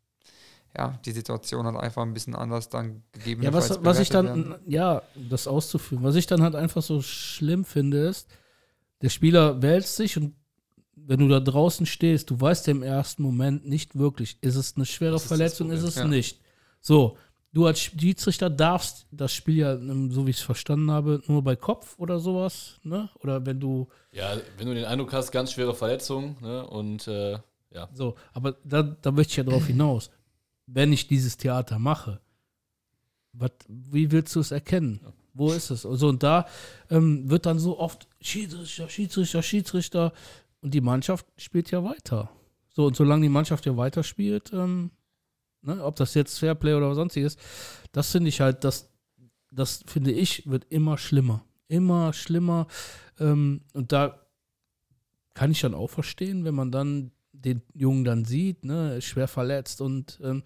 B: ja, die Situation hat einfach ein bisschen anders dann gegeben.
A: Ja, was, was ich dann, ja, das auszuführen, was ich dann halt einfach so schlimm finde, ist, der Spieler wälzt sich und wenn du da draußen stehst, du weißt ja im ersten Moment nicht wirklich, ist es eine schwere
D: ist
A: Verletzung, ist es
B: ja.
A: nicht. So, du als Schiedsrichter darfst das Spiel ja, ähm, so wie ich es verstanden habe, nur bei Kopf oder sowas, ne? Oder wenn du,
D: Ja, wenn du den Eindruck hast, ganz schwere Verletzung, ne? Und äh, ja.
A: so, aber da, da möchte ich ja drauf hinaus. Wenn ich dieses Theater mache, wat, wie willst du es erkennen? Wo ist es? Also, und da ähm, wird dann so oft Schiedsrichter, Schiedsrichter, Schiedsrichter und die Mannschaft spielt ja weiter. So, und solange die Mannschaft ja weiterspielt, ähm, ne, ob das jetzt Fairplay oder sonstiges, das finde ich halt, das, das finde ich, wird immer schlimmer. Immer schlimmer. Ähm, und da kann ich dann auch verstehen, wenn man dann den Jungen dann sieht, ne, schwer verletzt und ähm,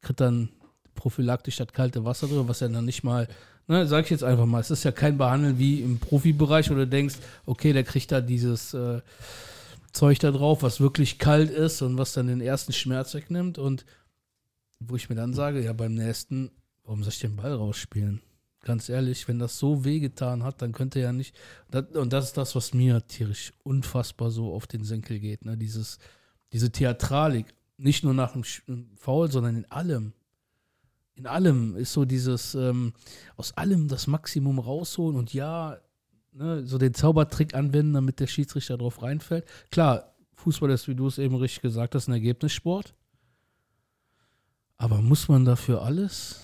A: kriegt dann prophylaktisch das kalte Wasser drüber, was er dann nicht mal, ne, sag ich jetzt einfach mal, es ist ja kein Behandeln wie im Profibereich, wo du denkst, okay, der kriegt da dieses äh, Zeug da drauf, was wirklich kalt ist und was dann den ersten Schmerz wegnimmt und wo ich mir dann sage, ja, beim nächsten, warum soll ich den Ball rausspielen? Ganz ehrlich, wenn das so wehgetan hat, dann könnte er ja nicht. Und das ist das, was mir tierisch unfassbar so auf den Senkel geht. Ne? Dieses, diese Theatralik, nicht nur nach dem Foul, sondern in allem. In allem ist so dieses, ähm, aus allem das Maximum rausholen und ja, ne, so den Zaubertrick anwenden, damit der Schiedsrichter drauf reinfällt. Klar, Fußball ist, wie du es eben richtig gesagt hast, ein Ergebnissport. Aber muss man dafür alles,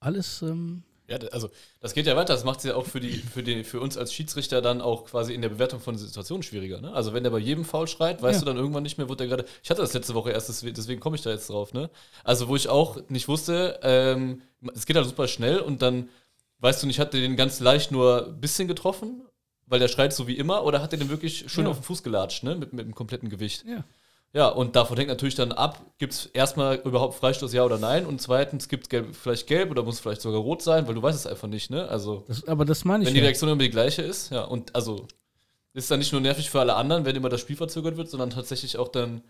A: alles, ähm,
D: Ja, also das geht ja weiter. Das macht es ja auch für, die, für, die, für uns als Schiedsrichter dann auch quasi in der Bewertung von Situationen schwieriger. Ne? Also wenn der bei jedem Foul schreit, weißt
A: Ja.
D: du dann irgendwann nicht mehr, wo der gerade. Ich hatte das letzte Woche erst, deswegen, deswegen komme ich da jetzt drauf. Ne? Also wo ich auch nicht wusste, ähm, es geht halt super schnell und dann weißt du nicht, hat der den ganz leicht nur ein bisschen getroffen, weil der schreit so wie immer, oder hat der den wirklich schön
A: Ja.
D: auf den Fuß gelatscht, ne? mit, mit dem kompletten Gewicht.
A: ja.
D: Ja, und davon hängt natürlich dann ab, gibt es erstmal überhaupt Freistoß, ja oder nein? Und zweitens, gibt es vielleicht gelb oder muss vielleicht sogar rot sein, weil du weißt es einfach nicht, ne? Also,
A: Das, aber das meine ich
D: wenn die
A: ja.
D: Reaktion immer die gleiche ist, ja, und also ist dann nicht nur nervig für alle anderen, wenn immer das Spiel verzögert wird, sondern tatsächlich auch dann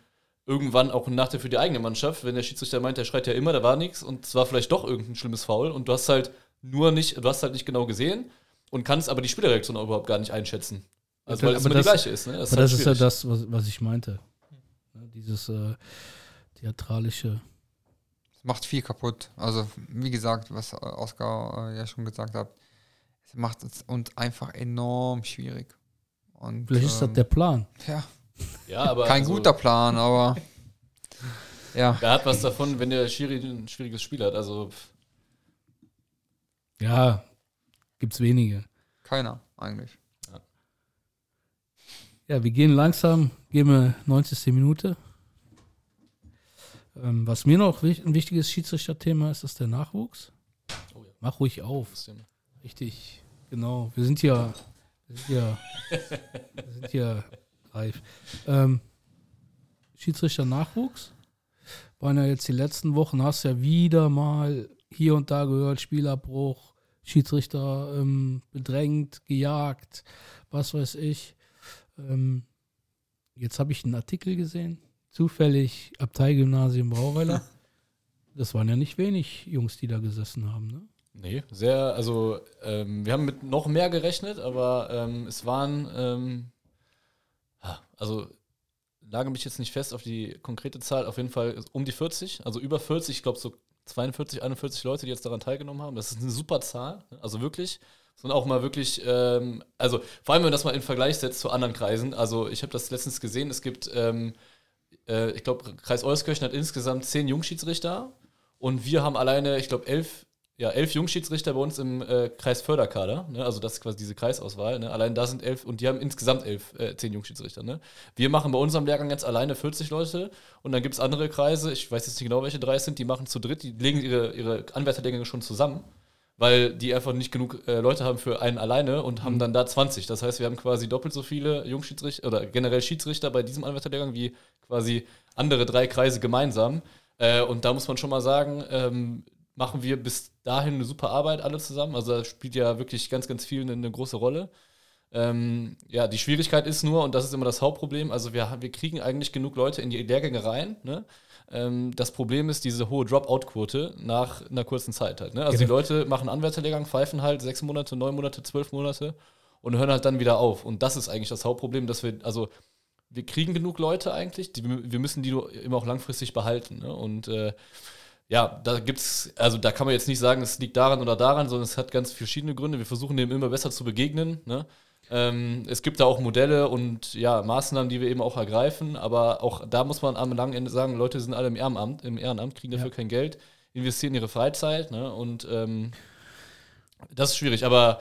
D: irgendwann auch ein Nachteil für die eigene Mannschaft, wenn der Schiedsrichter meint, der schreit ja immer, da war nichts und es war vielleicht doch irgendein schlimmes Foul und du hast halt nur nicht, du hast halt nicht genau gesehen und kannst aber die Spielerreaktion auch überhaupt gar nicht einschätzen. Also
A: Ja,
D: weil es immer die
A: das-
D: gleiche ist, ne?
A: Aber
D: halt
A: das ist ja das, was, was ich meinte. Dieses äh, theatralische.
B: macht viel kaputt. Also, wie gesagt, was Oskar äh, ja schon gesagt hat, es macht es uns einfach enorm schwierig. Und,
A: Vielleicht ist das
B: ähm,
A: der Plan.
B: ja,
D: Ja, aber
B: kein
D: also-
B: guter Plan, aber [LAUGHS] ja,
D: Wer hat was davon, wenn der Schiri ein schwieriges Spiel hat? Also, pff,
A: Ja, gibt's wenige.
B: keiner eigentlich.
A: Ja, wir gehen langsam, gehen wir 90. Minute. Ähm, was mir noch ein wichtiges Schiedsrichterthema ist, ist der Nachwuchs.
D: Oh ja.
A: Mach ruhig auf. Richtig, genau. Wir sind ja, wir sind ja, wir sind ja reif. Ähm, Schiedsrichter Nachwuchs. Waren ja jetzt die letzten Wochen, hast ja wieder mal hier und da gehört, Spielabbruch, Schiedsrichter ähm, bedrängt, gejagt, was weiß ich. Ähm, jetzt habe ich einen Artikel gesehen, zufällig Abteigymnasium Brauweiler. [LAUGHS] Das waren ja nicht wenig Jungs, die da gesessen haben. Ne?
D: Nee, sehr, also ähm, wir haben mit noch mehr gerechnet, aber ähm, es waren, ähm, also lage mich jetzt nicht fest auf die konkrete Zahl, auf jeden Fall um die 40, also über 40, ich glaube so 42, 41 Leute, die jetzt daran teilgenommen haben. Das ist eine super Zahl, also wirklich. Und auch mal wirklich, ähm, also vor allem, wenn man das mal in Vergleich setzt zu anderen Kreisen. Also ich habe das letztens gesehen, es gibt, ähm, äh, ich glaube, Kreis Euskirchen hat insgesamt zehn Jungschiedsrichter und wir haben alleine, ich glaube, elf ja, elf Jungschiedsrichter bei uns im äh, Kreisförderkader, ne? also das ist quasi diese Kreisauswahl. Ne? Allein da sind elf und die haben insgesamt elf, äh, zehn Jungschiedsrichter. Ne? Wir machen bei unserem Lehrgang jetzt alleine 40 Leute und dann gibt es andere Kreise, ich weiß jetzt nicht genau, welche drei es sind, die machen zu dritt, die legen ihre, ihre Anwärterlehrgänge schon zusammen, weil die einfach nicht genug äh, Leute haben für einen alleine und haben mhm. dann da 20. Das heißt, wir haben quasi doppelt so viele Jungschiedsrichter oder generell Schiedsrichter bei diesem Anwärterlehrgang wie quasi andere drei Kreise gemeinsam. Äh, und da muss man schon mal sagen, ähm, machen wir bis dahin eine super Arbeit alle zusammen. Also da spielt ja wirklich ganz, ganz viel eine, eine große Rolle. Ähm, ja, die Schwierigkeit ist nur, und das ist immer das Hauptproblem, also wir, wir kriegen eigentlich genug Leute in die Lehrgänge rein. Ne? Ähm, das Problem ist diese hohe Dropout-Quote nach einer kurzen Zeit halt. Ne? Also genau. die Leute machen Anwärterlehrgang, pfeifen halt sechs Monate, neun Monate, zwölf Monate und hören halt dann wieder auf. Und das ist eigentlich das Hauptproblem, dass wir, also wir kriegen genug Leute eigentlich, die, wir müssen die nur immer auch langfristig behalten. Ne? Und äh, ja, da gibt's, also da kann man jetzt nicht sagen, es liegt daran oder daran, sondern es hat ganz verschiedene Gründe. Wir versuchen dem immer besser zu begegnen. Ne? Ähm, es gibt da auch Modelle und ja, Maßnahmen, die wir eben auch ergreifen, aber auch da muss man am langen Ende sagen, Leute sind alle im Ehrenamt, im Ehrenamt kriegen dafür ja. kein Geld, investieren ihre Freizeit ne? und ähm, das ist schwierig, aber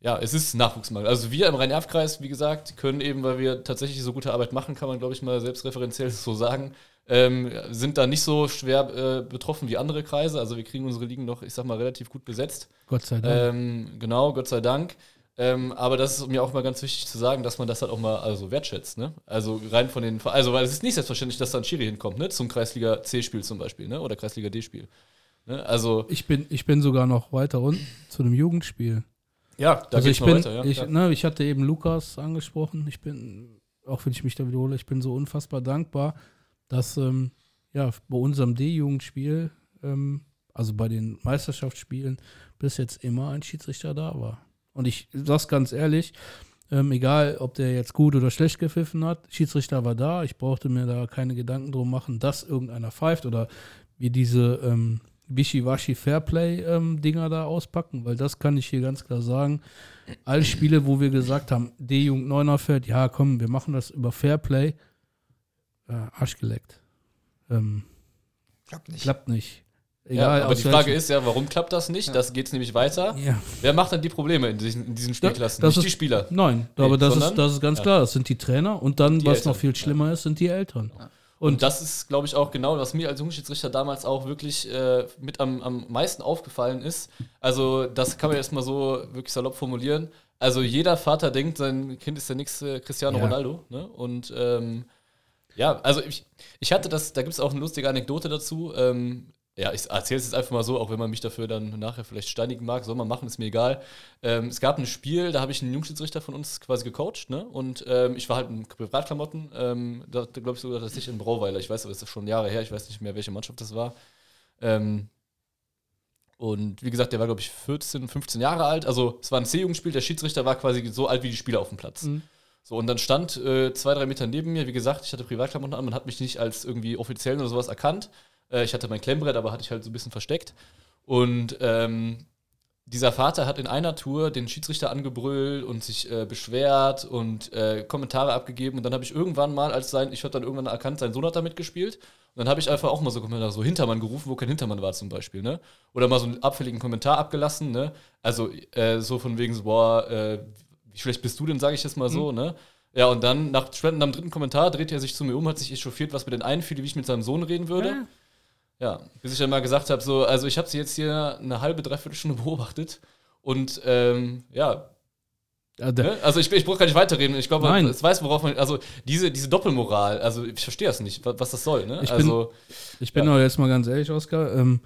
D: ja, es ist Nachwuchsmangel. Also wir im Rhein-Erf-Kreis, wie gesagt, können eben, weil wir tatsächlich so gute Arbeit machen, kann man glaube ich mal selbstreferenziell so sagen, ähm, sind da nicht so schwer äh, betroffen wie andere Kreise. Also wir kriegen unsere Ligen noch, ich sag mal, relativ gut besetzt.
A: Gott sei Dank.
D: Ähm, genau, Gott sei Dank. Ähm, aber das ist mir auch mal ganz wichtig zu sagen, dass man das halt auch mal also wertschätzt. Ne? Also rein von den, also weil es ist nicht selbstverständlich, dass da ein Schiri hinkommt, ne? zum Kreisliga C-Spiel zum Beispiel, ne? oder Kreisliga D-Spiel. Ne? Also
A: ich bin, ich bin sogar noch weiter unten zu einem Jugendspiel.
D: Ja,
A: da also ich bin, weiter, ja. Ich, ne, ich hatte eben Lukas angesprochen. Ich bin, auch wenn ich mich da wiederhole, ich bin so unfassbar dankbar, dass ähm, ja, bei unserem D-Jugendspiel, ähm, also bei den Meisterschaftsspielen, bis jetzt immer ein Schiedsrichter da war. Und ich sag's ganz ehrlich, ähm, egal ob der jetzt gut oder schlecht gepfiffen hat, Schiedsrichter war da, ich brauchte mir da keine Gedanken drum machen, dass irgendeiner pfeift oder wie diese ähm, Wischiwaschi Fairplay-Dinger ähm, da auspacken, weil das kann ich hier ganz klar sagen. Alle Spiele, wo wir gesagt haben, D-Jugend Neunerfeld, ja komm, wir machen das über Fairplay, äh, Arsch geleckt. Ähm,
B: klappt nicht.
A: Klappt nicht.
D: Egal, ja, aber die Frage ist ja, warum klappt das nicht? Ja. Das geht nämlich weiter. Ja. Wer macht dann die Probleme in diesen, in diesen Spielklassen?
A: Das
D: nicht
A: ist,
D: die Spieler.
A: Nein, nee, aber das ist, das ist ganz klar. Das sind die Trainer und dann, die was Eltern. noch viel schlimmer ist, sind die Eltern.
D: Und, und, das ist, glaube ich, auch genau, was mir als Jungschiedsrichter damals auch wirklich äh, mit am, am meisten aufgefallen ist. Also, das kann man jetzt mal so wirklich salopp formulieren. Also, jeder Vater denkt, sein Kind ist der nächste Cristiano Ronaldo. Ne? Und ähm, ja, also ich, ich hatte das, da gibt es auch eine lustige Anekdote dazu. Ähm, ja, ich erzähle es jetzt einfach mal so, auch wenn man mich dafür dann nachher vielleicht steinigen mag, soll man machen, ist mir egal. Ähm, es gab ein Spiel, da habe ich einen Jungschiedsrichter von uns quasi gecoacht, ne? Und ähm, ich war halt in Privatklamotten, ähm, da glaube ich sogar, dass ich in Brauweiler, ich weiß, aber es ist schon Jahre her, ich weiß nicht mehr, welche Mannschaft das war. Ähm, und wie gesagt, der war, glaube ich, 14, 15 Jahre alt. Also es war ein C-Jugendspiel, der Schiedsrichter war quasi so alt wie die Spieler auf dem Platz. Mhm. So, und dann stand äh, zwei, drei Meter neben mir, wie gesagt, ich hatte Privatklamotten an, man hat mich nicht als irgendwie offiziellen oder sowas erkannt. Äh, ich hatte mein Klemmbrett, aber hatte ich halt so ein bisschen versteckt. Und ähm, dieser Vater hat in einer Tour den Schiedsrichter angebrüllt und sich äh, beschwert und äh, Kommentare abgegeben. Und dann habe ich irgendwann mal, als sein, ich habe dann irgendwann erkannt, sein Sohn hat da mitgespielt. Und dann habe ich einfach auch mal so Kommentare, so Hintermann gerufen, wo kein Hintermann war zum Beispiel, ne? Oder mal so einen abfälligen Kommentar abgelassen, ne? Also äh, so von wegen so, boah, äh, wie schlecht bist du denn, sage ich jetzt mal so, mhm. ne? Ja, und dann nach am dritten Kommentar dreht er sich zu mir um, hat sich echauffiert, was mir denn einfiel, wie ich mit seinem Sohn reden würde. Ja, ja bis ich dann mal gesagt habe, so, also ich habe sie jetzt hier eine halbe, dreiviertel Stunde beobachtet und ähm, ja, ne? Also ich, ich brauche gar nicht weiterreden. Ich glaube, es weiß, worauf man. Also diese, diese Doppelmoral, also ich verstehe das nicht, was, das soll. Ne?
A: Ich
D: also,
A: bin, ich bin ja. jetzt mal ganz ehrlich, Oskar. Ähm,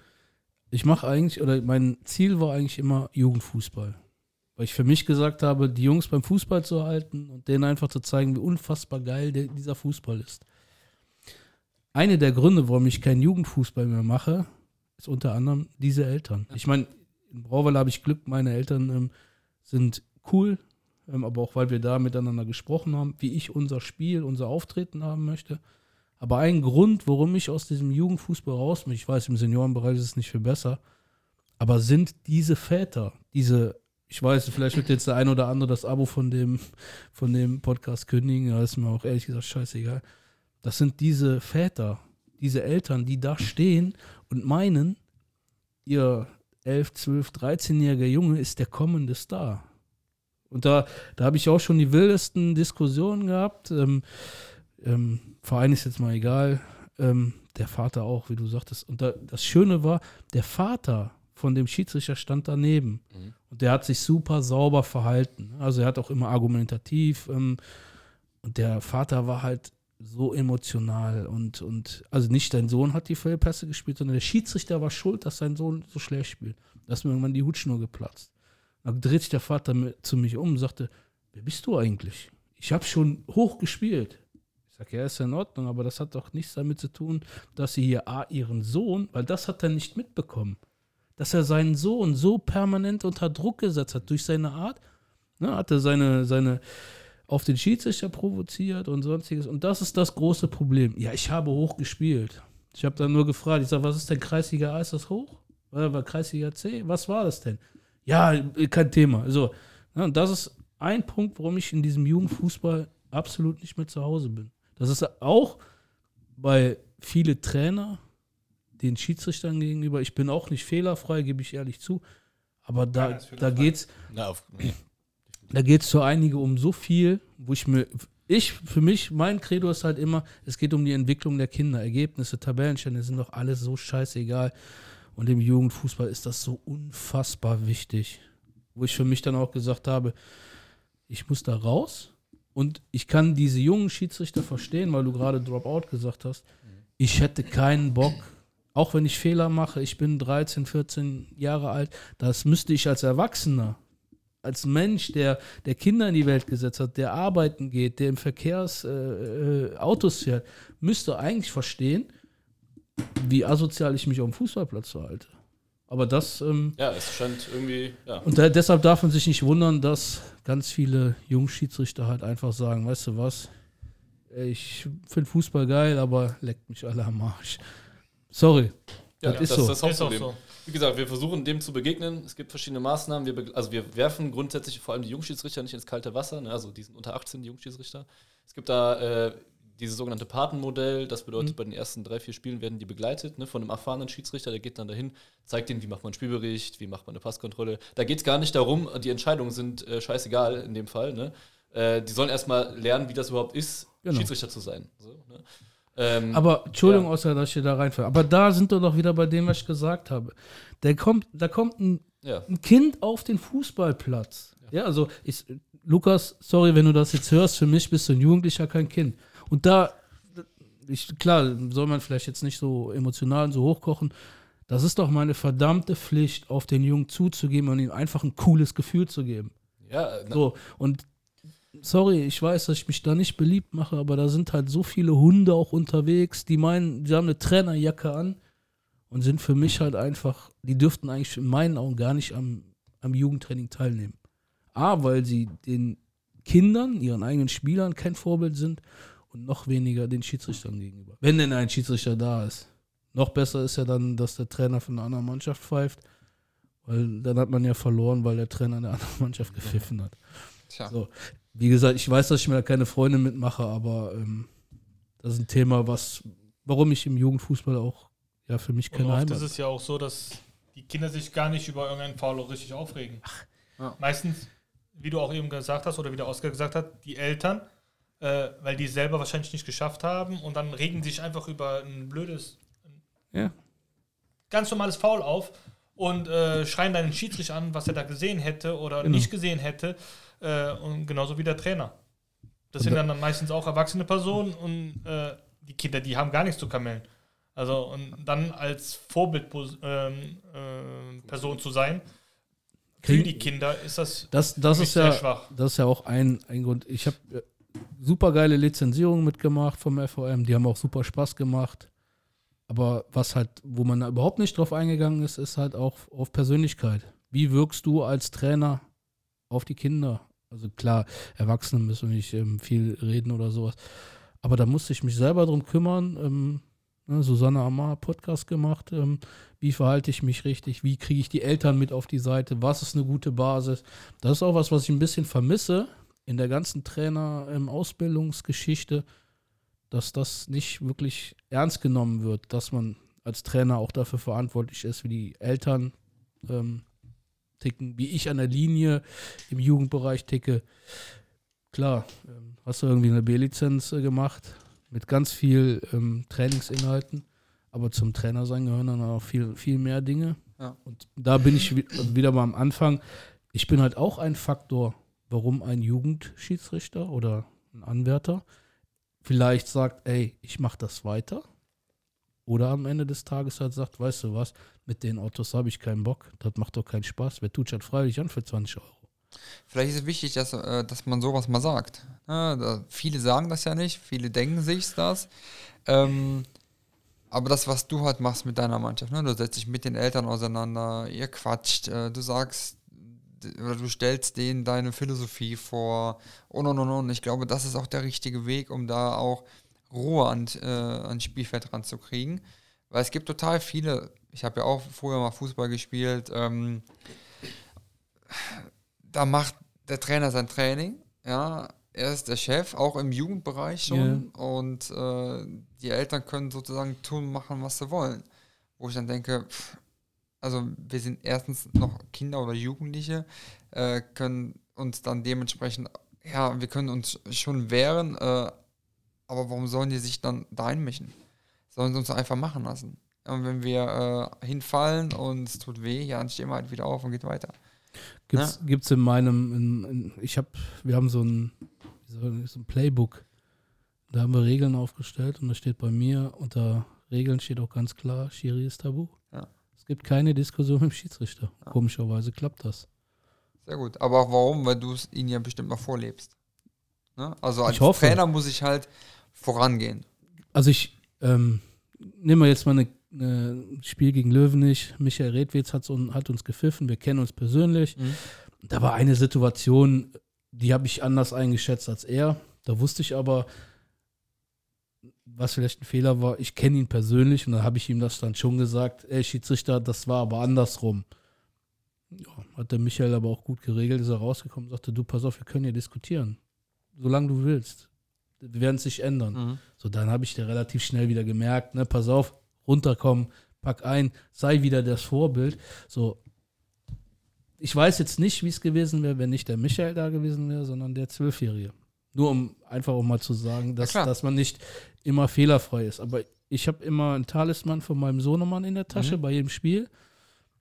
A: ich mache eigentlich, oder mein Ziel war eigentlich immer Jugendfußball. Weil ich für mich gesagt habe, die Jungs beim Fußball zu halten und denen einfach zu zeigen, wie unfassbar geil der, dieser Fußball ist. Eine der Gründe, warum ich keinen Jugendfußball mehr mache, ist unter anderem diese Eltern. Ich meine, in Brauweiler habe ich Glück, meine Eltern ähm, sind cool, ähm, aber auch weil wir da miteinander gesprochen haben, wie ich unser Spiel, unser Auftreten haben möchte. Aber ein Grund, warum ich aus diesem Jugendfußball raus bin, ich weiß, im Seniorenbereich ist es nicht viel besser, aber sind diese Väter, diese, ich weiß, vielleicht wird jetzt der ein oder andere das Abo von dem, von dem Podcast kündigen, da ist mir auch ehrlich gesagt scheißegal. Das sind diese Väter, diese Eltern, die da stehen und meinen, ihr 11, 12, 13-jähriger Junge ist der kommende Star. Und da, da habe ich auch schon die wildesten Diskussionen gehabt. Ähm, ähm, Verein ist jetzt mal egal. Ähm, der Vater auch, wie du sagtest. Und da, das Schöne war, der Vater von dem Schiedsrichter stand daneben. Mhm. Und der hat sich super sauber verhalten. Also er hat auch immer argumentativ. Ähm, und der Vater war halt so emotional und, und also nicht dein Sohn hat die Fehlpässe gespielt, sondern der Schiedsrichter war schuld, dass sein Sohn so schlecht spielt. Da ist mir irgendwann die Hutschnur geplatzt. Dann dreht sich der Vater zu mich um und sagte, wer bist du eigentlich? Ich habe schon hoch gespielt. Ich sage, ja, ist ja in Ordnung, aber das hat doch nichts damit zu tun, dass sie hier A, ihren Sohn, weil das hat er nicht mitbekommen, dass er seinen Sohn so permanent unter Druck gesetzt hat durch seine Art. Ne, hat er seine, seine, auf den Schiedsrichter provoziert und sonstiges. Und das ist das große Problem. Ja, ich habe hoch gespielt. Ich habe dann nur gefragt, ich sage, was ist denn Kreisliga A, ist das hoch? War, war Kreisliga C? Was war das denn? Ja, kein Thema. So, ja, und das ist ein Punkt, warum ich in diesem Jugendfußball absolut nicht mehr zu Hause bin. Das ist auch bei viele Trainer den Schiedsrichtern gegenüber. Ich bin auch nicht fehlerfrei, gebe ich ehrlich zu. Aber da, da geht's. Na, auf. Da geht es für einige um so viel, wo ich mir, ich, für mich, mein Credo ist halt immer, es geht um die Entwicklung der Kinder. Ergebnisse, Tabellenstände sind doch alles so scheißegal. Und im Jugendfußball ist das so unfassbar wichtig. Wo ich für mich dann auch gesagt habe, ich muss da raus und ich kann diese jungen Schiedsrichter verstehen, weil du gerade Dropout gesagt hast. Ich hätte keinen Bock, auch wenn ich Fehler mache, ich bin 13, 14 Jahre alt, das müsste ich als Erwachsener als Mensch, der, der Kinder in die Welt gesetzt hat, der arbeiten geht, der im Verkehrs äh, äh, Autos fährt, müsste eigentlich verstehen, wie asozial ich mich auf dem Fußballplatz verhalte. Aber das. Ähm,
D: ja, es scheint irgendwie. Ja.
A: Und da, deshalb darf man sich nicht wundern, dass ganz viele Jungschiedsrichter halt einfach sagen: Weißt du was? Ich finde Fußball geil, aber leckt mich alle am Arsch. Sorry.
D: Ja, das, ist, das, so. das ist auch so. Wie gesagt, wir versuchen dem zu begegnen. Es gibt verschiedene Maßnahmen. Wir also wir werfen grundsätzlich vor allem die Jungschiedsrichter nicht ins kalte Wasser. Ne? Also die sind unter 18, die Jungschiedsrichter. Es gibt da äh, dieses sogenannte Patenmodell. Das bedeutet, mhm. bei den ersten drei, vier Spielen werden die begleitet ne? von einem erfahrenen Schiedsrichter. Der geht dann dahin, zeigt ihnen, wie macht man einen Spielbericht, wie macht man eine Passkontrolle. Da geht es gar nicht darum, die Entscheidungen sind äh, scheißegal in dem Fall. Ne? Äh, die sollen erstmal lernen, wie das überhaupt ist, genau. Schiedsrichter zu sein. So, ne?
A: Ähm, aber Entschuldigung, ja. außer dass ich da reinfalle. Aber da sind wir doch wieder bei dem, was ich gesagt habe. Der kommt, da kommt ein, ja. ein Kind auf den Fußballplatz. Ja, also ich, Lukas, sorry, wenn du das jetzt hörst, für mich bist du ein Jugendlicher, kein Kind. Und da, ich, klar, soll man vielleicht jetzt nicht so emotional und so hochkochen. Das ist doch meine verdammte Pflicht, auf den Jungen zuzugeben und ihm einfach ein cooles Gefühl zu geben. Ja, so. Und sorry, ich weiß, dass ich mich da nicht beliebt mache, aber da sind halt so viele Hunde auch unterwegs, die meinen, die haben eine Trainerjacke an und sind für mich halt einfach, die dürften eigentlich in meinen Augen gar nicht am, am Jugendtraining teilnehmen. A, weil sie den Kindern, ihren eigenen Spielern kein Vorbild sind und noch weniger den Schiedsrichtern gegenüber. Wenn denn ein Schiedsrichter da ist. Noch besser ist ja dann, dass der Trainer von einer anderen Mannschaft pfeift, weil dann hat man ja verloren, weil der Trainer der anderen Mannschaft gepfiffen hat. Tja. So. Wie gesagt, ich weiß, dass ich mir da keine Freunde mitmache, aber ähm, das ist ein Thema, was, warum ich im Jugendfußball auch ja für mich keine
C: Und oft
A: Heimat.
C: ist es ja auch so, dass die Kinder sich gar nicht über irgendeinen Foul richtig aufregen. Ach, ja. Meistens, wie du auch eben gesagt hast oder wie der Oscar gesagt hat, die Eltern, äh, weil die es selber wahrscheinlich nicht geschafft haben und dann regen sich einfach über ein blödes, ja. ganz normales Foul auf und äh, schreien deinen Schiedsrichter an, was er da gesehen hätte oder genau. nicht gesehen hätte. Äh, und genauso wie der Trainer. Das sind dann meistens auch erwachsene Personen und äh, die Kinder, die haben gar nichts zu kamellen. Also und dann als Vorbildperson ähm, äh, zu sein, für die Kinder ist das,
A: das, das ist ja, schwach. Das ist ja auch ein, ein Grund. Ich habe äh, super geile Lizenzierungen mitgemacht vom FOM, die haben auch super Spaß gemacht. Aber was halt, wo man überhaupt nicht drauf eingegangen ist, ist halt auch auf Persönlichkeit. Wie wirkst du als Trainer auf die Kinder? Also klar, Erwachsene müssen nicht ähm, viel reden oder sowas. Aber da musste ich mich selber drum kümmern. Ähm, ne, Susanne Amar Podcast gemacht. Ähm, wie verhalte ich mich richtig? Wie kriege ich die Eltern mit auf die Seite? Was ist eine gute Basis? Das ist auch was, was ich ein bisschen vermisse in der ganzen Trainer-Ausbildungsgeschichte, dass das nicht wirklich ernst genommen wird, dass man als Trainer auch dafür verantwortlich ist, wie die Eltern ähm, ticken, wie ich an der Linie im Jugendbereich ticke. Klar, ähm, hast du irgendwie eine B-Lizenz äh, gemacht mit ganz viel ähm, Trainingsinhalten, aber zum Trainer sein gehören dann auch viel, viel mehr Dinge.
B: Ja.
A: Und da bin ich wi- wieder mal am Anfang. Ich bin halt auch ein Faktor, warum ein Jugendschiedsrichter oder ein Anwärter vielleicht sagt, ey, ich mache das weiter. Oder am Ende des Tages halt sagt, weißt du was, mit den Autos habe ich keinen Bock, das macht doch keinen Spaß. Wer tut das freiwillig an für 20 Euro?
B: Vielleicht ist es wichtig, dass, äh, dass man sowas mal sagt. Ja, da, viele sagen das ja nicht, viele denken sich das. Ähm, aber das, was du halt machst mit deiner Mannschaft, ne? du setzt dich mit den Eltern auseinander, ihr quatscht, äh, du sagst oder du stellst denen deine Philosophie vor und und und und. Ich glaube, das ist auch der richtige Weg, um da auch Ruhe an, äh, ans Spielfeld ranzukriegen. Weil es gibt total viele, ich habe ja auch früher mal Fußball gespielt, ähm, da macht der Trainer sein Training, ja, er ist der Chef, auch im Jugendbereich schon und äh, die Eltern können sozusagen tun, machen, was sie wollen. Wo ich dann denke, pff, also wir sind erstens noch Kinder oder Jugendliche, äh, können uns dann dementsprechend, ja, wir können uns schon wehren, äh, aber warum sollen die sich dann da einmischen? Sollen sie uns einfach machen lassen. Und wenn wir äh, hinfallen und es tut weh, ja, dann stehen wir halt wieder auf und geht weiter.
A: Gibt's, gibt's in meinem, in, in, ich habe, wir haben so ein, so ein Playbook. Da haben wir Regeln aufgestellt und da steht bei mir unter Regeln steht auch ganz klar, Schiri ist tabu.
B: Ja.
A: Es gibt keine Diskussion mit dem Schiedsrichter. Komischerweise klappt das.
B: Sehr gut. Aber auch warum? Weil du es ihnen ja bestimmt noch vorlebst. Ne? Also als. Trainer muss ich halt vorangehen.
A: Also ich ähm, nehme jetzt mal ein ne Spiel gegen Löwenich. Michael Redwitz hat, uns- hat uns gepfiffen, wir kennen uns persönlich.
B: Mhm.
A: Da war eine Situation, die habe ich anders eingeschätzt als er. Da wusste ich aber, was vielleicht ein Fehler war. Ich kenne ihn persönlich und da habe ich ihm das dann schon gesagt. Ey, Schiedsrichter, das war aber andersrum. Ja, hat der Michael aber auch gut geregelt, ist er rausgekommen und sagte, du, pass auf, wir können hier diskutieren. Solange du willst. Wir werden es sich ändern.
B: Mhm.
A: So, dann habe ich dir relativ schnell wieder gemerkt, ne, pass auf, runterkommen, pack ein, sei wieder das Vorbild. So, ich weiß jetzt nicht, wie es gewesen wäre, wenn nicht der Michael da gewesen wäre, sondern der Zwölfjährige. Nur um einfach auch mal zu sagen, dass,
B: klar.
A: dass man nicht immer fehlerfrei ist. Aber ich habe immer einen Talisman von meinem Sohnemann in der Tasche
B: Mhm.
A: bei jedem Spiel.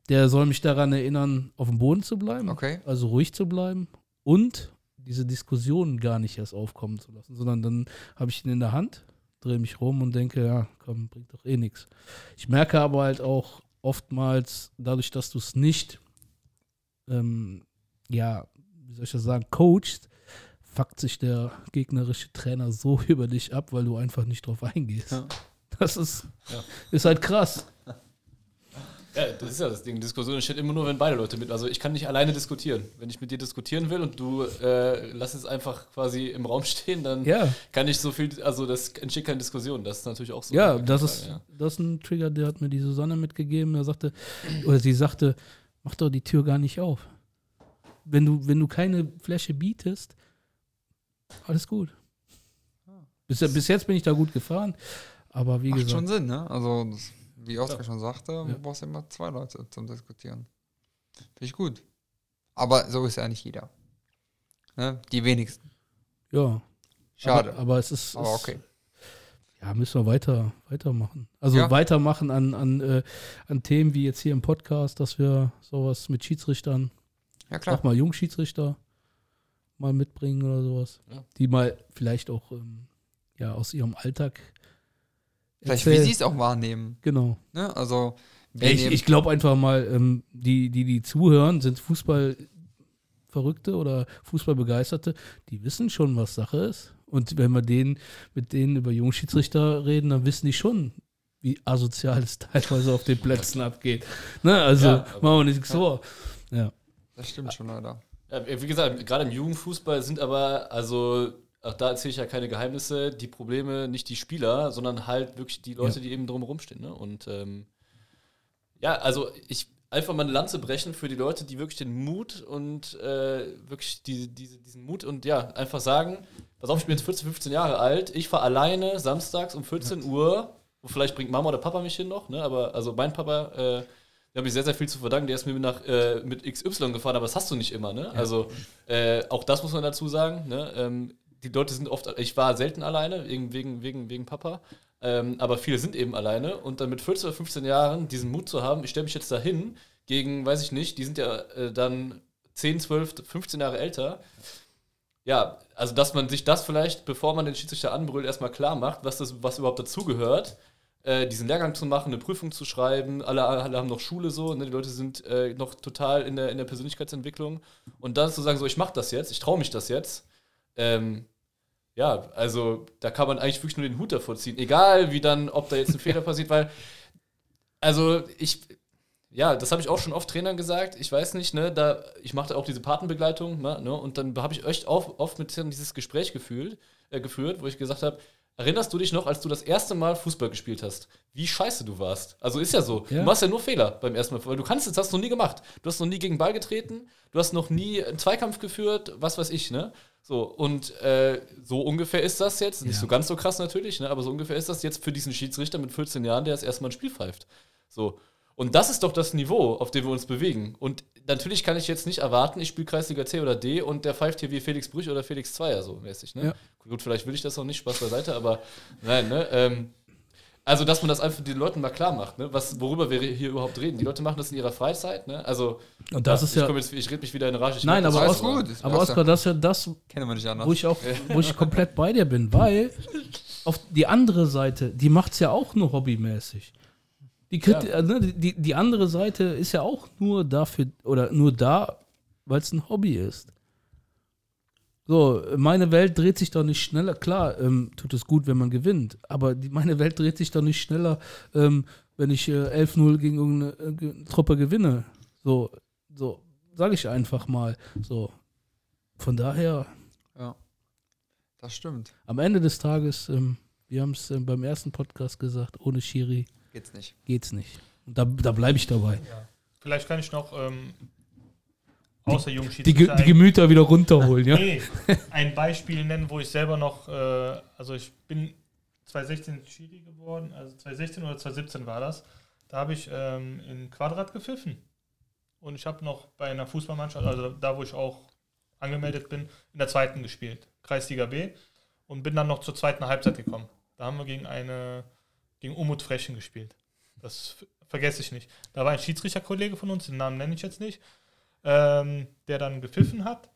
A: Der soll mich daran erinnern, auf dem Boden zu bleiben
B: Okay.
A: also ruhig zu bleiben und diese Diskussionen gar nicht erst aufkommen zu lassen, sondern dann habe ich ihn in der Hand, drehe mich rum und denke, ja, komm, bringt doch eh nichts. Ich merke aber halt auch oftmals, dadurch, dass du es nicht, ähm, ja, wie soll ich das sagen, coachst, fuckt sich der gegnerische Trainer so [LAUGHS] über dich ab, weil du einfach nicht drauf eingehst.
B: Ja.
A: Das ist,
D: Ja.
A: ist halt krass.
D: Ja, das ist ja das Ding. Diskussion entsteht immer nur, wenn beide Leute mit. Also ich kann nicht alleine diskutieren. Wenn ich mit dir diskutieren will und du äh, lass es einfach quasi im Raum stehen, dann
A: Ja,
D: kann ich so viel, also das entsteht keine Diskussion. Das ist natürlich auch so.
A: Ja, das
D: Frage,
A: ist,
D: ja.
A: das ist ein Trigger, der hat mir die Susanne mitgegeben. Er sagte, oder sie sagte, mach doch die Tür gar nicht auf. Wenn du, wenn du keine Fläche bietest, alles gut. Bis, bis jetzt bin ich da gut gefahren, aber wie
B: Macht
A: gesagt,
B: schon Sinn, ne? Also, das, wie Oskar
D: Ja.
B: schon sagte,
A: Ja.
B: du brauchst immer zwei Leute zum Diskutieren. Finde ich gut. Aber so ist ja nicht jeder. Ne? Die wenigsten.
A: ja.
B: Schade.
A: Aber, aber es ist,
B: Aber okay.
A: Ja, müssen wir weiter, weitermachen. Also
B: Ja.
A: weitermachen an, an, äh, an Themen wie jetzt hier im Podcast, dass wir sowas mit Schiedsrichtern
B: Ja, klar.
A: auch mal Jungschiedsrichter mal mitbringen oder sowas.
D: Ja.
A: Die mal vielleicht auch ähm, ja, aus ihrem Alltag
B: Vielleicht, wie
A: erzählen.
B: sie es auch wahrnehmen.
A: Genau.
B: Ne? Also,
A: ich ich glaube einfach mal, ähm, die, die, die zuhören, sind Fußballverrückte oder Fußballbegeisterte, die wissen schon, was Sache ist. Und wenn wir denen, mit denen über Jungschiedsrichter reden, dann wissen die schon, wie asozial es [LAUGHS] teilweise auf den Plätzen abgeht. Ne? Also
D: Ja,
A: machen wir nichts vor. Ja.
B: Das stimmt schon leider.
D: Ja, wie gesagt, gerade im Jugendfußball sind aber, also auch da erzähle ich ja keine Geheimnisse, die Probleme nicht die Spieler, sondern halt wirklich die Leute,
A: Ja.
D: die eben drumherum stehen. Ne? Und ähm, ja, also ich einfach mal eine Lanze brechen für die Leute, die wirklich den Mut und äh, wirklich die, diese, diesen Mut und ja, einfach sagen, pass auf, ich bin jetzt 14, 15 Jahre alt, ich fahre alleine samstags um 14 Uhr, und vielleicht bringt Mama oder Papa mich hin noch, ne? aber also mein Papa, äh, der habe ich sehr, sehr viel zu verdanken, der ist mir nach, äh, mit XY gefahren, aber das hast du nicht immer, ne? Also äh, auch das muss man dazu sagen, ne? Ähm, die Leute sind oft, ich war selten alleine, wegen, wegen, wegen, Papa, ähm, aber viele sind eben alleine und dann mit 14 oder 15 Jahren diesen Mut zu haben, ich stelle mich jetzt dahin gegen, weiß ich nicht, die sind ja äh, dann 10, 12, 15 Jahre älter. Ja, also dass man sich das vielleicht, bevor man den Schiedsrichter anbrüllt, erstmal klar macht, was, das, was überhaupt dazugehört, äh, diesen Lehrgang zu machen, eine Prüfung zu schreiben. Alle, alle haben noch Schule so, ne? die Leute sind äh, noch total in der, in der Persönlichkeitsentwicklung. Und dann zu sagen, so, ich mache das jetzt, ich traue mich das jetzt. Ähm, ja, also da kann man eigentlich wirklich nur den Hut davor ziehen. Egal, wie dann, ob da jetzt ein Fehler [LAUGHS] passiert, weil, also ich, ja, das habe ich auch schon oft Trainern gesagt. Ich weiß nicht, ne, da, ich machte auch diese Patenbegleitung, ne, ne, und dann habe ich echt oft, oft mit dieses Gespräch gefühlt, äh, geführt, wo ich gesagt habe, erinnerst du dich noch, als du das erste Mal Fußball gespielt hast, wie scheiße du warst? Also ist ja so.
A: Ja.
D: Du machst ja nur Fehler beim ersten Mal, weil du kannst es, hast du noch nie gemacht. Du hast noch nie gegen Ball getreten, du hast noch nie einen Zweikampf geführt, was weiß ich, ne? So, und äh, so ungefähr ist das jetzt, nicht
A: Ja.
D: so ganz so krass natürlich, ne, aber so ungefähr ist das jetzt für diesen Schiedsrichter mit 14 Jahren, der das erstmal ein Spiel pfeift. So. Und das ist doch das Niveau, auf dem wir uns bewegen. Und natürlich kann ich jetzt nicht erwarten, ich spiele Kreisliga C oder D und der pfeift hier wie Felix Brüch oder Felix Zweier, so mäßig. Ne?
A: Ja.
D: Gut, vielleicht will ich das auch nicht, Spaß beiseite, aber nein, ne? Ähm, also, dass man das einfach den Leuten mal klar macht, ne? Was, worüber wir hier überhaupt reden. Die Leute machen das in ihrer Freizeit, ne? Also,
A: Und das ist
D: ich,
A: ja.
D: jetzt, ich rede mich wieder in Rage.
A: Nein, aber
D: das
B: gut.
D: aber-
A: Oskar, das ist ja das, wo ich auch, [LAUGHS] wo ich komplett bei dir bin, weil auf die andere Seite, die macht es ja auch nur hobbymäßig. Die,
D: Ja.
A: ne, die, die andere Seite ist ja auch nur dafür oder nur da, weil es ein Hobby ist. So, meine Welt dreht sich doch nicht schneller. Klar, ähm, tut es gut, wenn man gewinnt, aber die, meine Welt dreht sich doch nicht schneller, ähm, wenn ich äh, 11-0 gegen irgendeine äh, Truppe gewinne. So, so sage ich einfach mal. So, von daher,
B: ja. Das stimmt.
A: am Ende des Tages, ähm, wir haben es ähm, beim ersten Podcast gesagt, ohne Schiri
B: Geht's nicht.
A: geht's nicht. Und da, da bleibe ich dabei.
C: Vielleicht kann ich noch außer
A: Die,
C: Jugendschiedsrichter
A: Ge die Gemüter wieder runterholen, ja?
C: Nee, ein Beispiel nennen, wo ich selber noch, äh, also ich bin 2016 Schiri geworden, also 2016 oder 2017 war das. Da habe ich ähm, in Quadrat gepfiffen. Und ich habe noch bei einer Fußballmannschaft, also da, wo ich auch angemeldet bin, in der zweiten gespielt, Kreisliga B. Und bin dann noch zur zweiten Halbzeit gekommen. Da haben wir gegen eine, gegen Umut Frechen gespielt. Das vergesse ich nicht. Da war ein Schiedsrichterkollege von uns, den Namen nenne ich jetzt nicht, ähm, der dann gepfiffen hat.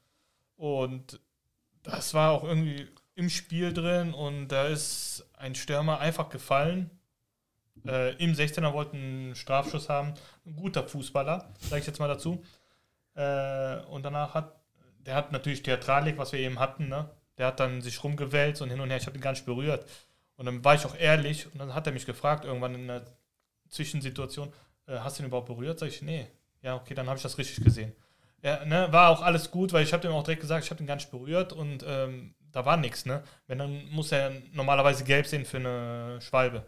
C: Und das war auch irgendwie im Spiel drin und da ist ein Stürmer einfach gefallen. Äh, Im 16er wollten einen Strafschuss haben. Ein guter Fußballer, sage ich jetzt mal dazu. Äh, und danach hat, der hat natürlich Theatralik, was wir eben hatten, ne? Der hat dann sich rumgewälzt und hin und her, ich habe ihn gar nicht berührt. Und dann war ich auch ehrlich und dann hat er mich gefragt, irgendwann in einer Zwischensituation, äh, hast du ihn überhaupt berührt? Sag ich, nee. Ja, okay, dann habe ich das richtig gesehen. Ja, ne, war auch alles gut, weil ich habe dem auch direkt gesagt, ich habe ihn gar nicht berührt und ähm, da war nichts, ne? Wenn dann muss er normalerweise gelb sehen für eine Schwalbe.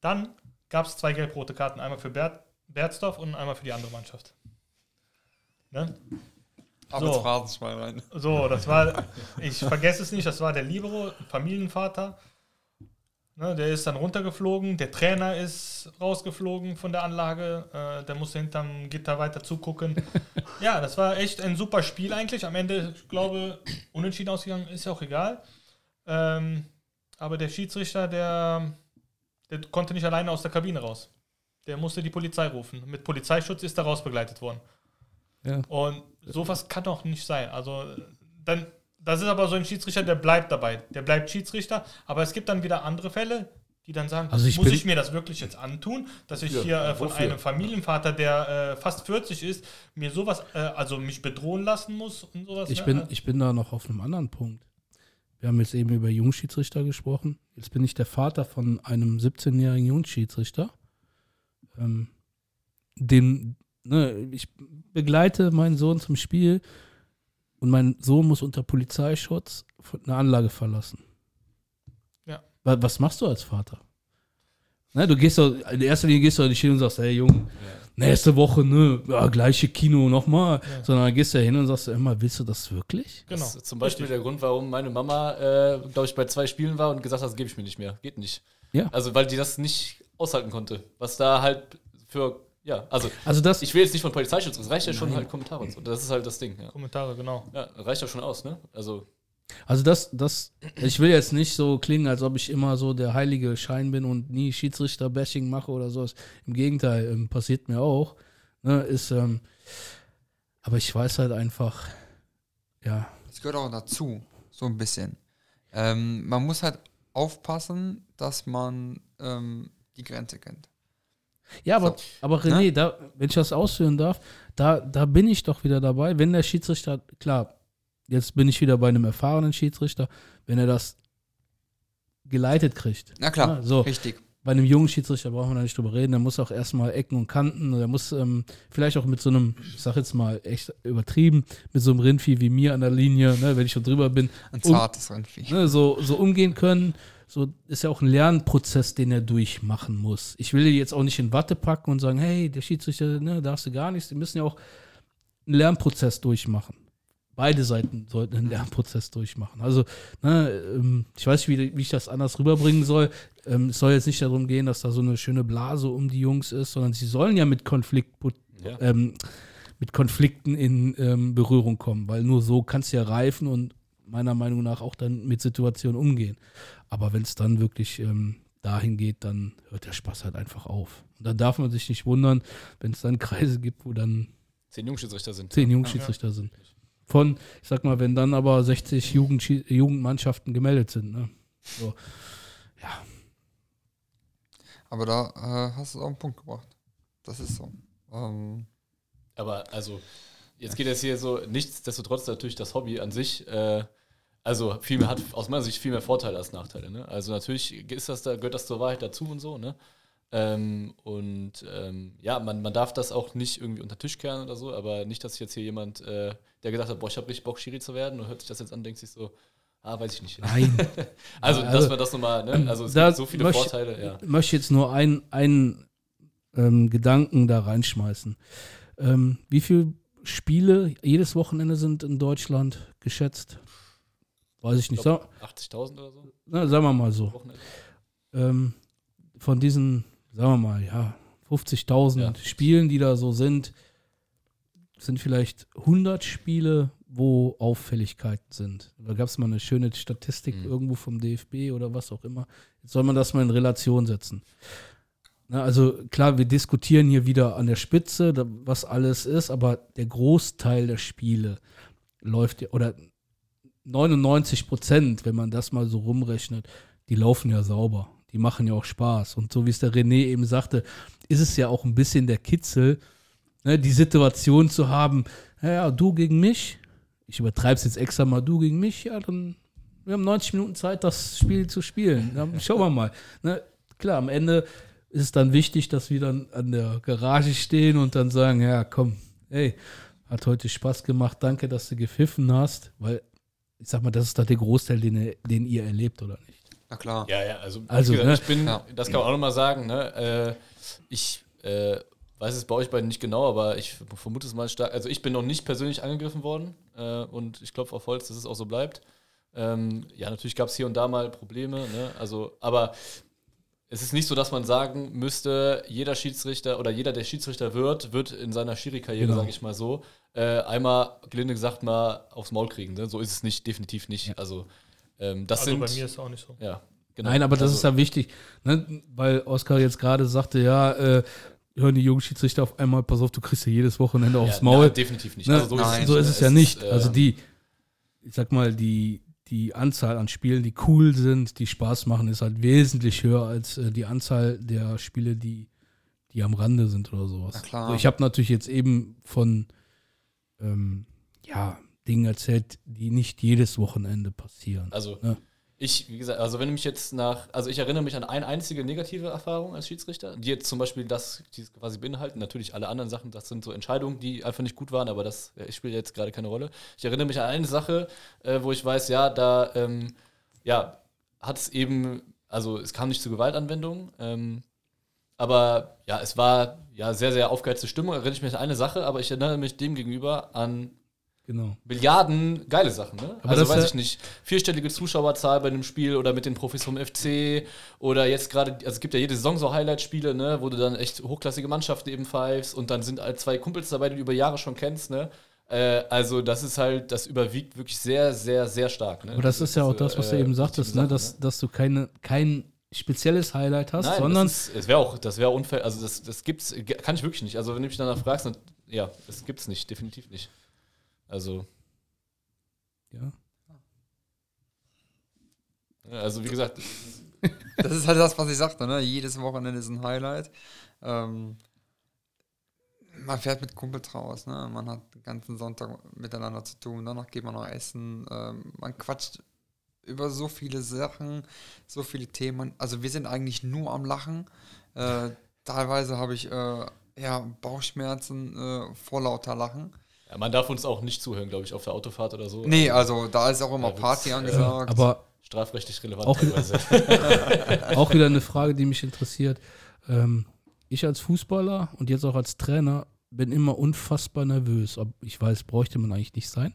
C: Dann gab es zwei gelb-rote Karten, einmal für Bert, Berzdorf und einmal für die andere Mannschaft. Ne?
B: Ab
C: So.
B: Phrasenschwein rein.
C: So, das war, ich vergesse es nicht, das war der Libero, Familienvater. Ne, der ist dann runtergeflogen, der Trainer ist rausgeflogen von der Anlage, äh, der musste hinterm Gitter weiter zugucken. [LAUGHS] ja, das war echt ein super Spiel eigentlich. Am Ende, ich glaube, unentschieden ausgegangen, ist ja auch egal. Ähm, aber der Schiedsrichter, der, der konnte nicht alleine aus der Kabine raus. Der musste die Polizei rufen. Mit Polizeischutz ist er rausbegleitet worden.
A: Ja.
C: Und sowas kann doch nicht sein. Also dann, das ist aber so ein Schiedsrichter, der bleibt dabei. Der bleibt Schiedsrichter. Aber es gibt dann wieder andere Fälle, die dann sagen,
A: Also ich
C: muss ich mir das wirklich jetzt antun, dass ich
D: Ja,
C: hier äh, von
D: wofür?
C: einem Familienvater, der äh, fast 40 ist, mir sowas, äh, also mich bedrohen lassen muss und sowas.
A: Ich
C: ne?
A: bin, ich bin da noch auf einem anderen Punkt. Wir haben jetzt eben über Jungschiedsrichter gesprochen. Jetzt bin ich der Vater von einem 17-jährigen Jungschiedsrichter, ähm, dem ne, ich begleite meinen Sohn zum Spiel und mein Sohn muss unter Polizeischutz eine Anlage verlassen.
C: Ja.
A: Was, was machst du als Vater? Ne, du gehst doch, in erster Linie gehst du nicht hin und sagst, hey Junge, nächste Woche, ne, ja, gleiche Kino nochmal,
C: Ja.
A: sondern dann gehst du hin und sagst immer, willst du das wirklich?
C: Genau.
D: Das ist zum Beispiel der Grund, warum meine Mama, äh, glaube ich, bei zwei Spielen war und gesagt hat, das gebe ich mir nicht mehr. Geht nicht.
A: Ja.
D: Also, weil die das nicht aushalten konnte. Was da halt für, ja, also,
A: Also das,
D: ich will jetzt nicht von Polizeischutz, es reicht ja schon halt Kommentare und so. Das ist halt das Ding, ja.
C: Kommentare, genau.
D: Ja, reicht ja schon aus, ne? Also,
A: Also das, das, ich will jetzt nicht so klingen, als ob ich immer so der heilige Schein bin und nie Schiedsrichter-Bashing mache oder sowas. Im Gegenteil, ähm, passiert mir auch. Ne, ist, ähm, aber ich weiß halt einfach, ja,
B: Das gehört auch dazu, so ein bisschen. Ähm, man muss halt aufpassen, dass man ähm, die Grenze kennt.
A: Ja, aber,
B: So.
A: aber René, da, wenn ich das ausführen darf, da, da bin ich doch wieder dabei. Wenn der Schiedsrichter, klar, jetzt bin ich wieder bei einem erfahrenen Schiedsrichter, wenn er das geleitet kriegt.
B: Na klar,
A: Ja, so.
B: richtig.
A: Bei einem jungen Schiedsrichter brauchen wir da nicht drüber reden. Der muss auch erstmal Ecken und Kanten, der muss ähm, vielleicht auch mit so einem, ich sag jetzt mal echt übertrieben, mit so einem Rindvieh wie mir an der Linie, ne, wenn ich schon drüber bin,
B: Ein
A: Um-
B: zartes Rindvieh.
A: ne, so, so umgehen können. So ist ja auch ein Lernprozess, den er durchmachen muss. Ich will jetzt auch nicht in Watte packen und sagen, hey, der Schiedsrichter, ne, darfst du gar nichts. Die müssen ja auch einen Lernprozess durchmachen. Beide Seiten sollten einen Lernprozess durchmachen. Also, ne, ähm, ich weiß nicht, wie, wie ich das anders rüberbringen soll. Ähm, es soll jetzt nicht darum gehen, dass da so eine schöne Blase um die Jungs ist, sondern sie sollen ja mit Konflikt,
D: ja.
A: ähm, mit Konflikten in ähm, Berührung kommen, weil nur so kannst du ja reifen und meiner Meinung nach auch dann mit Situationen umgehen. Aber wenn es dann wirklich ähm, dahin geht, dann hört der Spaß halt einfach auf. Und dann darf man sich nicht wundern, wenn es dann [LAUGHS] Kreise gibt, wo dann
D: Zehn Jungschiedsrichter sind.
A: zehn Jugendschiedsrichter sind. Von, ich sag mal, wenn dann aber 60 Jugendschi- Jugendmannschaften gemeldet sind. Ne? So. Ja,
B: Aber da äh, hast du auch einen Punkt gebracht. Das ist so. Ähm,
D: Aber also, jetzt geht es hier so, nichtsdestotrotz natürlich das Hobby an sich, äh, also viel mehr, hat aus meiner Sicht viel mehr Vorteile als Nachteile. Ne? Also natürlich ist das da, gehört das zur Wahrheit dazu und so, ne? Ähm, und ähm, ja, man, man darf das auch nicht irgendwie unter den Tisch kehren oder so, aber nicht, dass jetzt hier jemand, äh, der gesagt hat, boah, ich habe richtig Bock, Schiri zu werden und hört sich das jetzt an, denkt sich so, ah, weiß ich nicht.
A: nein. [LAUGHS]
D: Also,
A: Ja,
D: dass
A: also,
D: man das nochmal, ne? Also es gibt so viele
A: möchte-
D: Vorteile, ja.
A: Ich möchte jetzt nur einen, einen ähm, Gedanken da reinschmeißen. Ähm, wie viele Spiele jedes Wochenende sind in Deutschland geschätzt? Weiß ich
D: Ich
A: nicht.
D: glaub,
A: Sag,
D: 80.000 oder so.
A: na, sagen wir mal so. Ähm, von diesen, sagen wir mal, ja, 50.000
D: Ja.
A: Spielen, die da so sind, sind vielleicht 100 Spiele, wo Auffälligkeiten sind. Da gab es mal eine schöne Statistik
D: Mhm.
A: irgendwo vom DFB oder was auch immer. Jetzt soll man das mal in Relation setzen. Na, also klar, wir diskutieren hier wieder an der Spitze, was alles ist, aber der Großteil der Spiele läuft ja, oder 99 Prozent, wenn man das mal so rumrechnet, die laufen ja sauber. Die machen ja auch Spaß. Und so wie es der René eben sagte, ist es ja auch ein bisschen der Kitzel, ne, die Situation zu haben, ja, ja, du gegen mich, ich übertreibe es jetzt extra mal, du gegen mich, ja, dann, wir haben 90 Minuten Zeit, das Spiel zu spielen. Dann schauen wir mal. Ne, klar, am Ende ist es dann wichtig, dass wir dann an der Garage stehen und dann sagen, ja, komm, hey, hat heute Spaß gemacht, danke, dass du gepfiffen hast, weil ich sag mal, das ist doch der Großteil, den, ihr- den ihr erlebt, oder nicht?
B: na klar.
D: Ja, ja, also,
A: Also,
D: gesagt,
A: ne?
D: ich bin,
B: Ja.
D: das kann man auch nochmal sagen, ne? Äh, ich äh, weiß es bei euch beiden nicht genau, aber ich vermute es mal stark. Also ich bin noch nicht persönlich angegriffen worden äh, und ich klopfe auf Holz, dass es auch so bleibt. Ähm, ja, natürlich gab es hier und da mal Probleme, ne? Also, aber es ist nicht so, dass man sagen müsste, jeder Schiedsrichter oder jeder, der Schiedsrichter wird, wird in seiner Schiri-Karriere,
A: Genau.
D: sage ich mal so, äh, einmal, gelinde gesagt, mal aufs Maul kriegen. Ne? So ist es nicht, definitiv nicht. Also, ähm, das
C: Also
D: sind.
C: bei mir ist es auch nicht so.
D: ja, genau.
A: Nein, aber das
D: Also-
A: ist ja wichtig, ne? weil Oskar jetzt gerade sagte, ja, äh, hören die Jugendschiedsrichter auf einmal, pass auf, du kriegst ja jedes Wochenende aufs
D: ja,
A: Maul.
D: nein, definitiv nicht.
A: Ne?
D: Also so
B: Nein.
D: ist,
A: so ist es ja nicht.
D: äh,
A: also die, ich sag mal, die, die Anzahl an Spielen, die cool sind, die Spaß machen, ist halt wesentlich höher als äh, die Anzahl der Spiele, die, die am Rande sind oder sowas.
B: Na klar.
A: Also ich habe natürlich jetzt eben von ähm, ja, Dingen erzählt, die nicht jedes Wochenende passieren.
D: Also
A: Ja.
D: Ich, wie gesagt, also wenn mich jetzt nach, also ich erinnere mich an eine einzige negative Erfahrung als Schiedsrichter, die jetzt zum Beispiel das, die quasi beinhalten. Natürlich alle anderen Sachen, das sind so Entscheidungen, die einfach nicht gut waren, aber das ja, spielt jetzt gerade keine Rolle. Ich erinnere mich an eine Sache, äh, wo ich weiß, ja, da, ähm, ja, hat es eben, also es kam nicht zu Gewaltanwendungen, ähm, aber ja, es war ja sehr, sehr aufgeheizte Stimmung. Erinnere ich mich an eine Sache, aber ich erinnere mich dem gegenüber an
A: Genau.
D: Milliarden geile Sachen, ne?
A: Aber
D: also
A: das
D: weiß
A: ja-
D: ich nicht, vierstellige Zuschauerzahl bei einem Spiel oder mit den Profis vom FC oder jetzt gerade, also es gibt ja jede Saison so Highlight-Spiele, ne, wo du dann echt hochklassige Mannschaften eben pfeifst und dann sind halt zwei Kumpels dabei, die du über Jahre schon kennst, ne? Äh, also das ist halt, das überwiegt wirklich sehr, sehr, sehr stark. Ne?
A: Aber das ist ja auch das, was du
D: äh,
A: eben sagtest, ne? Dass, dass du keine, kein spezielles Highlight hast,
D: Nein,
A: sondern
D: das, ist- es wäre auch, das wäre unfair, also das, das gibt's, kann ich wirklich nicht. Also wenn du mich danach fragst, dann, ja, das gibt's nicht, definitiv nicht. Also,
A: ja.
D: also wie gesagt,
B: Das ist halt das, was ich sagte, ne? Jedes Wochenende ist ein Highlight. Ähm, man fährt mit Kumpels raus, ne? Man hat den ganzen Sonntag miteinander zu tun, danach geht man noch essen, ähm, man quatscht über so viele Sachen, so viele Themen. Also wir sind eigentlich nur am Lachen. Äh, teilweise habe ich äh, ja, Bauchschmerzen äh, vor lauter Lachen.
D: Ja, man darf uns auch nicht zuhören, glaube ich, auf der Autofahrt oder so.
B: Nee, also da ist auch immer Party angesagt.
A: aber
D: Strafrechtlich relevant
A: Auch-
D: teilweise. [LAUGHS]
A: auch wieder eine Frage, die mich interessiert. Ähm, ich als Fußballer und jetzt auch als Trainer bin immer unfassbar nervös. Ob, ich weiß, bräuchte man eigentlich nicht sein.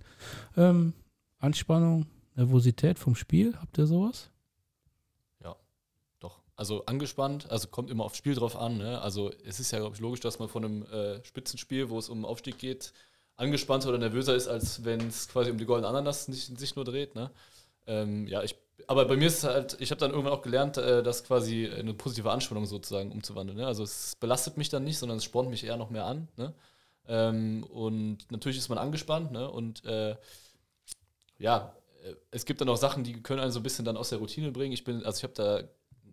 A: Ähm, Anspannung, Nervosität vom Spiel, habt ihr sowas?
D: Doch. Also angespannt, also kommt immer aufs Spiel drauf an. Ne? Also es ist ja, glaube ich, logisch, dass man von einem äh, Spitzenspiel, wo es um Aufstieg geht, angespannter oder nervöser ist, als wenn es quasi um die goldene Ananas nicht, sich nur dreht. Ne? Ähm, ja, ich, aber bei mir ist es halt, ich habe dann irgendwann auch gelernt, äh, das quasi eine positive Anspannung sozusagen umzuwandeln. Ne? Also es belastet mich dann nicht, sondern es spornt mich eher noch mehr an. Ne? Ähm, und natürlich ist man angespannt ne? und äh, ja, äh, es gibt dann auch Sachen, die können einen so ein bisschen dann aus der Routine bringen. Ich bin, also ich habe da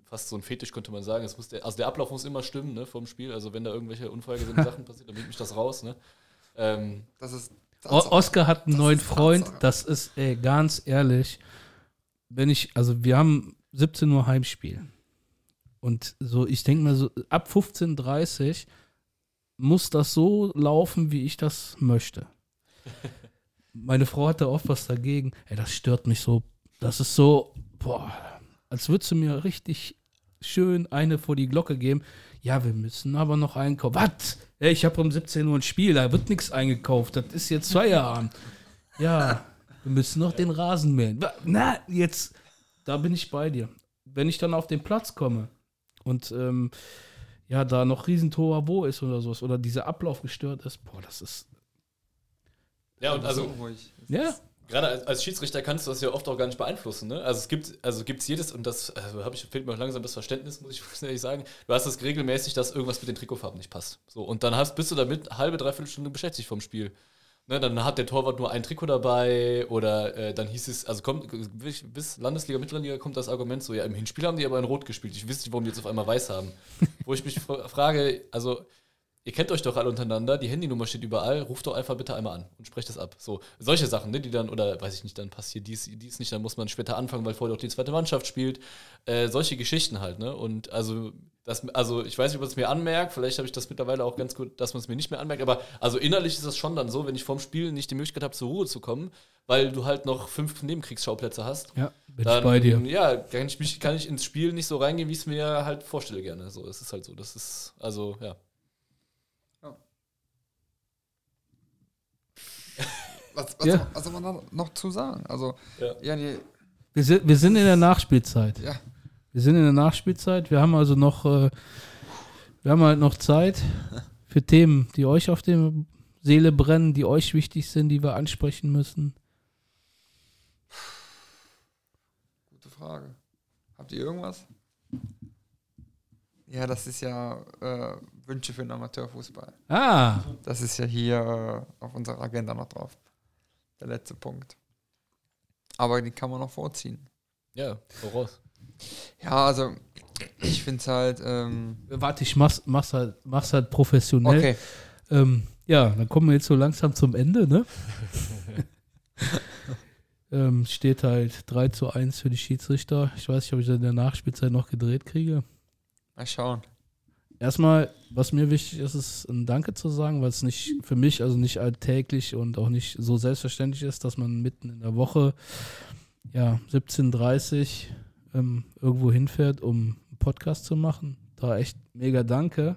D: fast so ein Fetisch, könnte man sagen. Es muss der, also der Ablauf muss immer stimmen, ne, vom Spiel. Also wenn da irgendwelche unvorhergesehenen [LAUGHS] Sachen passieren, dann bringt mich das raus, ne. Ähm,
B: das ist
A: O Oscar hat einen
B: Das
A: neuen Freund,
B: Tatsache.
A: das ist, ey, ganz ehrlich, wenn ich, also wir haben 17 Uhr Heimspiel. Und so, ich denke mal so, ab 15.30 Uhr muss das so laufen, wie ich das möchte. [LAUGHS] Meine Frau hatte oft was dagegen. Ey, das stört mich so. Das ist so, boah, als würdest du mir richtig schön eine vor die Glocke geben. Ja, wir müssen aber noch einkaufen. Was? Ich habe um 17 Uhr ein Spiel, da wird nichts eingekauft. Das ist jetzt Feierabend. Ja, wir müssen noch den Rasen mähen. Na, jetzt, da bin ich bei dir. Wenn ich dann auf den Platz komme und ähm, ja, da noch Riesentor wo ist oder sowas oder dieser Ablauf gestört ist, boah, das ist.
D: ja, und also
B: so ruhig.
A: Ja,
D: gerade als, als Schiedsrichter kannst du das ja oft auch gar nicht beeinflussen. Ne? Also es gibt, also gibt's jedes, und das also habe ich, fehlt mir auch langsam das Verständnis, muss ich [LAUGHS] ehrlich sagen. Du hast das regelmäßig, dass irgendwas mit den Trikotfarben nicht passt. So, und dann hast, bist du damit halbe, dreiviertel Stunde beschäftigt vom Spiel. Ne, dann hat der Torwart nur ein Trikot dabei oder äh, dann hieß es, also kommt bis Landesliga, Mittelliga kommt das Argument so, ja, im Hinspiel haben die aber in Rot gespielt. Ich wüsste nicht, warum die jetzt auf einmal weiß haben. [LAUGHS] Wo ich mich fra- frage, also ihr kennt euch doch alle untereinander, die Handynummer steht überall, ruft doch einfach bitte einmal an und sprecht das ab. So, solche Sachen, ne, die dann, oder weiß ich nicht, dann passiert dies, dies nicht, dann muss man später anfangen, weil vorher doch die zweite Mannschaft spielt. Äh, solche Geschichten halt, ne? Und also, das, also ich weiß nicht, ob man es mir anmerkt, vielleicht habe ich das mittlerweile auch ganz gut, dass man es mir nicht mehr anmerkt, aber also innerlich ist das schon dann so, wenn ich vorm Spiel nicht die Möglichkeit habe, zur Ruhe zu kommen, weil du halt noch fünf Nebenkriegsschauplätze hast.
A: ja, bin
D: Dann,
A: ich bei dir.
D: Ja, kann ich, mich, kann ich ins Spiel nicht so reingehen, wie ich es mir halt vorstelle gerne. So, es ist halt so. Das ist, also, ja.
B: Was, was,
A: Ja.
B: was soll man da noch zu sagen? Also,
D: Ja.
B: ja, nee,
A: Wir sind, wir sind in der Nachspielzeit.
B: ja.
A: Wir sind in der Nachspielzeit. Wir haben also noch, äh, wir haben halt noch Zeit für Themen, die euch auf der Seele brennen, die euch wichtig sind, die wir ansprechen müssen.
B: Gute Frage. Habt ihr irgendwas? Ja, das ist ja äh, Wünsche für den Amateurfußball.
A: Ah,
B: Das ist ja hier äh, auf unserer Agenda noch drauf. Der letzte Punkt. Aber die kann man noch vorziehen.
D: Ja, voraus.
B: Ja, also ich finde es halt. Ähm,
A: warte, ich mach's, mach's, halt, mach's halt professionell.
B: okay,
A: Ähm, ja, dann kommen wir jetzt so langsam zum Ende, ne? [LAUGHS] Ähm, steht halt 3 zu 1 für die Schiedsrichter. Ich weiß nicht, ob ich das in der Nachspielzeit noch gedreht kriege.
B: Mal schauen.
A: Erstmal, was mir wichtig ist, ist ein Danke zu sagen, weil es nicht für mich, also nicht alltäglich und auch nicht so selbstverständlich ist, dass man mitten in der Woche, ja, 17.30 ähm, irgendwo hinfährt, um einen Podcast zu machen. Da echt mega Danke.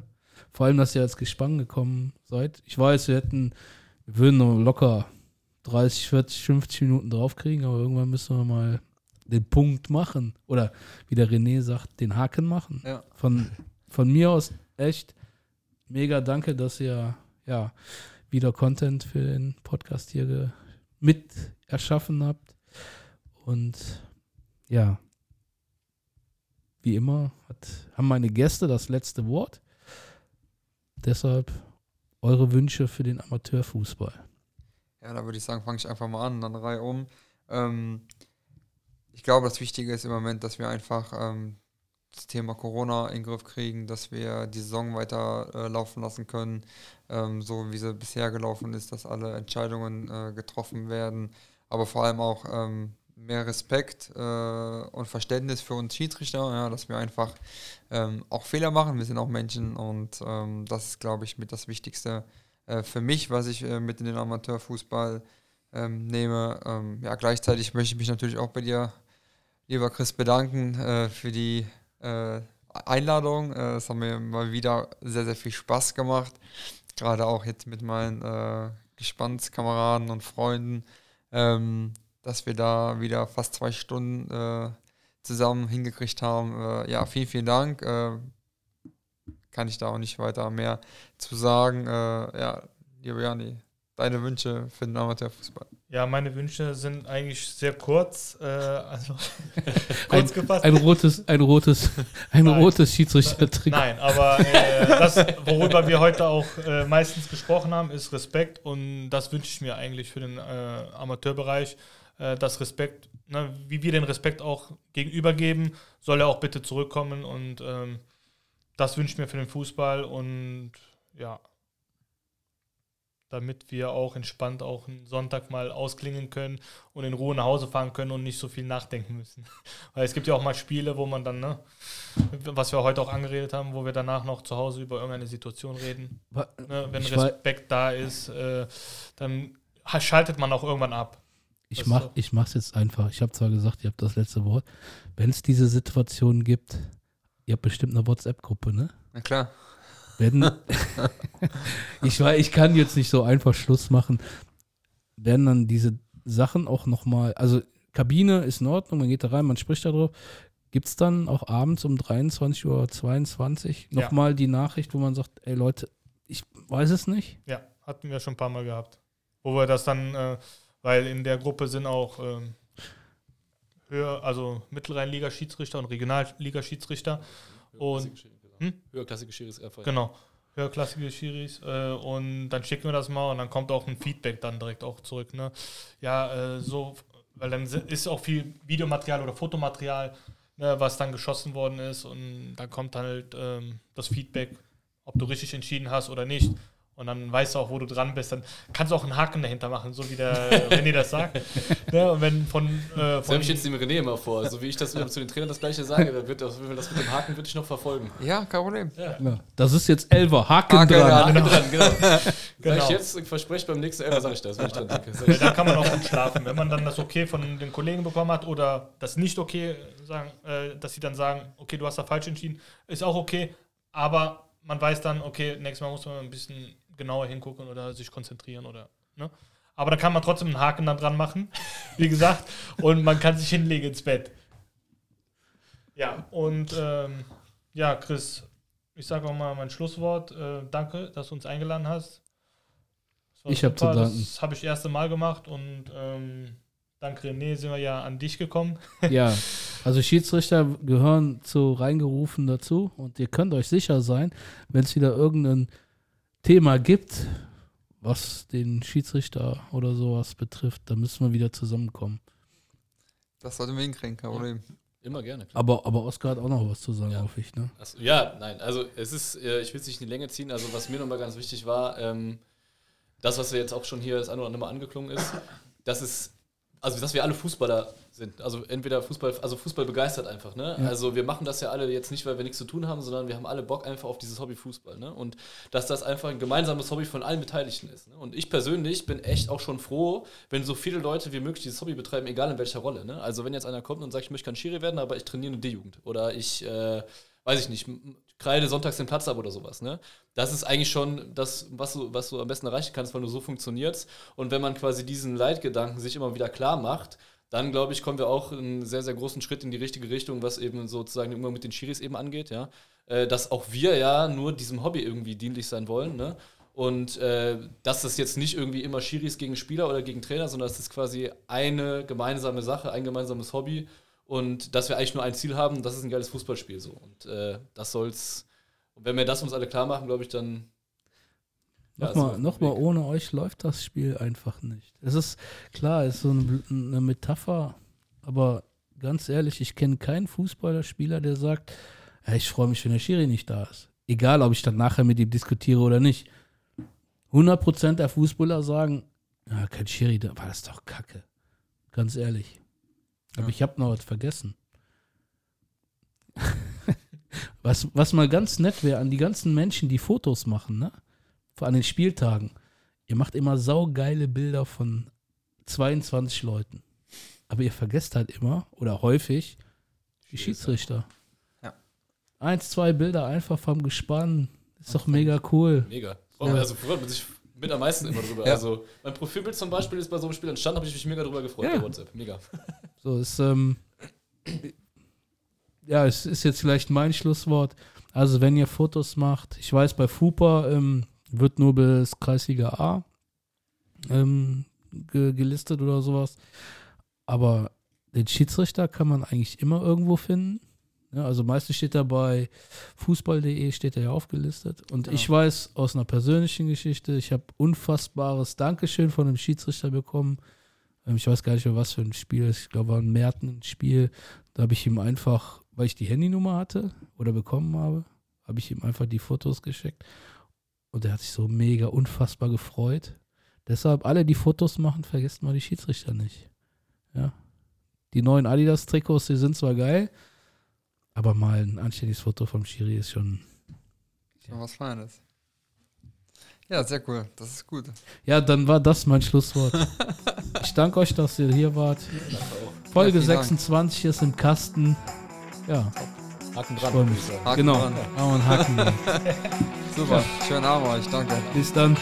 A: Vor allem, dass ihr als Gespann gekommen seid. Ich weiß, wir hätten, wir würden nur locker 30, 40, 50 Minuten draufkriegen, aber irgendwann müssen wir mal den Punkt machen. Oder wie der René sagt, den Haken machen.
B: Ja.
A: Von, von mir aus echt mega danke, dass ihr ja wieder Content für den Podcast hier mit erschaffen habt. Und ja, wie immer hat, haben meine Gäste das letzte Wort. Deshalb eure Wünsche für den Amateurfußball.
B: Ja, da würde ich sagen, fange ich einfach mal an, dann Reihe um. Ähm, ich glaube, das Wichtige ist im Moment, dass wir einfach ähm, das Thema Corona in den Griff kriegen, dass wir die Saison weiter äh, laufen lassen können, ähm, so wie sie bisher gelaufen ist, dass alle Entscheidungen äh, getroffen werden, aber vor allem auch ähm, mehr Respekt äh, und Verständnis für uns Schiedsrichter, ja, dass wir einfach ähm, auch Fehler machen, wir sind auch Menschen und ähm, das ist, glaube ich, mit das Wichtigste äh, für mich, was ich äh, mit in den Amateurfußball ähm, nehme. Ähm, ja, gleichzeitig möchte ich mich natürlich auch bei dir, lieber Chris, bedanken äh, für die äh, Einladung. Äh, Es hat mir mal wieder sehr, sehr viel Spaß gemacht. Gerade auch jetzt mit meinen äh, Gespannskameraden und Freunden, ähm, dass wir da wieder fast zwei Stunden äh, zusammen hingekriegt haben. Äh, ja, vielen, vielen Dank. Äh, kann ich da auch nicht weiter mehr zu sagen. Ja, lieber Jani, deine Wünsche für den Amateurfußball.
C: Ja, meine Wünsche sind eigentlich sehr kurz. Äh, also [LAUGHS] kurz gefasst.
A: Ein rotes, ein rotes, ein
C: Nein.
A: rotes Schiedsrichter-Trikot.
C: Nein, aber äh, das, worüber wir heute auch äh, meistens gesprochen haben, ist Respekt und das wünsche ich mir eigentlich für den äh, Amateurbereich. Äh, das Respekt, ne, wie wir den Respekt auch gegenübergeben, soll er auch bitte zurückkommen und ähm, das wünsche ich mir für den Fußball und ja, damit wir auch entspannt auch einen Sonntag mal ausklingen können und in Ruhe nach Hause fahren können und nicht so viel nachdenken müssen. [LAUGHS] Weil es gibt ja auch mal Spiele, wo man dann, ne, was wir heute auch angeredet haben, wo wir danach noch zu Hause über irgendeine Situation reden. Ne, wenn
A: Ich
C: Respekt da ist, äh, dann ha- schaltet man auch irgendwann ab.
A: Ich mach,
C: so.
A: ich mach's jetzt einfach. Ich habe zwar gesagt, ihr habt das letzte Wort. Wenn es diese Situation gibt, ihr habt bestimmt eine WhatsApp-Gruppe, ne?
B: Na klar.
A: Wenn, [LAUGHS] ich weiß, ich kann jetzt nicht so einfach Schluss machen. Werden dann diese Sachen auch nochmal, also Kabine ist in Ordnung, man geht da rein, man spricht darüber. Gibt es dann auch abends um 23 Uhr 22
C: Ja.
A: nochmal die Nachricht, wo man sagt, ey Leute, ich weiß es nicht?
C: Ja, hatten wir schon ein paar Mal gehabt. Wo wir das dann, äh, weil in der Gruppe sind auch ähm, höher, also Mittelrhein-Liga-Schiedsrichter und Regionalliga-Schiedsrichter. Und hm?
D: Höherklassige Schiris einfach.
C: Genau, höherklassige Schiris. Äh, und dann schicken wir das mal und dann kommt auch ein Feedback dann direkt auch zurück. Ne? Ja, äh, so, weil dann ist auch viel Videomaterial oder Fotomaterial, ne, was dann geschossen worden ist und dann kommt halt ähm, das Feedback, ob du richtig entschieden hast oder nicht. Und dann weißt du auch, wo du dran bist. Dann kannst du auch einen Haken dahinter machen, so wie der [LAUGHS] René das sagt. ne? Und wenn von, äh, von
D: habe ich jetzt dem René immer vor. So wie ich das zu den Trainern das gleiche sage, dann wird das, das mit dem Haken würde ich noch verfolgen.
B: Ja, kein Problem.
A: Ja. Das ist jetzt Elver, Haken,
B: Haken
A: dran.
D: Haken dran, genau. [LAUGHS] Sag
C: Genau.
D: ich jetzt, verspreche beim nächsten Elfer sage ich das, wenn ich dran denke. Sag
C: Ja, da kann man auch gut schlafen. Wenn man dann das Okay von den Kollegen bekommen hat oder das nicht okay sagen, äh, dass sie dann sagen, okay, du hast da falsch entschieden, ist auch okay, aber man weiß dann, okay, nächstes Mal muss man ein bisschen genauer hingucken oder sich konzentrieren oder, ne? Aber da kann man trotzdem einen Haken dann dran machen, [LAUGHS] wie gesagt, und man kann sich hinlegen ins Bett. Ja, und ähm, ja, Chris, ich sage auch mal mein Schlusswort. Äh, danke, dass du uns eingeladen hast.
A: Ich hab zu danken.
C: Das habe ich das erste Mal gemacht und ähm, dank René sind wir ja an dich gekommen. [LAUGHS]
A: Ja, also Schiedsrichter gehören zu reingerufen dazu und ihr könnt euch sicher sein, wenn es wieder irgendein Thema gibt, was den Schiedsrichter oder sowas betrifft, dann müssen wir wieder zusammenkommen.
B: Das sollten wir hinkriegen, kein Problem.
D: immer gerne. Klar.
A: Aber, aber Oskar hat auch noch was zu sagen,
D: Ja.
A: hoffe ich, ne?
D: Achso, ja, nein, also es ist, äh, ich will es nicht in die Länge ziehen, also was mir nochmal ganz wichtig war, ähm, das, was wir jetzt auch schon hier das eine oder andere Mal angeklungen ist, dass es also dass wir alle Fußballer sind. Also entweder Fußball, also Fußball begeistert einfach, ne?
A: Ja.
D: Also wir machen das ja alle jetzt nicht, weil wir nichts zu tun haben, sondern wir haben alle Bock einfach auf dieses Hobby Fußball, ne? Und dass das einfach ein gemeinsames Hobby von allen Beteiligten ist. Ne? Und ich persönlich bin echt auch schon froh, wenn so viele Leute wie möglich dieses Hobby betreiben, egal in welcher Rolle. Ne? Also wenn jetzt einer kommt und sagt, ich möchte kein Schiri werden, aber ich trainiere eine D-Jugend oder ich, äh, weiß ich nicht, kreide sonntags den Platz ab oder sowas. Ne? Das ist eigentlich schon das, was du, was du am besten erreichen kannst, weil du so funktionierst. Und wenn man quasi diesen Leitgedanken sich immer wieder klar macht, dann glaube ich, kommen wir auch einen sehr, sehr großen Schritt in die richtige Richtung, was eben sozusagen Umgang mit den Schiris eben angeht, ja. Äh, dass auch wir ja nur diesem Hobby irgendwie dienlich sein wollen, ne? Und äh, dass das jetzt nicht irgendwie immer Schiris gegen Spieler oder gegen Trainer, sondern es ist quasi eine gemeinsame Sache, ein gemeinsames Hobby und dass wir eigentlich nur ein Ziel haben, das ist ein geiles Fußballspiel so. Und äh, das soll's, und wenn wir das uns alle klar machen, glaube ich, dann. ja,
A: Nochmal, nochmal, ohne euch läuft das Spiel einfach nicht. Es ist klar, es ist so eine, eine Metapher, aber ganz ehrlich, ich kenne keinen Fußballerspieler, der sagt, ja, ich freue mich, wenn der Schiri nicht da ist. Egal, ob ich dann nachher mit ihm diskutiere oder nicht. 100% der Fußballer sagen, ja, kein Schiri, da war das doch kacke. Ganz ehrlich. Aber
B: Ja.
A: ich habe noch was vergessen. [LAUGHS] was, was mal ganz nett wäre an die ganzen Menschen, die Fotos machen, ne? Vor an den Spieltagen. Ihr macht immer saugeile Bilder von 22 Leuten. Aber ihr vergesst halt immer oder häufig die Schiedsrichter.
B: Ja.
A: Eins, zwei Bilder einfach vom Gespann. Ist doch mega cool.
D: Mega.
A: Ja.
D: Also freut man sich mit am meisten immer drüber.
B: Ja.
D: Also mein Profilbild zum Beispiel ist bei so einem Spiel entstanden, habe ich mich mega drüber gefreut
A: Ja.
D: bei WhatsApp. Mega.
A: So ist, ähm, ja, es ist jetzt vielleicht mein Schlusswort. Also, wenn ihr Fotos macht, ich weiß, bei FUPA ähm, wird nur bis Kreisliga A ähm, ge gelistet oder sowas. Aber den Schiedsrichter kann man eigentlich immer irgendwo finden. Ja, also meistens steht da bei fußball.de steht er ja aufgelistet. Und
B: Genau.
A: ich weiß aus einer persönlichen Geschichte, ich habe unfassbares Dankeschön von einem Schiedsrichter bekommen. Ähm, Ich weiß gar nicht mehr, was für ein Spiel. Ich glaube, war ein Merten ein Spiel. Da habe ich ihm einfach, weil ich die Handynummer hatte oder bekommen habe, habe ich ihm einfach die Fotos geschickt. Und er hat sich so mega unfassbar gefreut. Deshalb, alle, die Fotos machen, vergesst mal die Schiedsrichter nicht. Ja. Die neuen Adidas-Trikots, die sind zwar geil, aber mal ein anständiges Foto vom Schiri ist schon.
B: Schon was Feines. Ja, sehr cool. Das ist gut.
A: Ja, dann war das mein Schlusswort. [LAUGHS] ich danke euch, dass ihr hier wart. Folge
B: Ja, vielen Dank.
A: 26 ist im Kasten. Ja,
D: Haken
A: ich
D: dran.
B: Haken
A: genau.
B: dran.
A: Haken. [LAUGHS]
B: Super. Schönen Abend euch. Danke.
A: Bis dann.